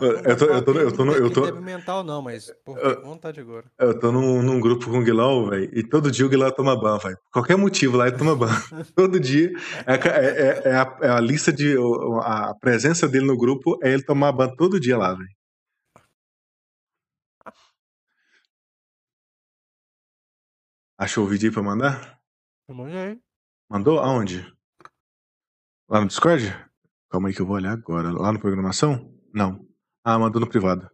Eu tô, eu tô, eu tô, eu tô, mental, não, mas com vontade agora. eu tô num, num grupo com o Guilherme, velho, e todo dia o Guilherme toma ban, velho. Qualquer motivo lá ele toma ban. Todo dia. É, é- é- é a, é a lista de. A presença dele no grupo é ele tomar ban todo dia lá, velho. Achou o vídeo aí pra mandar? Eu mandei. Mandou? Aonde? Lá no Discord? Calma aí que eu vou olhar agora. Lá no programação? Não. Ah, mandou no privado.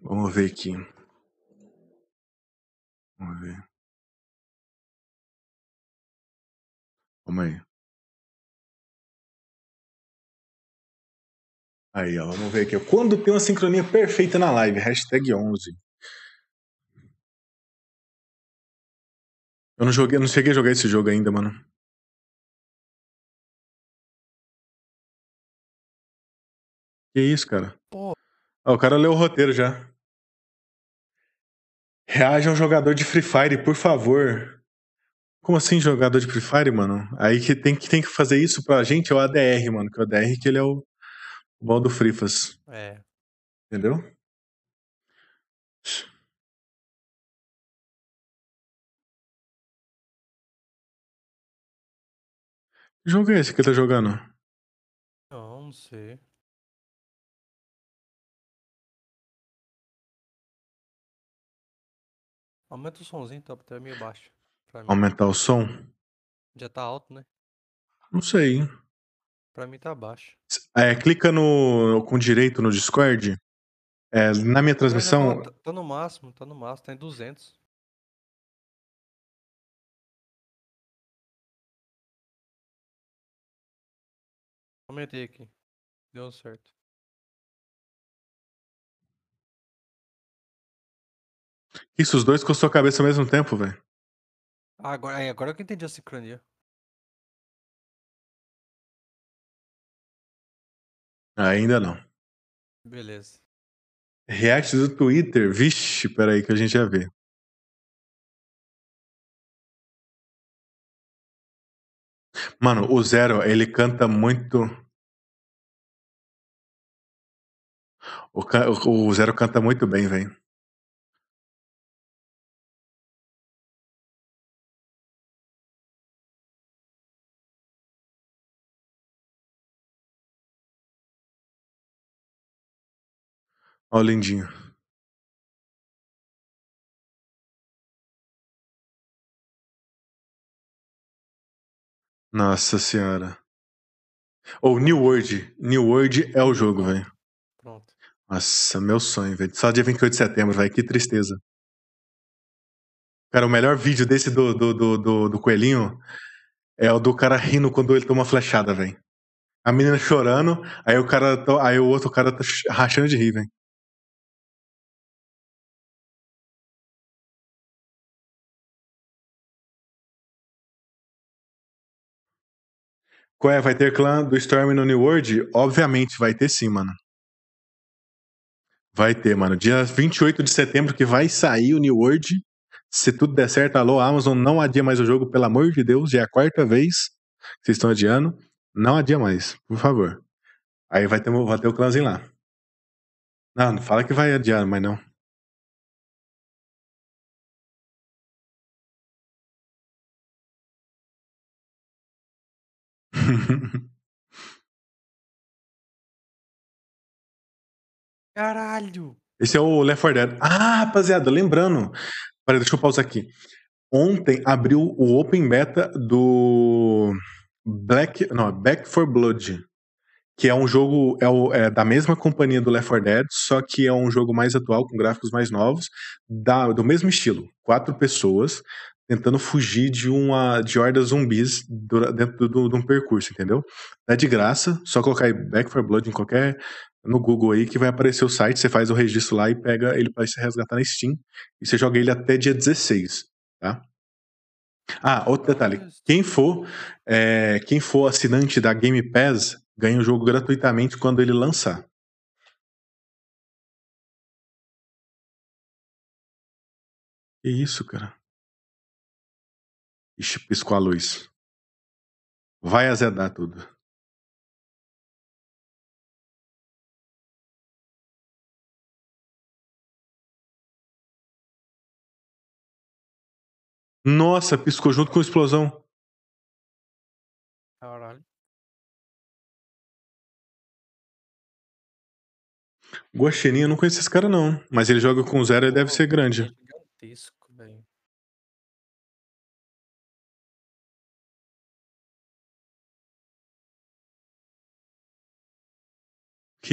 Vamos ver aqui. Vamos ver. Calma aí. Aí, ó, vamos ver aqui. Quando tem uma sincronia perfeita na live? Hashtag 11. Eu não joguei, não cheguei a jogar esse jogo ainda, mano. Que isso, cara? Pô. Ó, o cara leu o roteiro já. Reaja ao jogador de Free Fire, por favor. Como assim, jogador de Free Fire, mano? Aí que tem que, tem que fazer isso pra gente é o ADR, mano. Que o ADR que ele é o bom do Frifas. É. Entendeu? Que jogo é esse que ele tá jogando? Não, não sei. Aumenta o somzinho, tá até meio baixo. Pra mim. Aumentar o som? Já tá alto, né? Não sei. Pra mim tá baixo. É, clica no com direito no Discord. É, na minha Mas, transmissão. tá, tá no máximo, tá no máximo, tá em 200. Aumentei aqui. Deu certo. Isso, os dois com a sua cabeça ao mesmo tempo, velho. Ah, agora, agora que eu entendi a sincronia. Ainda não. Beleza. React do Twitter. Vixe, peraí que a gente já vê. Mano, o Zero, ele canta muito. O, o Zero canta muito bem, velho. Ó, o lindinho. Nossa senhora. Ou New World. New World é o jogo, velho. Pronto. Nossa, meu sonho, velho. Só dia 28 de setembro, velho. Que tristeza. Cara, o melhor vídeo desse do, do, do, do, do coelhinho é o do cara rindo quando ele toma flechada, velho. A menina chorando, aí o cara. Aí o outro cara tá ch- rachando de rir, velho. Qual é? Vai ter clã do Storm no New World? Obviamente, vai ter sim, mano. Vai ter, mano. Dia 28 de setembro que vai sair o New World. Se tudo der certo, alô, Amazon, não adia mais o jogo, pelo amor de Deus. Já é a quarta vez que vocês estão adiando. Não adia mais, por favor. Aí vai ter, vai ter o clãzinho lá. Não, não fala que vai adiar, mas não. Caralho! Esse é o Left 4 Dead. Ah, rapaziada, lembrando. Peraí, deixa eu pausar aqui. Ontem abriu o Open Beta do Black, não, Back for Blood, que é um jogo é, o- é da mesma companhia do Left 4 Dead, só que é um jogo mais atual, com gráficos mais novos, da- do mesmo estilo. Quatro pessoas tentando fugir de uma de hordas zumbis dentro de um percurso, entendeu? É de graça, só colocar aí Back for Blood em qualquer no Google aí que vai aparecer o site, você faz o registro lá e pega ele para se resgatar na Steam e você joga ele até dia 16, tá? Ah, outro detalhe, quem for é, quem for assinante da Game Pass ganha o jogo gratuitamente quando ele lançar. Que isso, cara? Ixi, piscou a luz. Vai azedar tudo. Nossa, piscou junto com a explosão. Caralho. Guaxinim, eu não conheço esse cara não, mas ele joga com zero e deve ser grande. Gigantesco.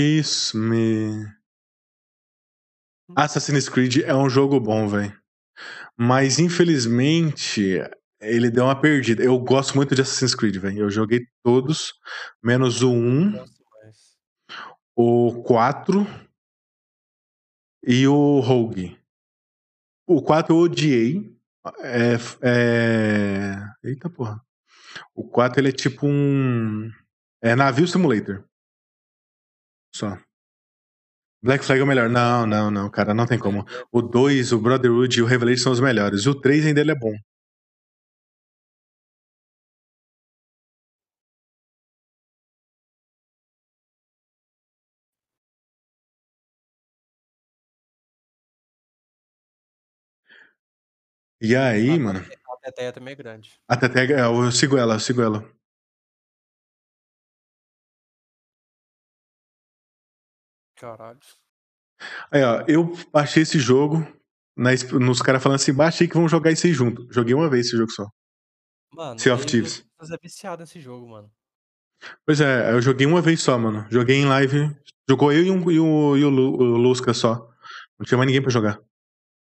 Isso, me... Assassin's Creed é um jogo bom, velho. Mas, infelizmente, ele deu uma perdida. Eu gosto muito de Assassin's Creed, velho. Eu joguei todos, menos o 1, Gosto mais. o 4 e o Rogue. O 4 eu odiei. É, é... Eita porra. O 4 ele é tipo um. É navio simulator. Só. Black Flag é o melhor. Não, não, não, cara, não tem como. O 2, o Brotherhood e o Revelation são os melhores. O 3 ainda ele é bom. E aí, A mano. Tete- A Teteia também é grande. A Tetega, é, eu sigo ela, eu sigo ela. Caralho. Aí, ó, eu baixei esse jogo na nos caras falando assim, baixei que vamos jogar isso aí junto. Joguei uma vez esse jogo só. Mano, Sea of Thieves. Lucas é viciado nesse jogo, mano. Pois é, eu joguei uma vez só, mano. Joguei em live. Jogou eu e, um, e o, e o, o Lusca só. Não tinha mais ninguém pra jogar.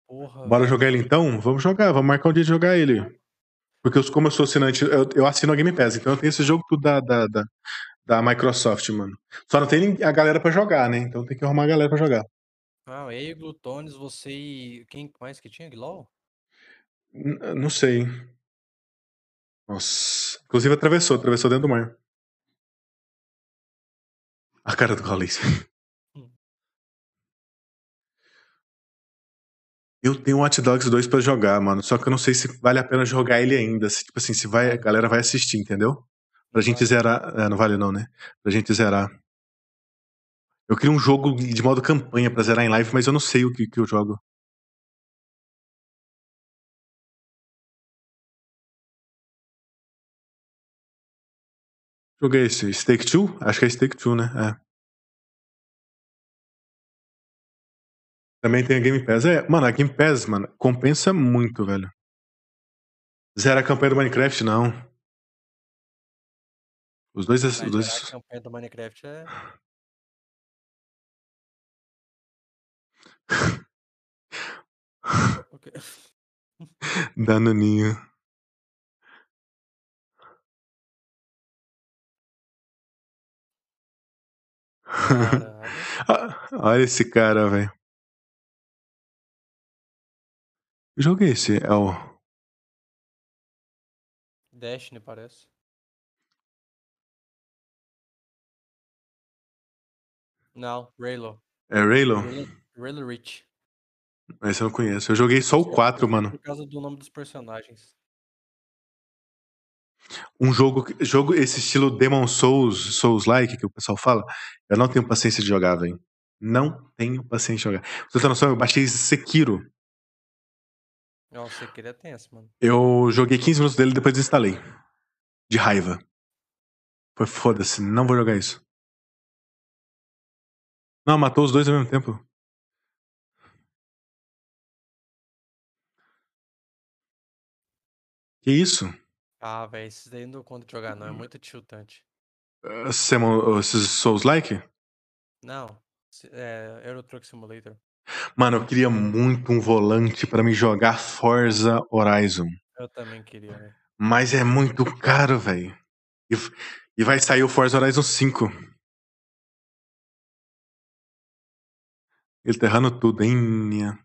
Porra. Bora velho. jogar ele então? Vamos jogar, vamos marcar um dia de jogar ele. Porque eu, como eu sou assinante, eu, eu assino a Game Pass, então eu tenho esse jogo tudo da, da, da, da Microsoft, mano. Só não tem a galera pra jogar, né? Então tem que arrumar a galera pra jogar. Ah, eu Glutones, você e. Quem mais que tinha? N- Não sei. Nossa. Inclusive atravessou, atravessou dentro do mar. A cara do Gaules. Eu tenho Watch Dogs 2 pra jogar, mano. Só que eu não sei se vale a pena jogar ele ainda. Se, tipo assim, se vai, a galera vai assistir, entendeu? Pra gente zerar. É, não vale não, né? Pra gente zerar. Eu queria um jogo de modo campanha pra zerar em live, mas eu não sei o que, que eu jogo. Jogo é esse? Stake 2? Acho que é Stake 2, né? É. Também tem a Game Pass. É, mano, a Game Pass, mano, compensa muito, velho. Zera a campanha do Minecraft, não. Os dois. Os Mas dois... a campanha do Minecraft é. Ok. Danoninho. Caralho. Ah, Olha esse cara, velho. É esse? É o. Destiny, parece. Não, Raylo. É Raylo? Raylo, Rich. Esse eu não conheço. Eu joguei só o 4, mano. Por causa do nome dos personagens. Um jogo, jogo esse estilo Demon Souls, Souls-like, que o pessoal fala, eu não tenho paciência de jogar, velho. Não tenho paciência de jogar. Você tem noção? Eu baixei Sekiro. Não, você queria tenso, mano. Eu joguei 15 minutos dele e depois desinstalei. De raiva. Foi foda-se, não vou jogar isso. Não, matou os dois ao mesmo tempo. Que isso? Ah, velho, esses daí não dou conta de jogar, não. É muito tiltante. Uh, Semo- Esses Souls-like? Não. É Euro Truck Simulator. Mano, eu queria muito um volante pra me jogar Forza Horizon. Eu também queria, velho. Mas é muito caro, velho. E, e vai sair o Forza Horizon 5. Ele tá errando tudo, hein? minha?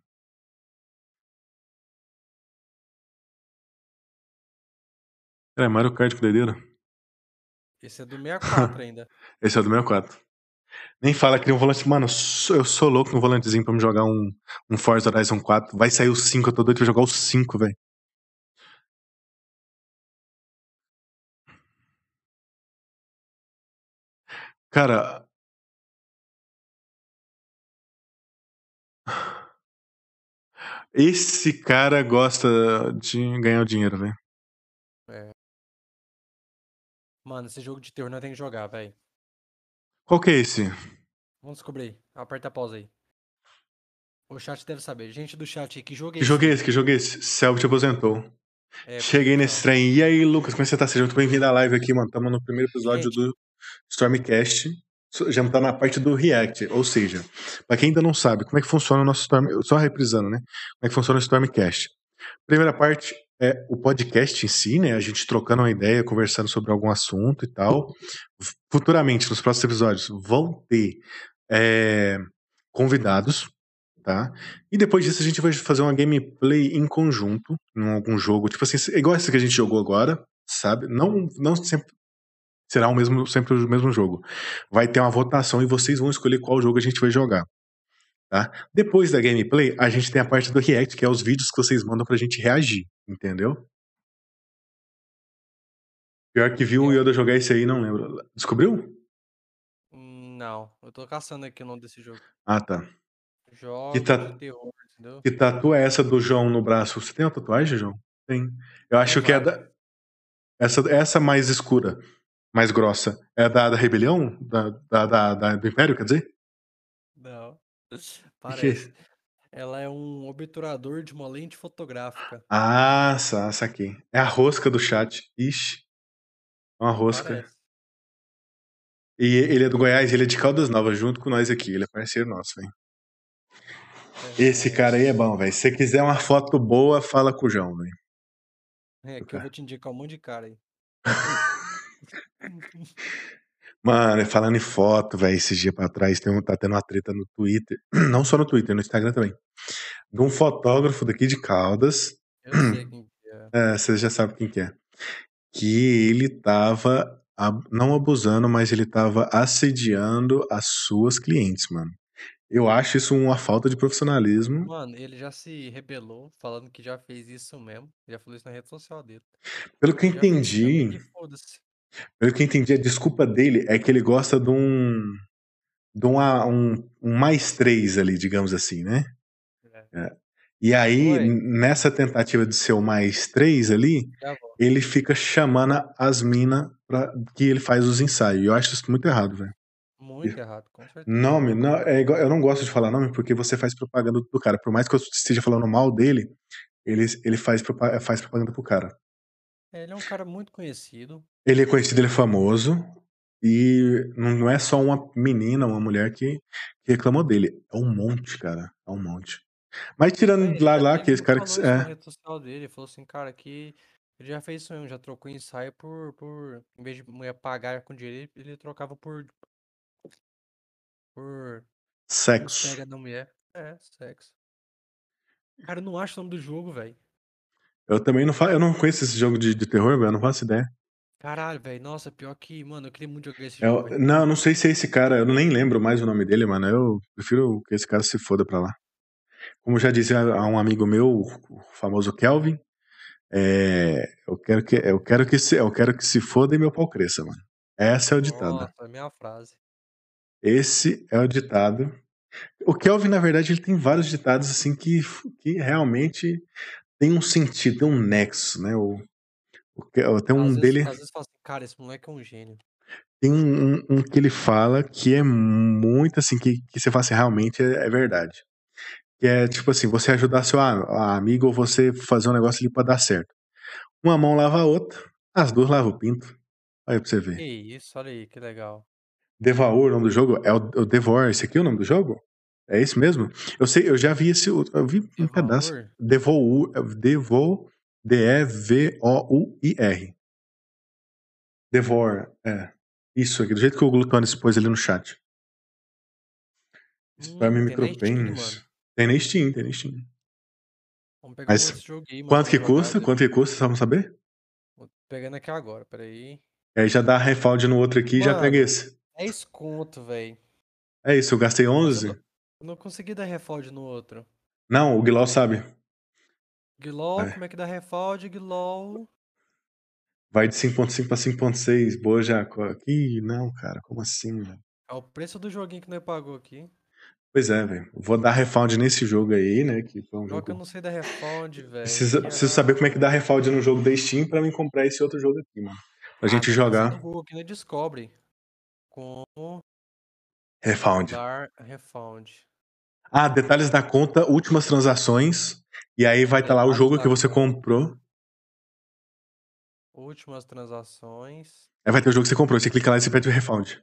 É, Mario Kart, que doideira. Esse é do 64 ainda. Esse é do 64. Nem fala que um volante. Mano, eu sou- eu sou louco no volantezinho pra me jogar um, um Forza Horizon 4. Vai sair o 5, eu tô doido pra jogar o 5, velho. Cara. Esse cara gosta de ganhar o dinheiro, velho. Mano, esse jogo de terror nós tem que jogar, velho. Qual que é esse? Vamos descobrir. Aperta a pausa aí. O chat deve saber. Gente do chat, que jogo é Que esse? jogo é esse? Que jogo é esse? Selby te aposentou. É, Cheguei então. nesse trem. E aí, Lucas, como é que você tá? Seja muito bem-vindo à live aqui, mano. Estamos no primeiro episódio Gente. do Stormcast. Já tá na parte do React. Ou seja, pra quem ainda não sabe como é que funciona o nosso Storm... Só reprisando, né? Como é que funciona o Stormcast. Primeira parte é o podcast em si, né? A gente trocando uma ideia, conversando sobre algum assunto e tal. Futuramente, nos próximos episódios, vão ter é, convidados, tá? E depois disso a gente vai fazer uma gameplay em conjunto, em algum jogo, tipo assim, igual essa que a gente jogou agora, sabe? Não, não sempre será o mesmo, sempre o mesmo jogo. Vai ter uma votação e vocês vão escolher qual jogo a gente vai jogar. Tá? Depois da gameplay, a gente tem a parte do react, que é os vídeos que vocês mandam pra gente reagir, entendeu? Pior que viu o Yoda jogar esse aí, não lembro. Descobriu? Não, eu tô caçando aqui o nome desse jogo. Ah, tá. Jogos tá- de terror, entendeu? Que tatua é essa do João no braço? Você tem uma tatuagem, João? Tem. Eu acho que é da. Essa, essa mais escura, mais grossa. É da, da rebelião? Da, da, da- da- do Império, quer dizer? Não. Que Parece. Ela é um obturador de uma lente fotográfica. Ah, sa- saquei. É a rosca do chat. Ixi. É uma rosca. Parece. E ele é do Goiás, ele é de Caldas Novas, junto com nós aqui. Ele é parceiro nosso, velho. É, Esse cara aí é bom, velho. Se você quiser uma foto boa, fala com o João, velho. É, que eu vou te indicar um monte de cara aí. Mano, falando em foto, velho, esses dias pra trás tem um, tá tendo uma treta no Twitter. Não só no Twitter, no Instagram também. De um fotógrafo daqui de Caldas. Eu sei quem que é. É, você já sabe quem que é. Que ele tava, não abusando, mas ele tava assediando as suas clientes, mano. Eu acho isso uma falta de profissionalismo. Mano, ele já se rebelou, falando que já fez isso mesmo. Já falou isso na rede social dele. Pelo que eu Já fez pelo que eu entendi, a desculpa dele é que ele gosta de um. de uma- um, um mais três ali, digamos assim, né? É. E aí, Oi. nessa tentativa de ser o mais três ali, volto. ele fica chamando as minas que ele faz os ensaios. E eu acho isso muito errado, velho. Muito errado, com certeza. Nome, não, é igual- eu não gosto de falar nome porque você faz propaganda do cara. Por mais que eu esteja falando mal dele, ele, ele faz, faz propaganda pro cara. É, Ele é um cara muito conhecido. Ele é conhecido, ele é famoso. E não é só uma menina, uma mulher que, que reclamou dele. É um monte, cara. É um monte. Mas tirando É, de lá, ele- lá, ele que esse cara que. É, rede social dele. Ele falou assim, cara, que ele já fez isso mesmo, já trocou ensaio por, por. Em vez de mulher pagar com dinheiro, ele trocava por. Por. Sexo. pega da mulher. É, sexo. Cara, eu não acho o nome do jogo, velho. Eu também não faço. Eu não conheço esse jogo de, de terror, velho. Eu não faço ideia. Caralho, velho. Nossa, pior que. Mano, eu queria muito jogar esse É jogo, velho. não, não sei se é esse cara. Eu nem lembro mais o nome dele, mano. Eu prefiro que esse cara se foda pra lá. Como já dizia a um amigo meu, o famoso Kelvin, é, eu quero que eu quero que se eu quero que se foda e meu pau cresça, mano. Essa é o ditado. Nossa, é a minha frase. Esse é o ditado. O Kelvin, na verdade, ele tem vários ditados assim que, que realmente tem um sentido, tem um nexo, né? O, o tem Às um vezes, dele, às vezes fala assim, cara, esse moleque é um gênio. tem um, um- um que ele fala que é muito assim que, que você fala assim, realmente é, é verdade. Que é tipo assim, você ajudar seu a- a amigo ou você fazer um negócio ali pra dar certo. Uma mão lava a outra, as duas lavam o pinto. Olha pra você ver. Que isso, olha aí, que legal. Devour, o nome do jogo? É o, o Devour, esse aqui é o nome do jogo? É esse mesmo? Eu sei, eu já vi esse, outro- eu vi um pedaço. Devour? Devour, Devo, D-E-V-O-U-I-R. Devour, é. Isso aqui, do jeito que o Glutones pôs ali no chat. Spam Hum, mano. Tem na Steam, tem na Steam. Vamos pegar Mas esse jogo aí, mano. Quanto que custa? Quanto que custa? Só vamos saber? Vou pegando aqui agora, peraí. Aí já dá refund no outro aqui e já pega esse. 10 conto, velho. É isso, eu gastei Mas 11. Eu não, não consegui dar refund no outro. Não, o Guilherme sabe. Glol, Vai. como é que dá refund, Glol? Vai de 5.5 pra 5.6. Boa, Jaco. Ih, não, cara. Como assim, velho? É o preço do joguinho que nós pagou aqui. Pois é, velho. Vou dar refund nesse jogo aí, né? Que foi um Jogo que eu jogo. não sei da refund, velho. Que preciso ah, saber como é que dá refund no jogo da Steam pra mim comprar esse outro jogo aqui, mano. Pra Ah, gente jogar no Google aqui no Descobre. Como refund. dar refund. Ah, detalhes da conta, últimas transações. E aí vai estar lá o jogo que você comprou. Últimas transações. Aí vai ter o jogo que você comprou. Você clica lá e você pede o refund.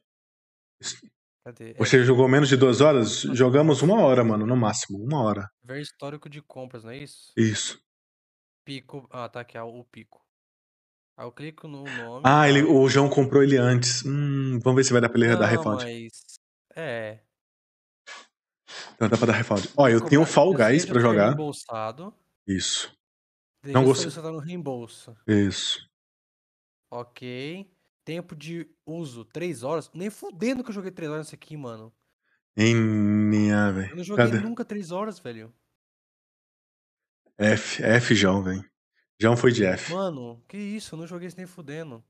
Cadê? É, Você jogou menos de duas horas? Jogamos uma hora, mano, no máximo. Uma hora. ver histórico de compras, não é isso? Isso. Pico. Ah, tá aqui, ó, o pico. Aí eu clico no nome. Ah, ele, tá? o João comprou ele antes. Hum, vamos ver se vai dar pra ele dar Não, refund. mas. É. Então dá pra dar refund. Ó, eu tenho o. Fall Guys pra jogar. Reembolsado. Isso. Desejo Não gostei. um reembolso. Isso. Ok. Tempo de uso, 3 horas. Nem fudendo que eu joguei 3 horas nesse aqui, mano. Em minha, Eu velho. não joguei Cadê? nunca 3 horas, velho. F, F João, velho. João foi de F. Mano, que isso? Eu não joguei isso nem fudendo.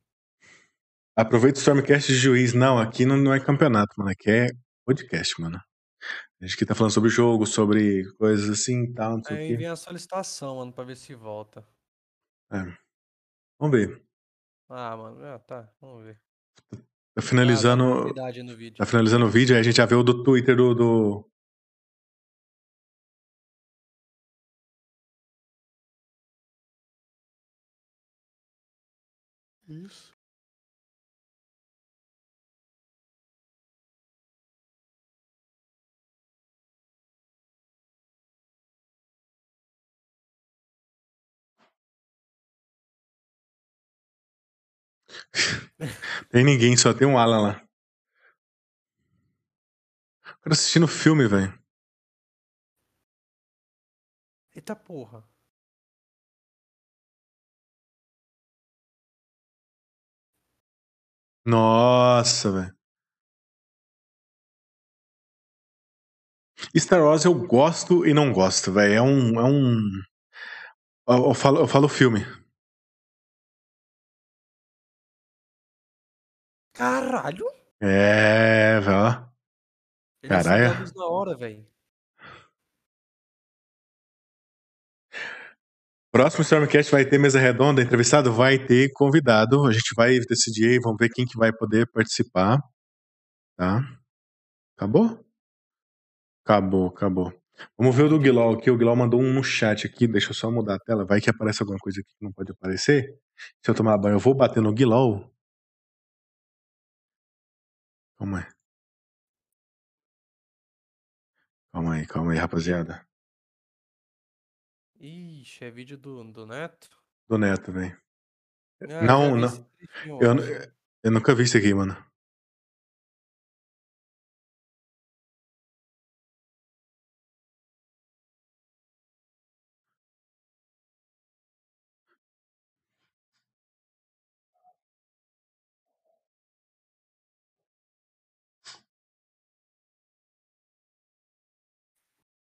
Aproveita o Stormcast de juiz. Não, aqui não, não é campeonato, mano. Aqui é podcast, mano. A gente aqui tá falando sobre jogo, sobre coisas assim e tal, não sei Aí o eu quê. enviei a solicitação, mano, pra ver se volta. Vamos ver. Ah, mano, ah, tá, vamos ver. Tá Ah, dá finalizando. continuidade no vídeo. Tá finalizando o vídeo, aí a gente já vê o do Twitter do. do... Isso. Tem ninguém, só tem um Alan lá. O cara assistindo filme, velho. Eita porra. Nossa, velho. Star Wars eu gosto e não gosto, velho. É um. É um... Eu, eu falo, eu falo filme. Caralho! É, velho. Caralho. na hora, velho. Próximo Stormcast vai ter mesa redonda, entrevistado? Vai ter convidado. A gente vai decidir aí, vamos ver quem que vai poder participar. Tá? Acabou? Acabou, acabou. Vamos ver o do Guilol aqui. O Guilol mandou um no chat aqui. Deixa eu só mudar a tela. Vai que aparece alguma coisa aqui que não pode aparecer. Se eu tomar banho, eu vou bater no Guilol. Calma aí. Calma aí, calma aí, rapaziada. Ixi, é vídeo do, do Neto? Do Neto, velho. Ah, eu Não, não. esse Eu, eu nunca vi isso aqui, mano.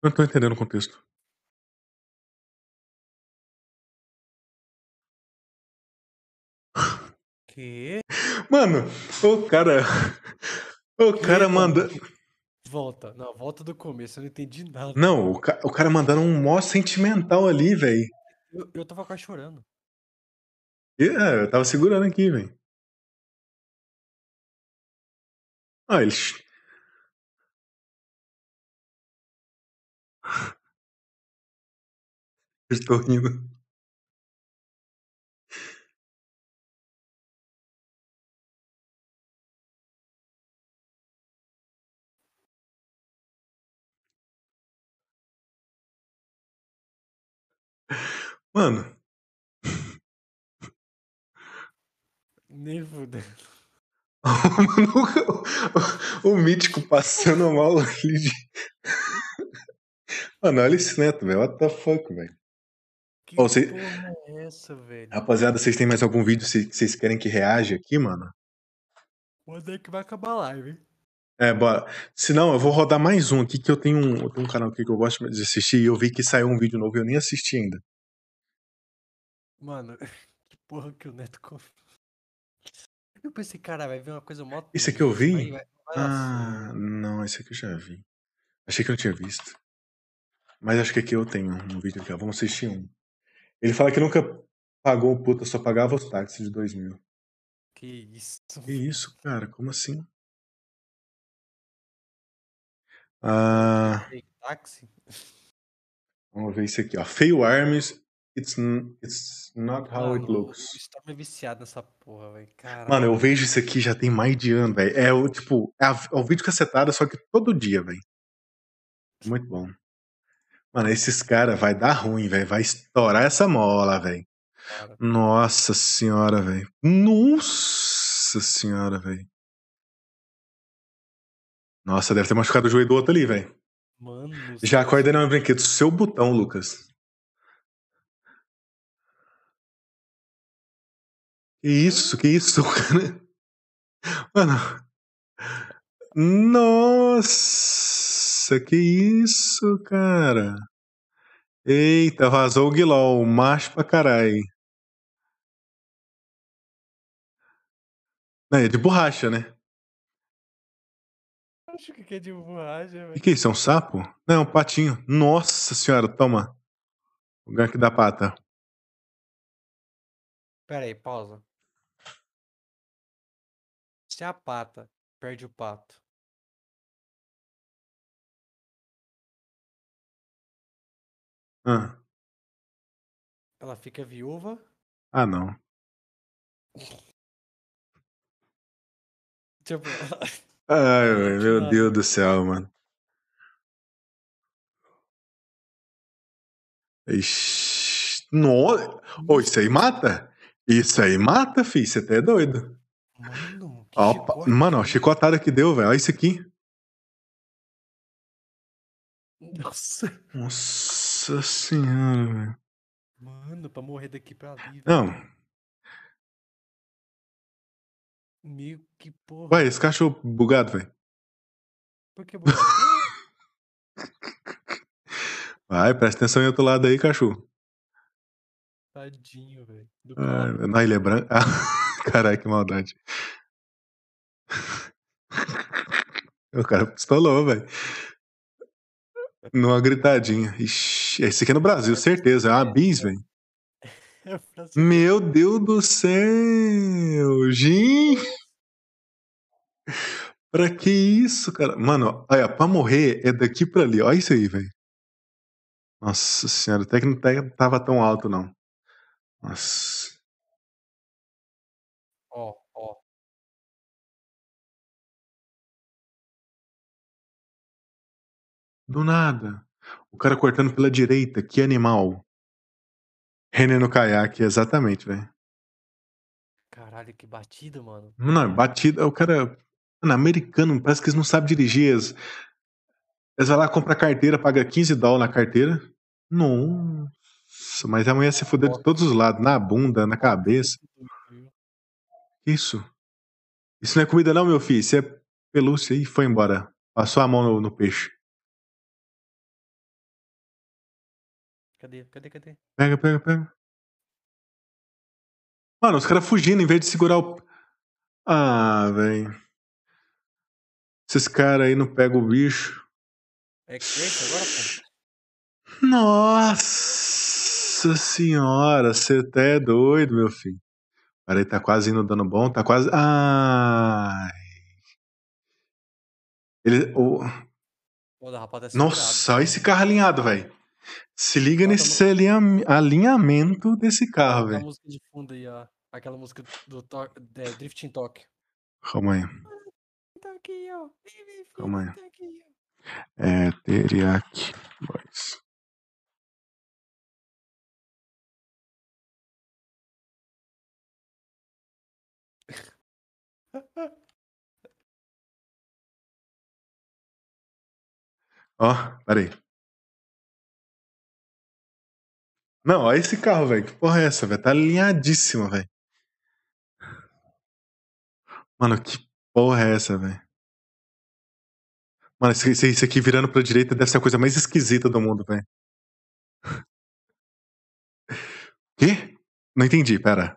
Não tô entendendo o contexto. Que? Mano, o cara. O cara Não, manda. Volta. Não, volta do começo. Eu não entendi nada. Não, o, ca- o cara mandando um mó sentimental ali, velho. Eu, eu tava quase chorando. É, eu tava segurando aqui, velho. Ah, ele. Estou rindo. Mano, Nem fudendo. o, o mítico passando mal ali de. Mano, olha esse neto, velho. What the fuck, velho. Que cê- é essa, velho? Rapaziada, vocês têm mais algum vídeo que vocês querem que reaja aqui, mano? Quando é que vai acabar a live, hein? É, bora. Se não, eu vou rodar mais um aqui, que eu tenho um, eu tenho um canal aqui que eu gosto de assistir e eu vi que saiu um vídeo novo e eu nem assisti ainda. Mano, que porra que o Neto. Eu pensei, cara, vai ver uma coisa mó Esse aqui eu vi? Vai, vai, vai Ah, certo. não, esse aqui eu já vi. Achei que eu não tinha visto. Mas acho que aqui eu tenho um vídeo aqui, ó. Vamos assistir um. Ele fala que nunca pagou o puta, só pagava os táxis de 2 mil. Que isso. Que isso, cara? Como assim? Ah, táxi? vamos ver isso aqui, ó. Fail Arms, it's, it's not how it Mano, looks. O Storm é viciado nessa porra, velho. Mano, eu vejo isso aqui já tem mais de ano, velho. É o tipo, é, a- é o vídeo cacetada, só que todo dia, velho. Muito bom. Mano, esses caras vai dar ruim, velho. Vai estourar essa mola, velho. Nossa senhora, velho. Nossa senhora, velho. Nossa, deve ter machucado o joelho do outro ali, velho. Mano. Já acorda no brinquedo. Seu botão, Lucas. Que isso, que isso, cara? Mano. Nossa, que isso, cara? Eita, vazou o Guilol, macho pra caralho. Não, é de borracha, né? Acho que é de borracha, O velho. que é isso? É um sapo? Não, é um patinho. Nossa senhora, toma. O gank da pata. Pera aí, pausa. Se a pata perde o pato, Ah, ela fica viúva. ah não. Tipo, Ai, meu. Deus do céu, mano. Ixi, no... Ô, isso aí mata? Isso aí mata, fi. Você até é doido. mano, chicote. mano, ó, chicotada que deu, velho. Olha isso aqui. Nossa. Nossa senhora, velho. Mano, pra morrer daqui pra ali, velho. Não, Meu, que porra. vai, esse cachorro bugado, velho. Por que buraco? Vai, presta atenção em outro lado aí, cachorro. Tadinho, velho. Carro. não, ele é branco. Ah, caralho, que maldade. O cara pistolou, velho. Numa gritadinha. Ixi, esse aqui é no Brasil, certeza. É uma bis, velho. É Meu Deus do céu! Gente! Pra que isso, cara? Mano, olha, pra morrer é daqui pra ali. Olha isso aí, velho. Nossa senhora, até que não tava tão alto, não. Nossa. Do nada. O cara cortando pela direita, que animal. René no caiaque, exatamente, velho. Caralho, que batida, mano. Não, é batida. O cara. Mano, americano, parece que eles não sabem dirigir. Eles, eles vão lá, compram carteira, paga 15 dólares na carteira. Nossa, mas a mulher se fudeu de todos os lados, na bunda, na cabeça. Que Isso. Isso não é comida, não, meu filho. Isso é pelúcia e foi embora. Passou a mão no, no peixe. Cadê? Cadê? Cadê? Pega, pega, pega. Mano, os caras fugindo em vez de segurar o. Ah, velho. Esses caras aí não pegam o bicho. É que esse agora, pô? Nossa senhora, você até é doido, meu filho. Peraí, tá quase indo dando bom, tá quase. Ai. Ele. o- Pô, da rapaz segurado. Nossa, olha esse carro alinhado, velho. Se liga Bota nesse alinham- alinhamento desse carro, Aquela velho. música de fundo aí, ó. Aquela música do to... é, Drifting Talk. Calma aí. Tá Calma aí. É, Teriyaki Boys. Ó, peraí. Não, olha esse carro, velho. Que porra é essa, velho? Tá alinhadíssima, velho. Mano, que porra é essa, velho? Mano, esse, esse- aqui virando pra direita deve ser a coisa mais esquisita do mundo, velho. Quê? Não entendi, pera.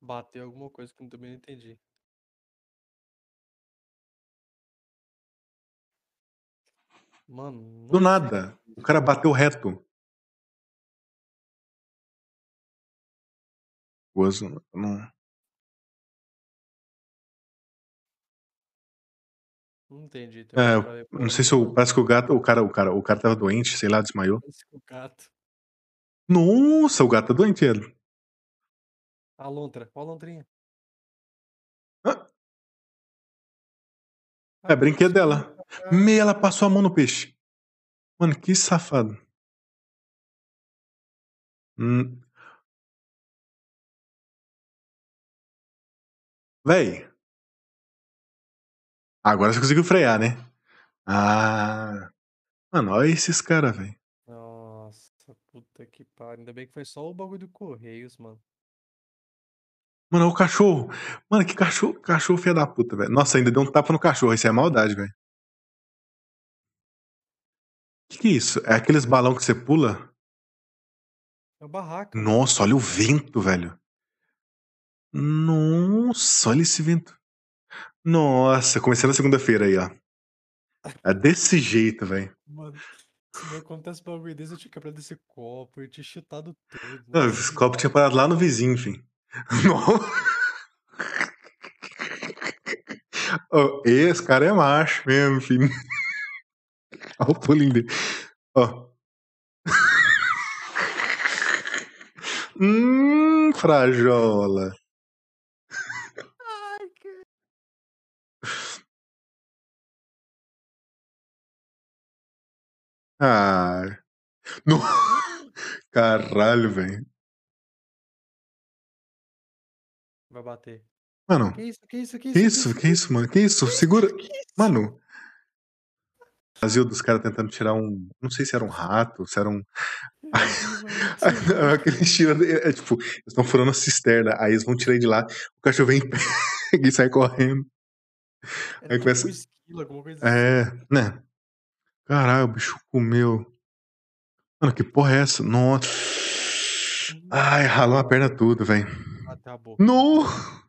Bateu alguma coisa que eu também não entendi. Mano, Do nada. O cara bateu reto. Gozo, não. Não entendi. É, pra não sei se parece que o gato, o cara, o cara, o cara tava doente, sei lá, desmaiou. O gato. Nossa, o gato tá doente, ele. A lontra. Ó a lontrinha. Ah, é brinquedo dela. pra cá. Me, ela passou a mão no peixe. Mano, que safado. Hum. Véi. Agora você conseguiu frear, né? Ah. Mano, olha esses caras, velho. Nossa, puta que pariu. Ainda bem que foi só o bagulho do Correios, mano. Mano, olha o cachorro. Mano, que cachorro, cachorro filha da puta, velho. Nossa, ainda deu um tapa no cachorro. Isso é maldade, velho. Que que é isso? É aqueles balão que você pula? É o barraca. Nossa, olha o vento, velho. Nossa, olha esse vento. Nossa, começando a segunda-feira aí, ó. É desse jeito, velho. Mano, se não acontece um bagulho desse, eu tinha quebrado esse copo, eu tinha chutado tudo. Ah, Nossa, Esse copo tinha parado lá no vizinho, enfim. Ó, esse cara é macho mesmo, filho. Olha o pulinho dele. Ó. Hum, frajola. Ah. No... Caralho, velho. Vai bater. Mano, Que isso, que isso, que que isso? isso? Que isso, mano? Que isso? Segura. Que isso? Mano. Brasil dos caras tentando tirar um. Não sei se era um rato, se era um. Eu vi, mano, você viu? Aquele tiro. É, tipo, eles estão furando a cisterna, aí eles vão tirar ele de lá, o cachorro vem pega e sai correndo. Aí tipo começa. coisa assim. É, né? Caralho, o bicho comeu. Mano, que porra é essa? Nossa. Ai, ralou a perna tudo, velho. Até a boca. No!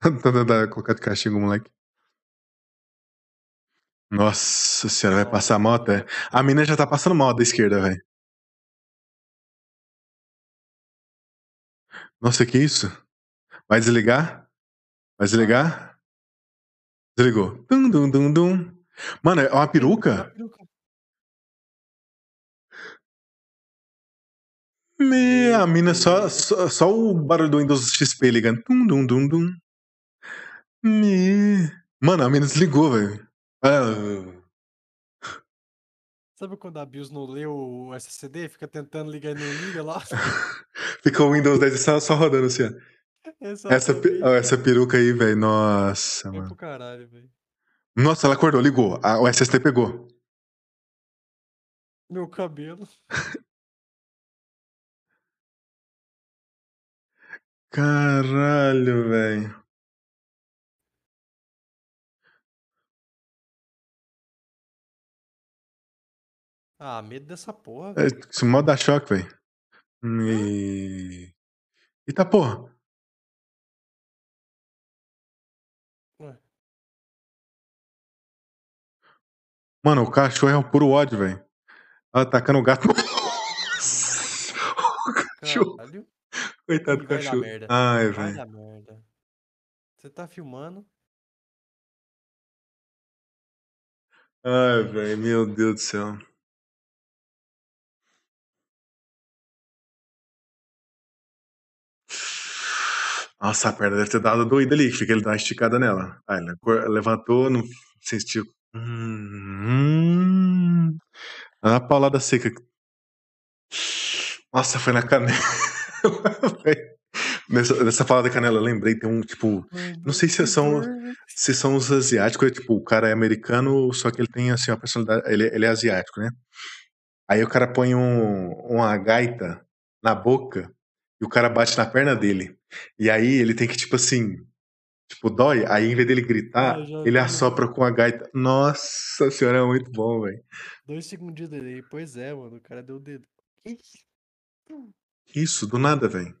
Tá colocar de castigo, moleque. Nossa senhora, vai passar mal até. A mina já tá passando mal da esquerda, velho. Nossa, que isso? Vai desligar? Vai desligar? Desligou. Dum, dum, dum, dum. Mano, é uma Uma peruca? peruca. Me, a mina só, só, só o barulho do Windows XP ligando. Dum, dum, dum, dum. Me. Mano, a mina desligou, velho. Ah, Sabe quando a BIOS não lê o SSD? Fica tentando ligar e não liga lá? Ficou o Windows 10 só, só rodando assim, ó. Essa, pe- essa peruca aí, velho. Nossa, Foi mano. pro caralho, velho. Nossa, ela acordou, ligou. A- o SSD pegou. Meu cabelo. Caralho, velho. Ah, medo dessa porra, É, velho. Esse modo dá choque, velho. E... Eita porra. Mano, o cachorro é o puro ódio, velho. Atacando o gato. O cachorro. Caralho. Coitado do cachorro. merda. Ai, velho. Você tá filmando? Ai, velho. Meu Deus do céu. Nossa, a perna deve ter dado doida ali. Fica ele dar uma esticada nela. Ela cor- levantou, não sentiu. Hum, a paulada seca. Nossa, foi na canela. nessa, nessa paulada da canela, eu lembrei, tem um tipo. Não sei se são, se são os asiáticos, é tipo, o cara é americano, só que ele tem assim, uma personalidade. Ele, ele é asiático, né? Aí o cara põe um, uma gaita na boca e o cara bate na perna dele. E aí ele tem que, tipo assim, tipo, dói. Aí em vez dele gritar, Ah, já ele assopra com a gaita. Nossa senhora, é muito bom, velho. Dois segundinhos dele. Pois é, mano. O cara deu o dedo. Isso? Do nada, velho.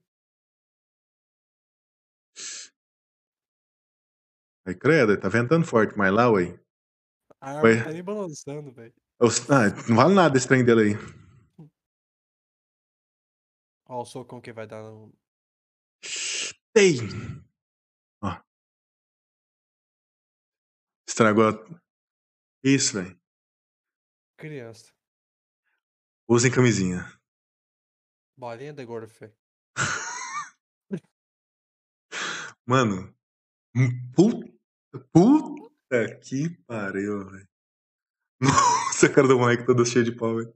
Aí, credo, tá ventando forte, mas lá, ué. A árvore Ué. tá nem balançando, velho. Ah, não vale nada esse trem dele aí. Ó, o socão que vai dar no. Ei! Estragou. a- Isso, velho. Criança. Usem camisinha. Bolinha gorda, fé. Mano. hum, Puta, puta que pariu, velho. Nossa, a cara do moleque toda cheia de pau, velho.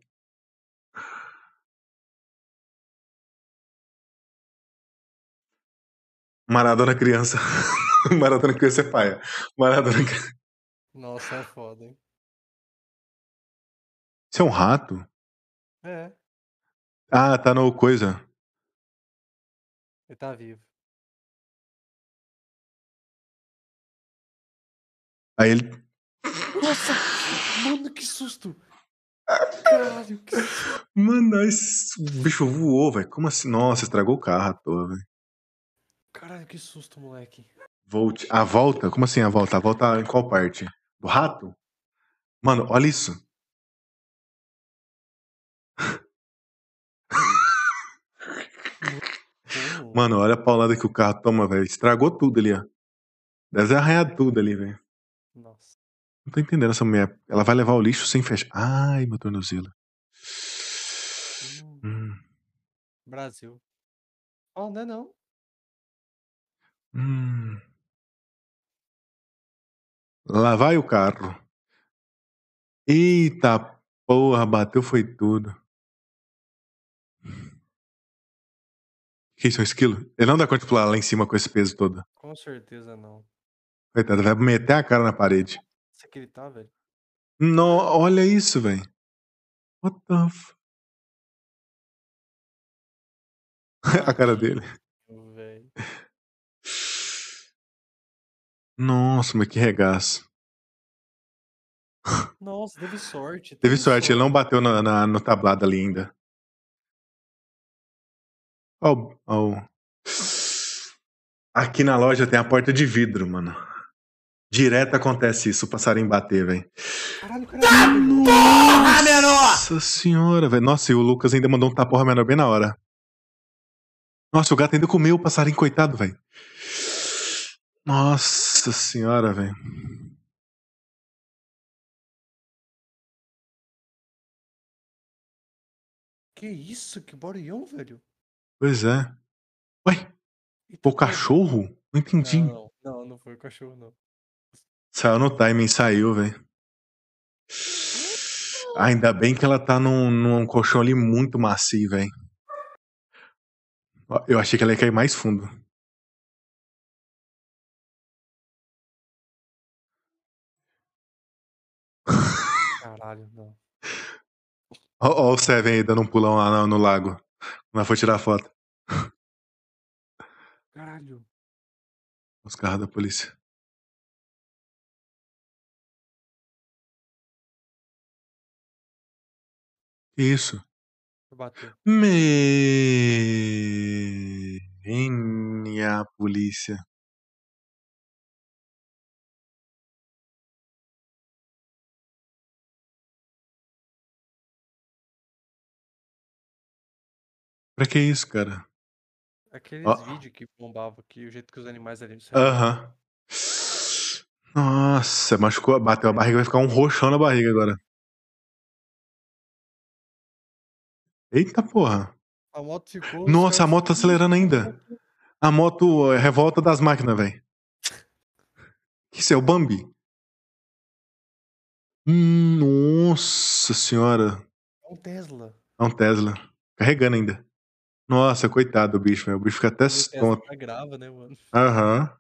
Maradona criança. Maradona criança é paia. Maradona criança. Nossa, é foda, hein? Isso é um rato? É, Ah, tá no coisa. ele tá vivo. Aí ele. Nossa! Mano, que susto! Caralho, que susto! Mano, esse bicho voou, velho. Como assim? Nossa, estragou o carro à toa, velho. Caralho, que susto, moleque. Volte. A volta? Como assim a volta? A volta em qual parte? Do rato? Mano, olha isso. Mano, olha a paulada que o carro toma, velho. Estragou tudo ali, ó. Deve ter arranhado tudo ali, velho. Nossa. Não tô entendendo essa mulher. Ela vai levar o lixo sem fechar. Ai, meu tornozelo. Hum, Hum, Brasil. Oh, não é não. hum. Lá vai o carro. Eita porra, bateu foi tudo. Que isso, é um esquilo? Ele não dá conta de pular lá em cima com esse peso todo. Com certeza não. Coitado, vai meter a cara na parede. Isso que ele tá, velho. Não, olha isso, velho. What the f... a cara dele. Velho. Nossa, mas que regaço. Nossa, teve sorte. Teve sorte, ele não bateu na, na- no tablado ali ainda. Ó, o- ó o- Aqui na loja tem a porta de vidro, mano. Direto acontece isso, o passarinho bater, velho. Caralho, caralho. Porra, menor! Nossa senhora, velho. Nossa, e o Lucas ainda mandou um taporra menor bem na hora. Nossa, o gato ainda comeu o passarinho, coitado, velho. Nossa senhora, velho. Que isso? Que barulhão, velho. Pois é. Ué, o cachorro? Não entendi. Não, não, não foi o cachorro, não. Saiu no timing, saiu, velho. Ainda bem que ela tá num, num colchão ali muito macio, velho. Eu achei que ela ia cair mais fundo. Caralho, não. Ó, ó o Seven aí dando um pulão lá no, no lago. Quando ela foi tirar foto. Caralho. Os carros da polícia. Que isso? Bateu. Minha polícia. Pra que isso, cara? Aqueles Ó. vídeos que bombavam que o jeito que os animais ali. Aham. Nossa, machucou, bateu a barriga, vai ficar um roxão na barriga agora. Eita porra. A moto ficou. os Nossa, a moto tá acelerando ainda. A moto é revolta das máquinas, velho. Que isso é o Bambi? Hum, Nossa senhora. É um Tesla. É um Tesla. Carregando ainda. Nossa, coitado do bicho, velho. O bicho fica até O Tesla tonto. tá grava, né, mano? Aham.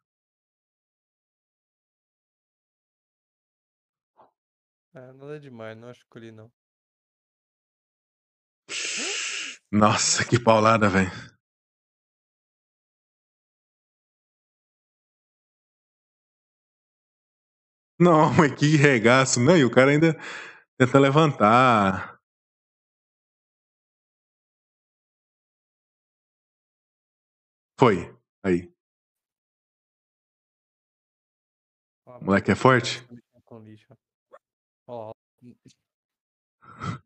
É, nada demais, não acho que ali não. Nossa, que paulada, velho. Não, mas que regaço. Não, e o cara ainda tenta levantar. Foi. Aí. O moleque é forte? Ó,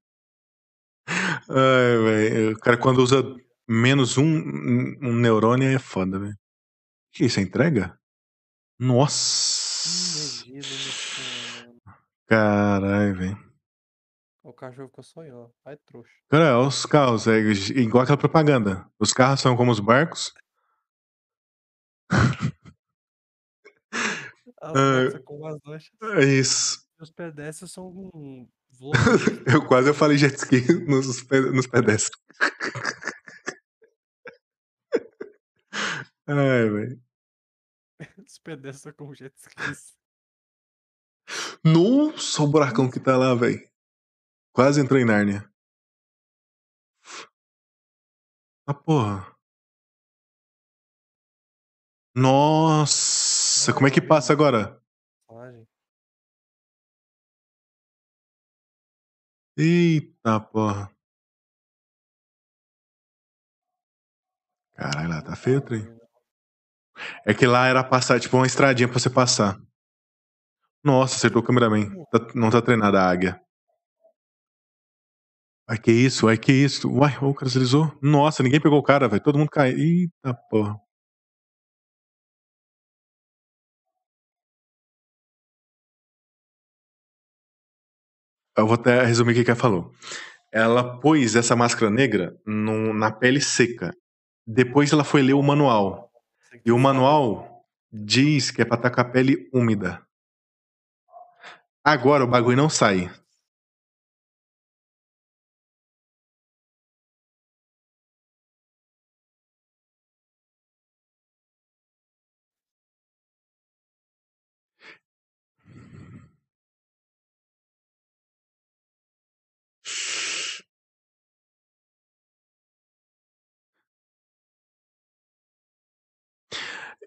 Ai, velho. O cara, quando usa menos um, um neurônio, é foda, velho. Que isso, é entrega? Nossa! Hum, é mano. Caralho, velho. O cachorro ficou sonhando. Ai, trouxa. Cara, olha os carros, é igual aquela propaganda. Os carros são como os barcos. Ah, como as lanchas. É isso. Os pedestres são um. Eu quase eu falei jet ski nos, nos pedestres. Ai, velho. Os pedestres são como jet skis. Nossa, o buracão que tá lá, velho. Quase entrou em Nárnia. Ah, porra. Nossa, como é que passa agora? Eita, porra. Caralho, lá tá feio o trem. É que lá era passar, tipo, uma estradinha pra você passar. Nossa, acertou o cameraman. Tá- não tá treinada a águia. Ai, que isso? Ai, que isso? Uai, o cara deslizou. Nossa, ninguém pegou o cara, velho. Todo mundo caiu. Eita, porra. Eu vou até resumir o que ela falou. Ela pôs essa máscara negra no- na pele seca. Depois ela foi ler o manual. E o manual diz que é pra estar com a pele úmida. Agora o bagulho não sai.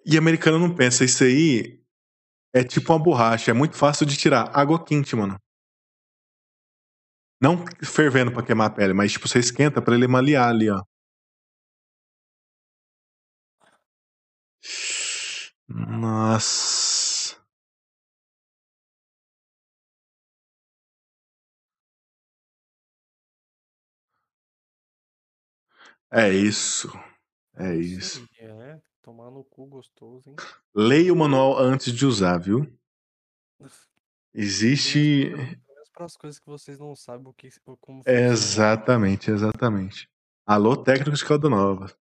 E americano não pensa, isso aí é tipo uma borracha, é muito fácil de tirar. Água quente, mano. Não fervendo pra queimar a pele, mas tipo, você esquenta pra ele malear ali, ó. Nossa. É isso. É isso. É, tomar no cu gostoso, hein? Leia o manual antes de usar, viu? Existe. Para as coisas que vocês não sabem o que, como funciona. Exatamente, exatamente. Alô, técnicos de Calda Nova.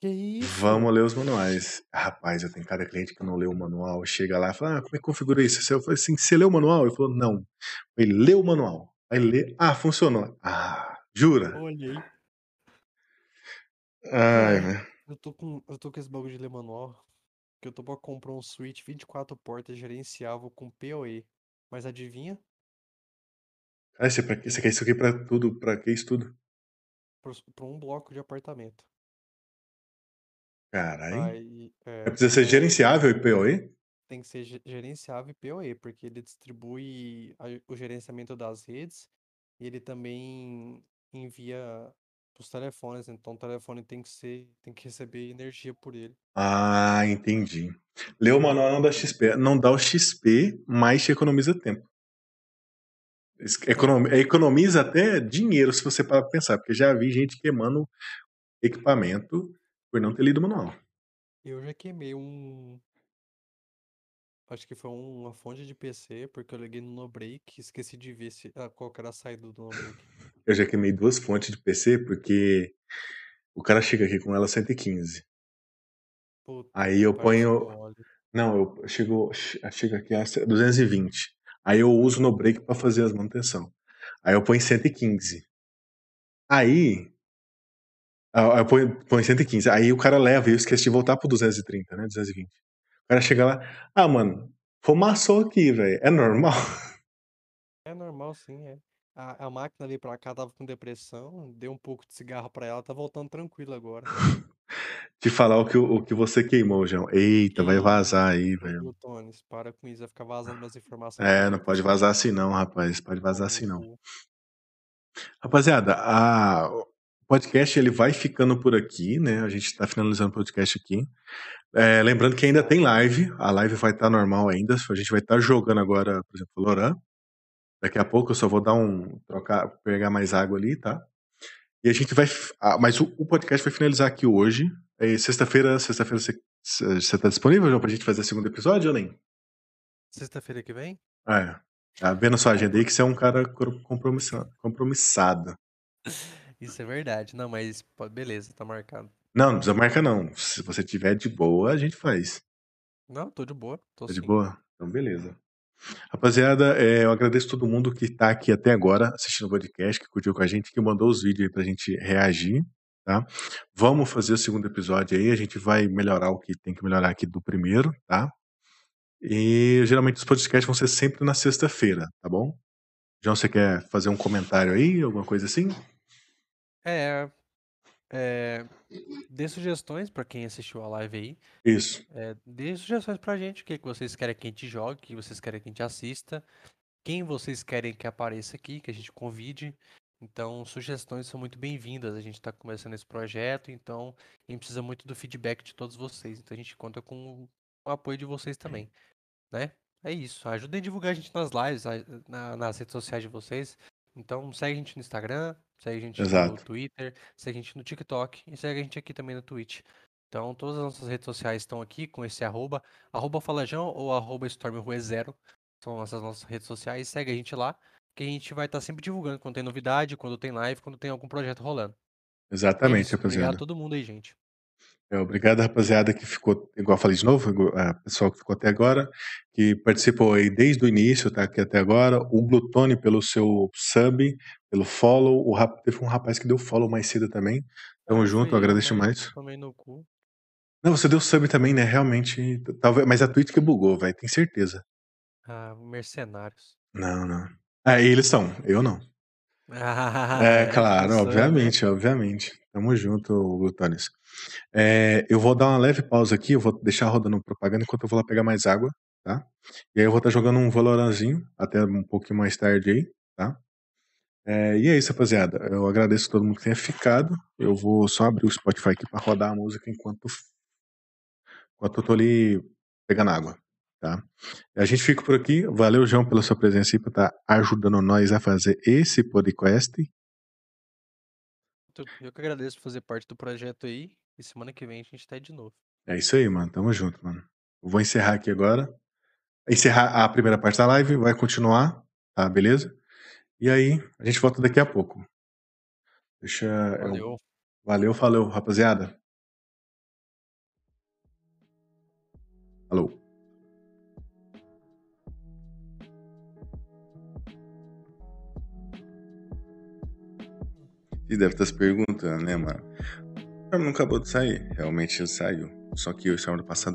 Que isso? Vamos ler os manuais. Rapaz, eu tenho cada cliente que não leu o manual. Chega lá e fala: ah, como é que configura isso? Eu falei assim: você leu o manual? Ele falou: não. Ele leu o manual. Aí lê. Ah, funcionou. Ah, jura? Olha aí. Ai, velho. Eu tô com, eu tô com esse bagulho de ler manual. Que eu tô pra comprar um Switch 24 portas gerenciável com PoE. Mas adivinha? Ah, você, pra, quê? você quer isso aqui pra tudo? Pra que isso tudo? Pra, pra um bloco de apartamento. Caralho. É, Precisa ser gerenciável e POE? tem que ser ge- gerenciável e PoE, porque ele distribui a- o gerenciamento das redes e ele também envia os telefones. Então o telefone tem que ser, tem que receber energia por ele. Ah, entendi. Ler o manual não dá XP. Não dá o XP, mas te economiza tempo. Es- econom- Economiza até dinheiro, se você parar pra pensar, porque já vi gente queimando equipamento por não ter lido o manual. Eu já queimei um. Acho que foi um- uma fonte de PC, porque eu liguei no NoBreak e esqueci de ver se, ah, qual que era a saída do NoBreak. Eu já queimei duas fontes de PC porque o cara chega aqui com ela 115. Puta Aí eu pariu, ponho. mole. Não, eu chego, chega aqui a 220. Aí eu uso no break pra fazer as manutenção. Aí eu ponho 115. Aí. ah, Eu ponho, ponho 115. Aí o cara leva e eu esqueci de voltar pro 230, né? 220. O cara chega lá. Ah, mano, fumaçou aqui, velho. É normal. É normal, sim, é. A, a máquina ali pra cá tava com depressão, dei um pouco de cigarro pra ela, tá voltando tranquilo agora. Te falar o que, o que você queimou, João. Eita, vai vazar aí, velho. Tones? Para com isso, vai ficar vazando minhas informações É, não pode vazar assim não, rapaz. Pode vazar assim não. Rapaziada, a... podcast ele vai ficando por aqui, né? A gente está finalizando o podcast aqui. É, lembrando que ainda tem live, a live vai estar normal ainda. A gente vai estar jogando agora, por exemplo, Valorant. Daqui a pouco eu só vou dar um. trocar, pegar mais água ali, tá? E a gente vai. ah, mas o, o podcast vai finalizar aqui hoje. É, sexta-feira, sexta-feira você, tá disponível, João, pra gente fazer o segundo episódio ou nem? Sexta-feira que vem? É. Tá vendo a sua agenda aí que você é um cara compromissado. compromissado. Isso é verdade. Não, mas beleza, tá marcado. Não, não precisa marcar, não. Se você tiver de boa, a gente faz. Não, tô de boa. Tô Tá de sim. boa? Então, beleza. Rapaziada, é, eu agradeço todo mundo que tá aqui até agora assistindo o podcast, que curtiu com a gente, que mandou os vídeos aí pra gente reagir, tá? Vamos fazer o segundo episódio aí, a gente vai melhorar o que tem que melhorar aqui do primeiro, tá? E geralmente os podcasts vão ser sempre na sexta-feira, tá bom? João, você quer fazer um comentário aí, alguma coisa assim? É, é, dê sugestões pra quem assistiu a live aí. Isso. É, dê sugestões pra gente, o que que vocês querem que a gente jogue, o que vocês querem que a gente assista, quem vocês querem que apareça aqui, que a gente convide. Então, sugestões são muito bem-vindas. A gente está começando esse projeto, então a gente precisa muito do feedback de todos vocês. Então, a gente conta com o apoio de vocês também, né? É isso. Ajudem a divulgar a gente nas lives, nas redes sociais de vocês. Então, segue a gente no Instagram, segue a gente no Exato. Twitter, segue a gente no TikTok e segue a gente aqui também no Twitch. Então, todas as nossas redes sociais estão aqui com esse arroba, arroba falajão ou arroba stormrue0. São essas nossas redes sociais. Segue a gente lá, que a gente vai estar sempre divulgando quando tem novidade, quando tem live, quando tem algum projeto rolando. É Exatamente, isso. Obrigado a rapaziada. todo mundo aí, gente. É, obrigado, rapaziada, que ficou, igual eu falei de novo, igual- a pessoal que ficou até agora, que participou aí desde o início, tá aqui até agora. O Glutone pelo seu sub, pelo follow. O rap- teve um rapaz que deu follow mais cedo também. Tamo Ah, junto, eu agradeço mas demais. tomei no cu. Não, você deu sub também, né? Realmente. Talvez, mas a Twitch que bugou, velho, tem certeza. Ah, mercenários. Não, não. Ah, eles são, eu não. Ah, É, é, claro, né? obviamente, obviamente. Tamo junto, Glutones. É, eu vou dar uma leve pausa aqui, eu vou deixar rodando propaganda enquanto eu vou lá pegar mais água, tá? E aí eu vou estar jogando um Valoranzinho até um pouquinho mais tarde aí, tá? É, e é isso, rapaziada. Eu agradeço a todo mundo que tenha ficado. Eu vou só abrir o Spotify aqui para rodar a música enquanto, enquanto eu tô ali pegando água, tá? A gente fica por aqui. Valeu, João, pela sua presença e por estar ajudando nós a fazer esse podcast. Eu que agradeço por fazer parte do projeto aí. E semana que vem a gente tá aí de novo. É isso aí, mano. Tamo junto, mano. Eu vou encerrar aqui agora. Encerrar a primeira parte da live, vai continuar, tá? Beleza? E aí, a gente volta daqui a pouco. Deixa eu. Valeu. Valeu, falou, rapaziada. Falou. E deve estar se perguntando, né, mano? O não acabou de sair. Realmente ele saiu. Só que o semana passada